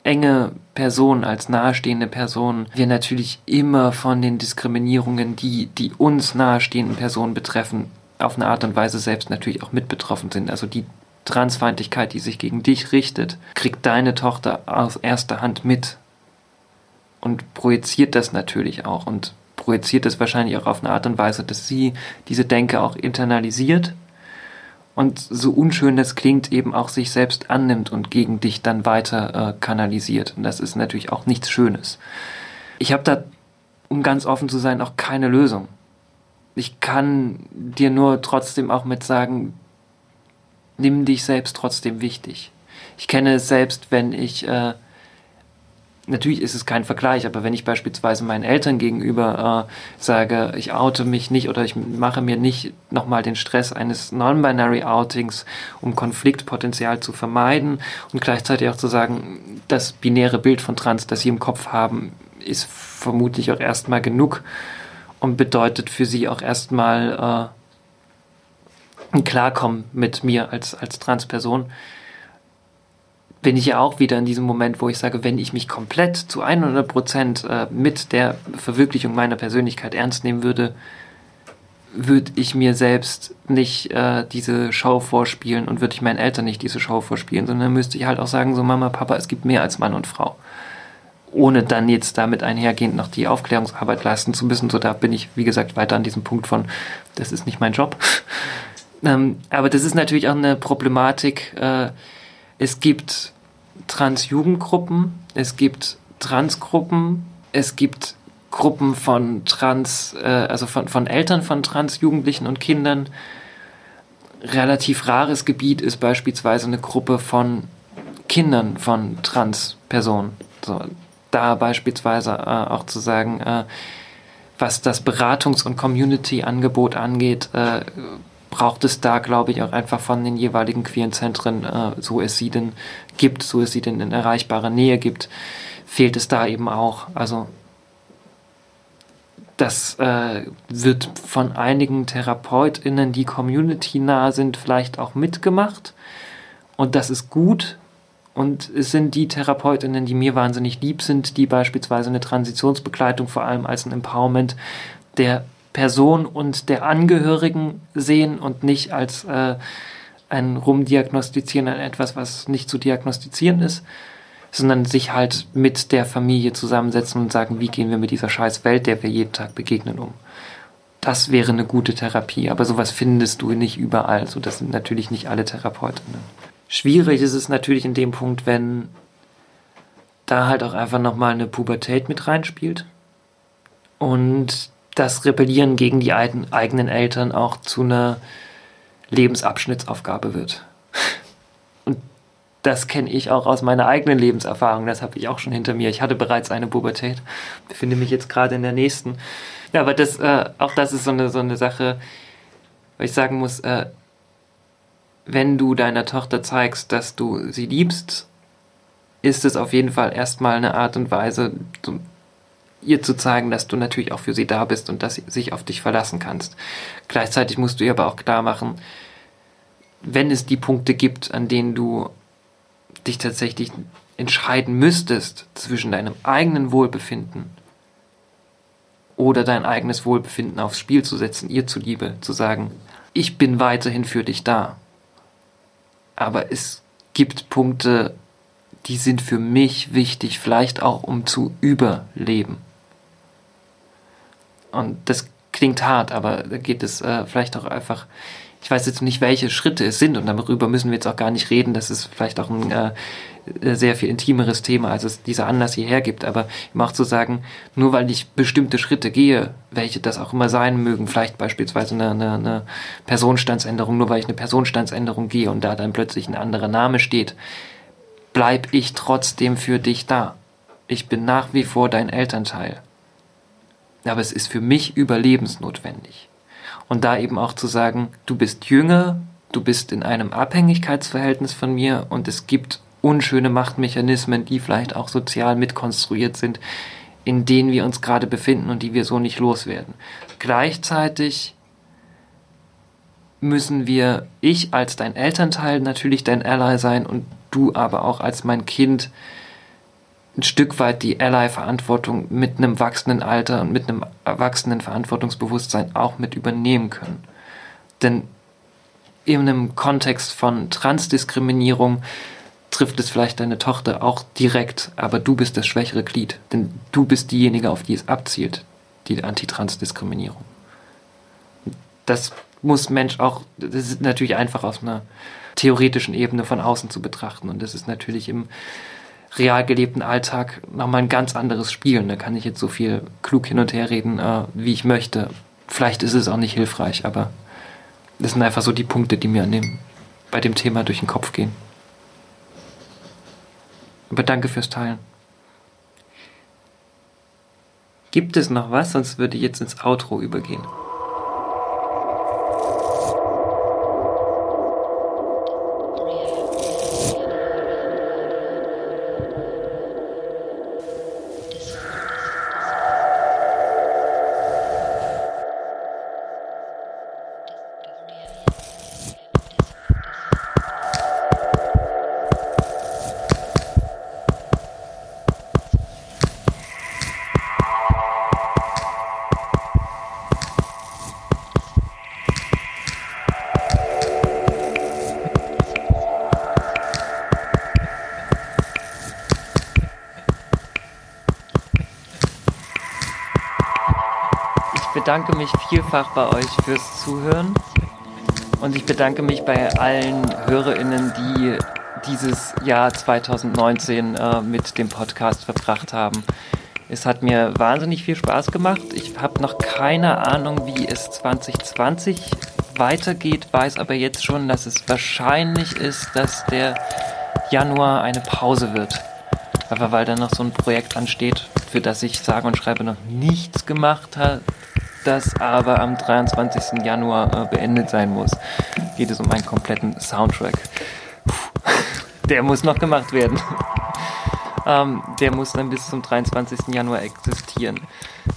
[SPEAKER 1] enge Person, als nahestehende Person, wir natürlich immer von den Diskriminierungen, die die uns nahestehenden Personen betreffen, auf eine Art und Weise selbst natürlich auch mit betroffen sind. Also die Transfeindlichkeit, die sich gegen dich richtet, kriegt deine Tochter aus erster Hand mit und projiziert das natürlich auch und projiziert es wahrscheinlich auch auf eine Art und Weise, dass sie diese Denke auch internalisiert und so unschön das klingt, eben auch sich selbst annimmt und gegen dich dann weiter äh, kanalisiert. Und das ist natürlich auch nichts Schönes. Ich habe da, um ganz offen zu sein, auch keine Lösung. Ich kann dir nur trotzdem auch mit sagen, nimm dich selbst trotzdem wichtig. Ich kenne es selbst, wenn ich äh, natürlich ist es kein Vergleich, aber wenn ich beispielsweise meinen Eltern gegenüber äh, sage, ich oute mich nicht oder ich mache mir nicht nochmal den Stress eines Non-Binary Outings, um Konfliktpotenzial zu vermeiden und gleichzeitig auch zu sagen, das binäre Bild von Trans, das sie im Kopf haben, ist vermutlich auch erstmal genug und bedeutet für sie auch erstmal äh, ein Klarkommen mit mir als, als Transperson bin ich ja auch wieder in diesem Moment, wo ich sage, wenn ich mich komplett zu 100 Prozent äh, mit der Verwirklichung meiner Persönlichkeit ernst nehmen würde, würde ich mir selbst nicht äh, diese Show vorspielen und würde ich meinen Eltern nicht diese Show vorspielen, sondern müsste ich halt auch sagen, so Mama, Papa, es gibt mehr als Mann und Frau. ohne dann jetzt damit einhergehend noch die Aufklärungsarbeit leisten zu müssen. So, da bin ich, wie gesagt, weiter an diesem Punkt von, das ist nicht mein Job. ähm, aber das ist natürlich auch eine Problematik. Äh, es gibt Trans-Jugendgruppen, es gibt Transgruppen, es gibt Gruppen von Trans, äh, also von, von Eltern von Trans-Jugendlichen und Kindern. Relativ rares Gebiet ist beispielsweise eine Gruppe von Kindern von Trans-Personen. So, da beispielsweise äh, auch zu sagen, äh, was das Beratungs- und Community-Angebot angeht, äh, braucht es da, glaube ich, auch einfach von den jeweiligen queeren Zentren, äh, so es sie denn gibt, so es sie denn in erreichbarer Nähe gibt, fehlt es da eben auch. Also das äh, wird von einigen TherapeutInnen, die community-nah sind, vielleicht auch mitgemacht. Und das ist gut, und es sind die Therapeutinnen, die mir wahnsinnig lieb sind, die beispielsweise eine Transitionsbegleitung vor allem als ein Empowerment der Person und der Angehörigen sehen und nicht als äh, ein Rumdiagnostizieren an etwas, was nicht zu diagnostizieren ist, sondern sich halt mit der Familie zusammensetzen und sagen, wie gehen wir mit dieser scheiß Welt, der wir jeden Tag begegnen, um. Das wäre eine gute Therapie, aber sowas findest du nicht überall. So, das sind natürlich nicht alle Therapeutinnen. Schwierig ist es natürlich in dem Punkt, wenn da halt auch einfach nochmal eine Pubertät mit reinspielt und das Rebellieren gegen die eigenen Eltern auch zu einer Lebensabschnittsaufgabe wird. Und das kenne ich auch aus meiner eigenen Lebenserfahrung. Das habe ich auch schon hinter mir. Ich hatte bereits eine Pubertät, befinde mich jetzt gerade in der nächsten. Ja, aber das, äh, auch das ist so eine, so eine Sache, weil ich sagen muss, äh, wenn du deiner Tochter zeigst, dass du sie liebst, ist es auf jeden Fall erstmal eine Art und Weise, ihr zu zeigen, dass du natürlich auch für sie da bist und dass sie sich auf dich verlassen kannst. Gleichzeitig musst du ihr aber auch klar machen, wenn es die Punkte gibt, an denen du dich tatsächlich entscheiden müsstest zwischen deinem eigenen Wohlbefinden oder dein eigenes Wohlbefinden aufs Spiel zu setzen, ihr zuliebe, zu sagen, ich bin weiterhin für dich da aber es gibt Punkte, die sind für mich wichtig, vielleicht auch um zu überleben. Und das klingt hart, aber da geht es äh, vielleicht auch einfach ich weiß jetzt nicht, welche Schritte es sind und darüber müssen wir jetzt auch gar nicht reden. Das ist vielleicht auch ein äh, sehr viel intimeres Thema, als es dieser Anlass hierher gibt. Aber ihm auch zu sagen, nur weil ich bestimmte Schritte gehe, welche das auch immer sein mögen, vielleicht beispielsweise eine, eine, eine Personenstandsänderung, nur weil ich eine Personenstandsänderung gehe und da dann plötzlich ein anderer Name steht, bleib ich trotzdem für dich da. Ich bin nach wie vor dein Elternteil. Aber es ist für mich überlebensnotwendig. Und da eben auch zu sagen, du bist jünger, du bist in einem Abhängigkeitsverhältnis von mir und es gibt unschöne Machtmechanismen, die vielleicht auch sozial mitkonstruiert sind, in denen wir uns gerade befinden und die wir so nicht loswerden. Gleichzeitig müssen wir, ich als dein Elternteil natürlich dein Ally sein und du aber auch als mein Kind ein Stück weit die Ally-Verantwortung mit einem wachsenden Alter und mit einem erwachsenen Verantwortungsbewusstsein auch mit übernehmen können. Denn in einem Kontext von Transdiskriminierung trifft es vielleicht deine Tochter auch direkt, aber du bist das schwächere Glied, denn du bist diejenige, auf die es abzielt, die Antitransdiskriminierung. Das muss Mensch auch, das ist natürlich einfach aus einer theoretischen Ebene von außen zu betrachten und das ist natürlich im real gelebten Alltag nochmal ein ganz anderes Spiel. Da kann ich jetzt so viel klug hin und her reden, äh, wie ich möchte. Vielleicht ist es auch nicht hilfreich, aber das sind einfach so die Punkte, die mir an dem, bei dem Thema durch den Kopf gehen. Aber danke fürs Teilen. Gibt es noch was? Sonst würde ich jetzt ins Outro übergehen. Mich vielfach bei euch fürs Zuhören. Und ich bedanke mich bei allen HörerInnen, die dieses Jahr 2019 äh, mit dem Podcast verbracht haben. Es hat mir wahnsinnig viel Spaß gemacht. Ich habe noch keine Ahnung, wie es 2020 weitergeht, weiß aber jetzt schon, dass es wahrscheinlich ist, dass der Januar eine Pause wird. Aber weil da noch so ein Projekt ansteht, für das ich sage und schreibe noch nichts gemacht habe, das aber am 23. Januar äh, beendet sein muss. Geht es um einen kompletten Soundtrack. Der muss noch gemacht werden. ähm, der muss dann bis zum 23. Januar existieren.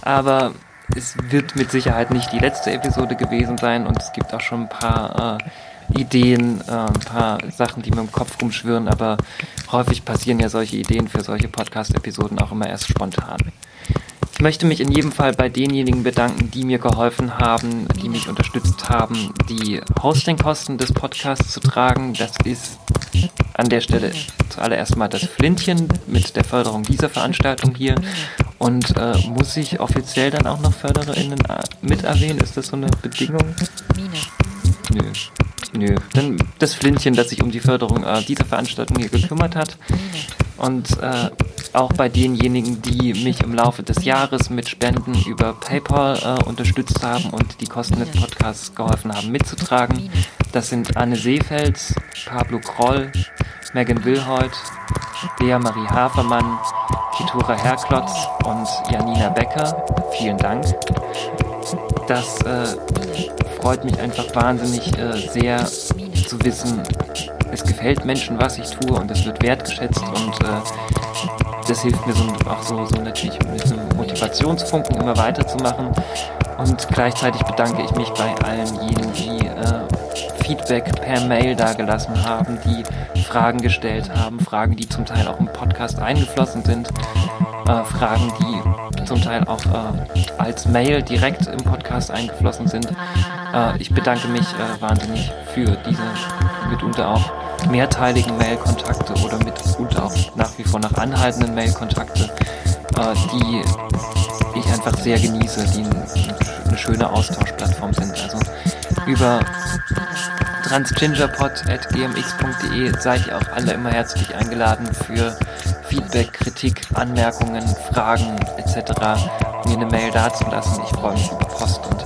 [SPEAKER 1] Aber es wird mit Sicherheit nicht die letzte Episode gewesen sein und es gibt auch schon ein paar äh, Ideen, äh, ein paar Sachen, die mir im Kopf rumschwirren, aber häufig passieren ja solche Ideen für solche Podcast-Episoden auch immer erst spontan. Ich möchte mich in jedem Fall bei denjenigen bedanken, die mir geholfen haben, die mich unterstützt haben, die Hostingkosten des Podcasts zu tragen. Das ist an der Stelle zuallererst mal das Flintchen mit der Förderung dieser Veranstaltung hier. Und äh, muss ich offiziell dann auch noch FördererInnen äh, mit erwähnen? Ist das so eine Bedingung? Nö. Nö. Dann das Flintchen, das sich um die Förderung äh, dieser Veranstaltung hier gekümmert hat. Und äh, auch bei denjenigen, die mich im Laufe des Jahres mit Spenden über PayPal äh, unterstützt haben und die Kosten des Podcasts geholfen haben mitzutragen. Das sind Anne Seefels, Pablo Kroll, Megan Wilholt, Lea Marie Hafermann, Kitura Herklotz und Janina Becker. Vielen Dank. Das äh, freut mich einfach wahnsinnig äh, sehr zu wissen, es gefällt Menschen, was ich tue und es wird wertgeschätzt und äh, das hilft mir so, auch so, so natürlich mit einem Motivationsfunken immer weiterzumachen. Und gleichzeitig bedanke ich mich bei allen jenen, die äh, Feedback per Mail dagelassen haben, die Fragen gestellt haben, Fragen, die zum Teil auch im Podcast eingeflossen sind, äh, Fragen, die zum Teil auch äh, als Mail direkt im Podcast eingeflossen sind. Äh, ich bedanke mich äh, wahnsinnig für diese mitunter auch mehrteiligen Mail-Kontakte oder mitunter auch nach wie vor nach anhaltenden Mail-Kontakte, äh, die ich einfach sehr genieße, die eine schöne Austauschplattform sind. Also über transgingerpod.gmx.de seid ihr auch alle immer herzlich eingeladen für Feedback, Kritik, Anmerkungen, Fragen etc. mir eine Mail dazulassen. Ich freue mich über Post und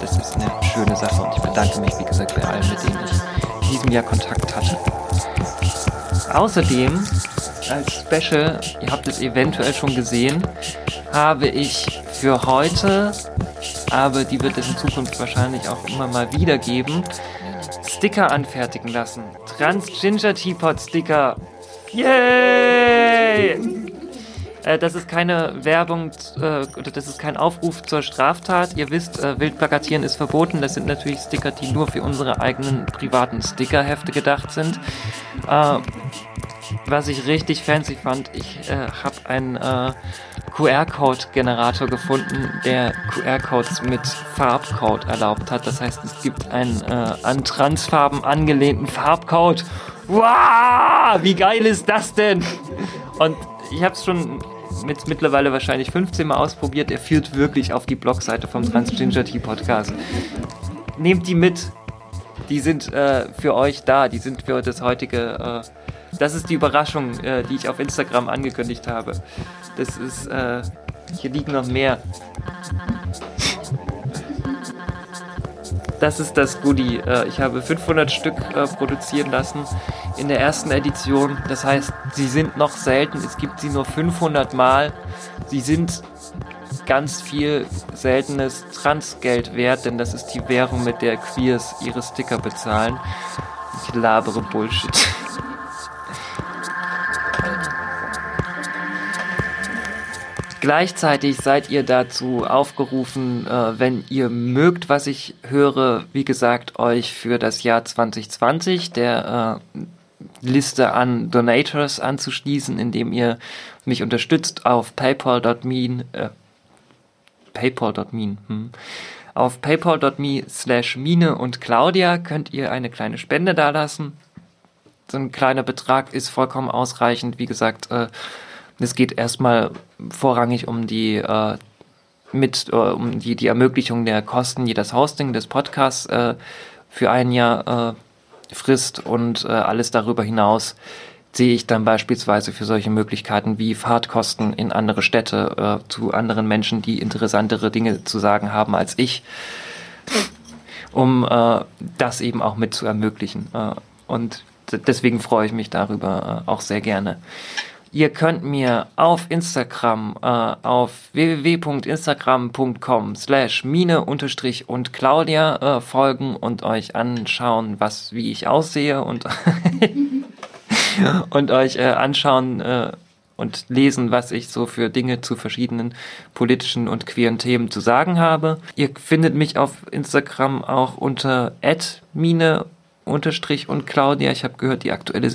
[SPEAKER 1] das ist eine schöne Sache und ich bedanke mich, wie gesagt, bei allen, mit denen ich in diesem Jahr Kontakt hatte. Außerdem als Special, ihr habt es eventuell schon gesehen, habe ich für heute, aber die wird es in Zukunft wahrscheinlich auch immer mal wieder geben, Sticker anfertigen lassen. Trans Ginger Teapot Sticker. Yay! Äh, das ist keine Werbung äh, oder das ist kein Aufruf zur Straftat. Ihr wisst, äh, Wildplakatieren ist verboten. Das sind natürlich Sticker, die nur für unsere eigenen privaten Stickerhefte gedacht sind. Äh, was ich richtig fancy fand, ich äh, habe einen äh, QR-Code-Generator gefunden, der QR-Codes mit Farbcode erlaubt hat. Das heißt, es gibt einen äh, an Transfarben angelehnten Farbcode. Wow, wie geil ist das denn? Und ich habe es schon mit mittlerweile wahrscheinlich 15 Mal ausprobiert. Er führt wirklich auf die Blogseite vom Transginger Tea Podcast. Nehmt die mit. Die sind äh, für euch da. Die sind für das heutige. Äh, das ist die Überraschung, äh, die ich auf Instagram angekündigt habe. Das ist. Äh, hier liegen noch mehr. Das ist das Goodie. Äh, ich habe 500 Stück äh, produzieren lassen in der ersten Edition. Das heißt, sie sind noch selten. Es gibt sie nur 500 Mal. Sie sind ganz viel seltenes Transgeld wert, denn das ist die Währung, mit der Queers ihre Sticker bezahlen. Ich labere Bullshit. Gleichzeitig seid ihr dazu aufgerufen, äh, wenn ihr mögt, was ich höre, wie gesagt, euch für das Jahr 2020 der äh, Liste an Donators anzuschließen, indem ihr mich unterstützt auf paypal.me äh, paypal.me hm. auf paypal.me slash Mine und Claudia könnt ihr eine kleine Spende dalassen. So ein kleiner Betrag ist vollkommen ausreichend. Wie gesagt, äh, es geht erstmal vorrangig um die äh, mit äh, um die, die Ermöglichung der Kosten, die das Hosting des Podcasts äh, für ein Jahr äh, frisst und äh, alles darüber hinaus sehe ich dann beispielsweise für solche Möglichkeiten wie Fahrtkosten in andere Städte äh, zu anderen Menschen, die interessantere Dinge zu sagen haben als ich, um äh, das eben auch mit zu ermöglichen. Äh, und deswegen freue ich mich darüber äh, auch sehr gerne. Ihr könnt mir auf Instagram äh, auf www.instagram.com slash mine unterstrich und Claudia äh, folgen und euch anschauen, was wie ich aussehe und und euch äh, anschauen äh, und lesen, was ich so für Dinge zu verschiedenen politischen und queeren Themen zu sagen habe. Ihr findet mich auf Instagram auch unter @mine unterstrich und Claudia. Ich habe gehört, die aktuelle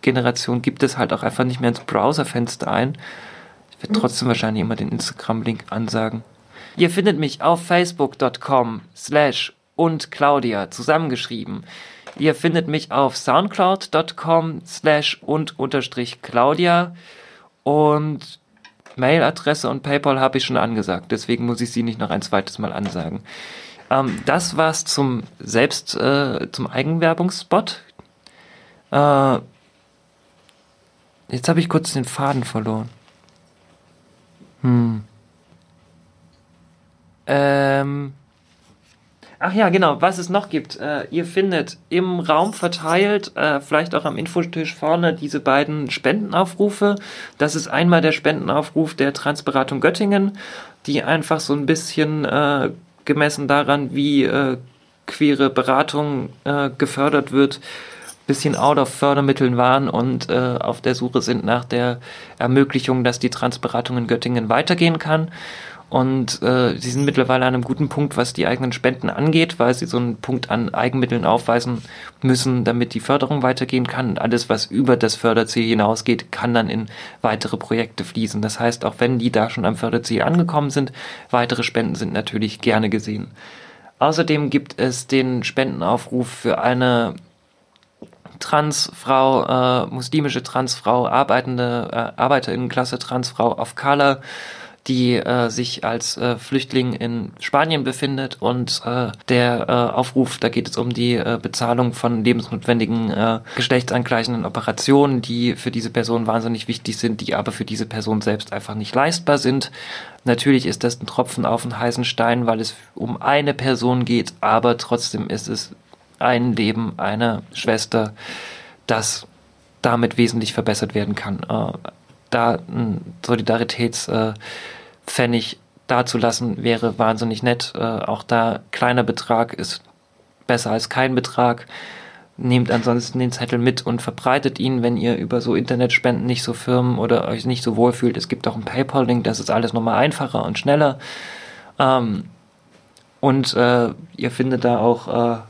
[SPEAKER 1] Generation gibt es halt auch einfach nicht mehr ins Browserfenster ein. Ich werde trotzdem wahrscheinlich immer den Instagram-Link ansagen. Ihr findet mich auf facebook.com slash und Claudia zusammengeschrieben. Ihr findet mich auf soundcloud.com slash und unterstrich Claudia und Mailadresse und PayPal habe ich schon angesagt, deswegen muss ich sie nicht noch ein zweites Mal ansagen. Ähm, das war's zum Selbst, äh, zum Eigenwerbungsspot. Äh, jetzt habe ich kurz den Faden verloren. Hm. Ähm. Ach ja, genau, was es noch gibt. Äh, ihr findet im Raum verteilt, äh, vielleicht auch am Infotisch vorne, diese beiden Spendenaufrufe. Das ist einmal der Spendenaufruf der Transberatung Göttingen, die einfach so ein bisschen äh, gemessen daran, wie äh, queere Beratung äh, gefördert wird, bisschen out of Fördermitteln waren und äh, auf der Suche sind nach der Ermöglichung, dass die Transberatung in Göttingen weitergehen kann. Und äh, sie sind mittlerweile an einem guten Punkt, was die eigenen Spenden angeht, weil sie so einen Punkt an Eigenmitteln aufweisen müssen, damit die Förderung weitergehen kann. Und alles, was über das Förderziel hinausgeht, kann dann in weitere Projekte fließen. Das heißt, auch wenn die da schon am Förderziel angekommen sind, weitere Spenden sind natürlich gerne gesehen. Außerdem gibt es den Spendenaufruf für eine Transfrau, äh, muslimische Transfrau, arbeitende äh, Arbeiterinnenklasse Transfrau auf Color die äh, sich als äh, Flüchtling in Spanien befindet und äh, der äh, Aufruf, da geht es um die äh, Bezahlung von lebensnotwendigen äh, geschlechtsangleichenden Operationen, die für diese Person wahnsinnig wichtig sind, die aber für diese Person selbst einfach nicht leistbar sind. Natürlich ist das ein Tropfen auf den heißen Stein, weil es um eine Person geht, aber trotzdem ist es ein Leben einer Schwester, das damit wesentlich verbessert werden kann. Äh, da ein Solidaritätspfennig äh, dazulassen, wäre wahnsinnig nett. Äh, auch da kleiner Betrag ist besser als kein Betrag. Nehmt ansonsten den Zettel mit und verbreitet ihn, wenn ihr über so Internetspenden nicht so firmen oder euch nicht so wohl fühlt. Es gibt auch einen PayPal-Link, das ist alles nochmal einfacher und schneller. Ähm, und äh, ihr findet da auch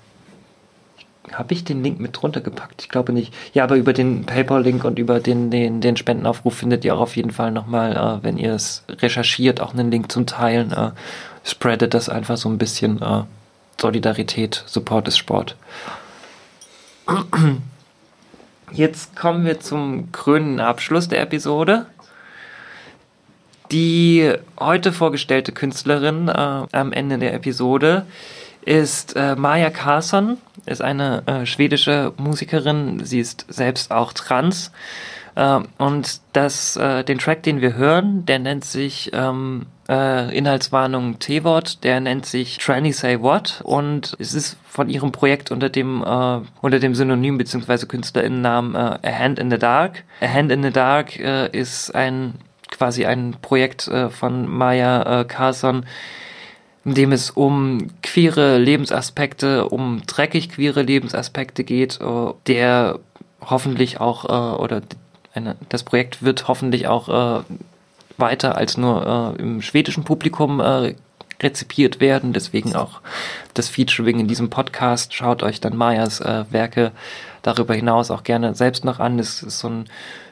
[SPEAKER 1] habe ich den Link mit drunter gepackt? Ich glaube nicht. Ja, aber über den PayPal-Link und über den, den, den Spendenaufruf findet ihr auch auf jeden Fall nochmal, äh, wenn ihr es recherchiert, auch einen Link zum Teilen. Äh, spreadet das einfach so ein bisschen äh, Solidarität, Support ist Sport. Jetzt kommen wir zum krönenden Abschluss der Episode. Die heute vorgestellte Künstlerin äh, am Ende der Episode ist äh, Maja Carson, ist eine äh, schwedische Musikerin. Sie ist selbst auch trans. Äh, und das, äh, den Track, den wir hören, der nennt sich ähm, äh, Inhaltswarnung T-Wort, der nennt sich Tranny Say What und es ist von ihrem Projekt unter dem äh, unter dem Synonym bzw. Künstlerinnennamen äh, A Hand in the Dark. A Hand in the Dark äh, ist ein quasi ein Projekt äh, von Maya Carson, in dem es um queere Lebensaspekte, um dreckig queere Lebensaspekte geht, äh, der hoffentlich auch, äh, oder eine, das Projekt wird hoffentlich auch äh, weiter als nur im schwedischen Publikum rezipiert werden. Deswegen auch das Featuring in diesem Podcast. Schaut euch dann Mayas Werke darüber hinaus auch gerne selbst noch an. Es ist so ein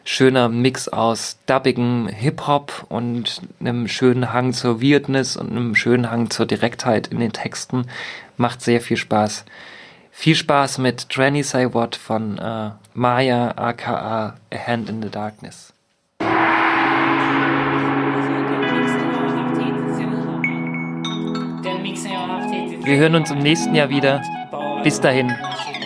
[SPEAKER 1] schöner Mix aus dubbigem Hip-Hop und einem schönen Hang zur Weirdness und einem schönen Hang zur Direktheit in den Texten. Macht sehr viel Spaß. Viel Spaß mit Tranny Say What von äh, Maya aka A Hand in the Darkness. Wir hören uns im nächsten Jahr wieder. Bis dahin.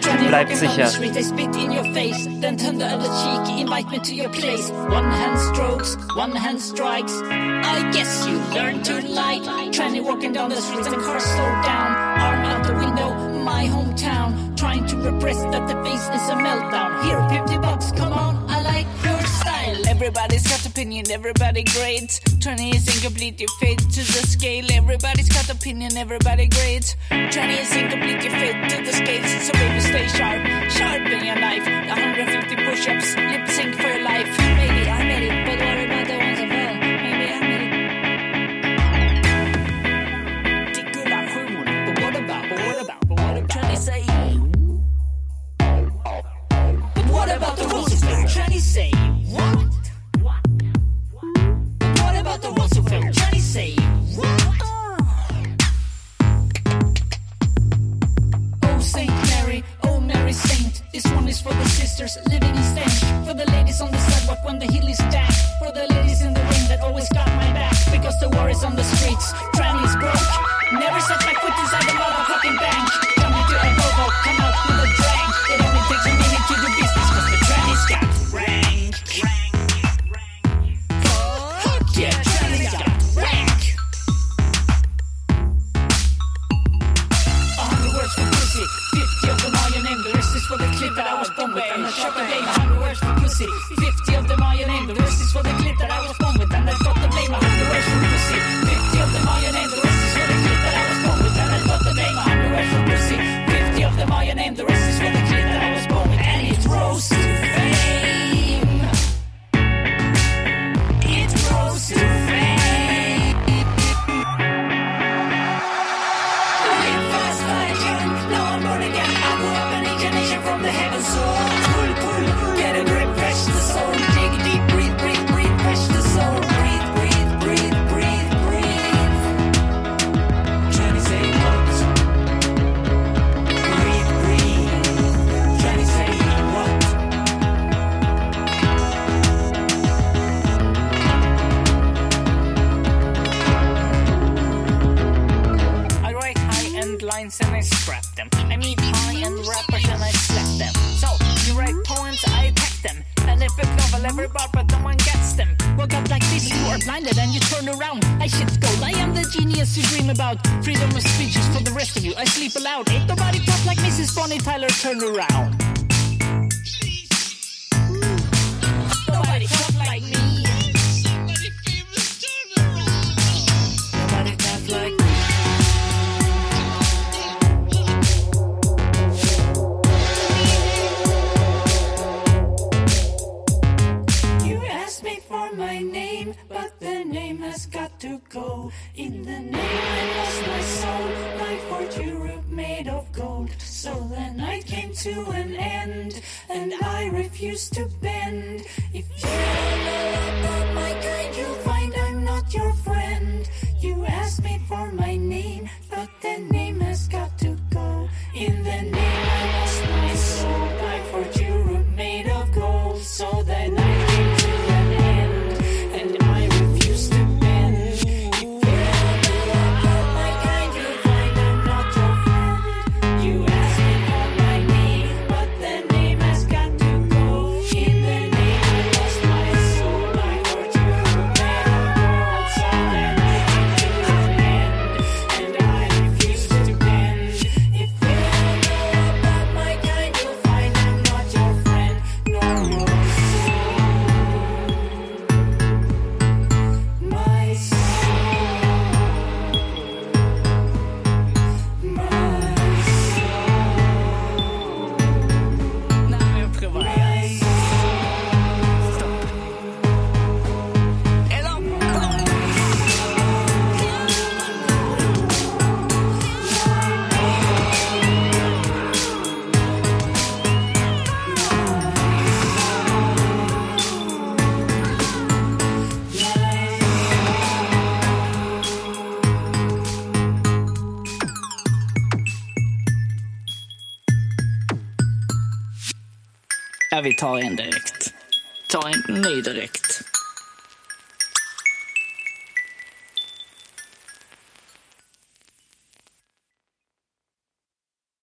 [SPEAKER 1] Bleibt sicher.
[SPEAKER 9] They spit in your face, then turn the other cheek, invite me to your place. One hand strokes, one hand strikes. I guess you learned to like. Tranny walking down the streets and cars slow down. Arm out the window, my hometown. Trying to repress that the face is a meltdown. Here, 50 bucks, come on, I like your style. Everybody's got opinion, everybody great. Tranny is incomplete, you fade to the scale. Everybody's got opinion, everybody great. Tranny is incomplete, you fade to the scale. So baby, stay sharp, sharpen your knife. 150 push-ups, lip sync for your life. Maybe I made it, but what about the ones that fell? Maybe I made it. But what about, but what what about? Tranny say. But what about the rules? Tranny say. Ones who? Johnny say what? Oh Saint Mary, oh Mary Saint. This one is for the sisters living in stench. For the ladies on the sidewalk when the hill is damp. For the ladies in the ring that always got my back. Because the war is on the streets. Tranny is broke. Never set my foot inside the motherfucking bank. For the clip that I was born with. And I shot the game. A hundred words for pussy, fifty of them are your name. The rest is for the clip that I was born with. Turn around. Vi tar en direkt. Ta en ny direkt.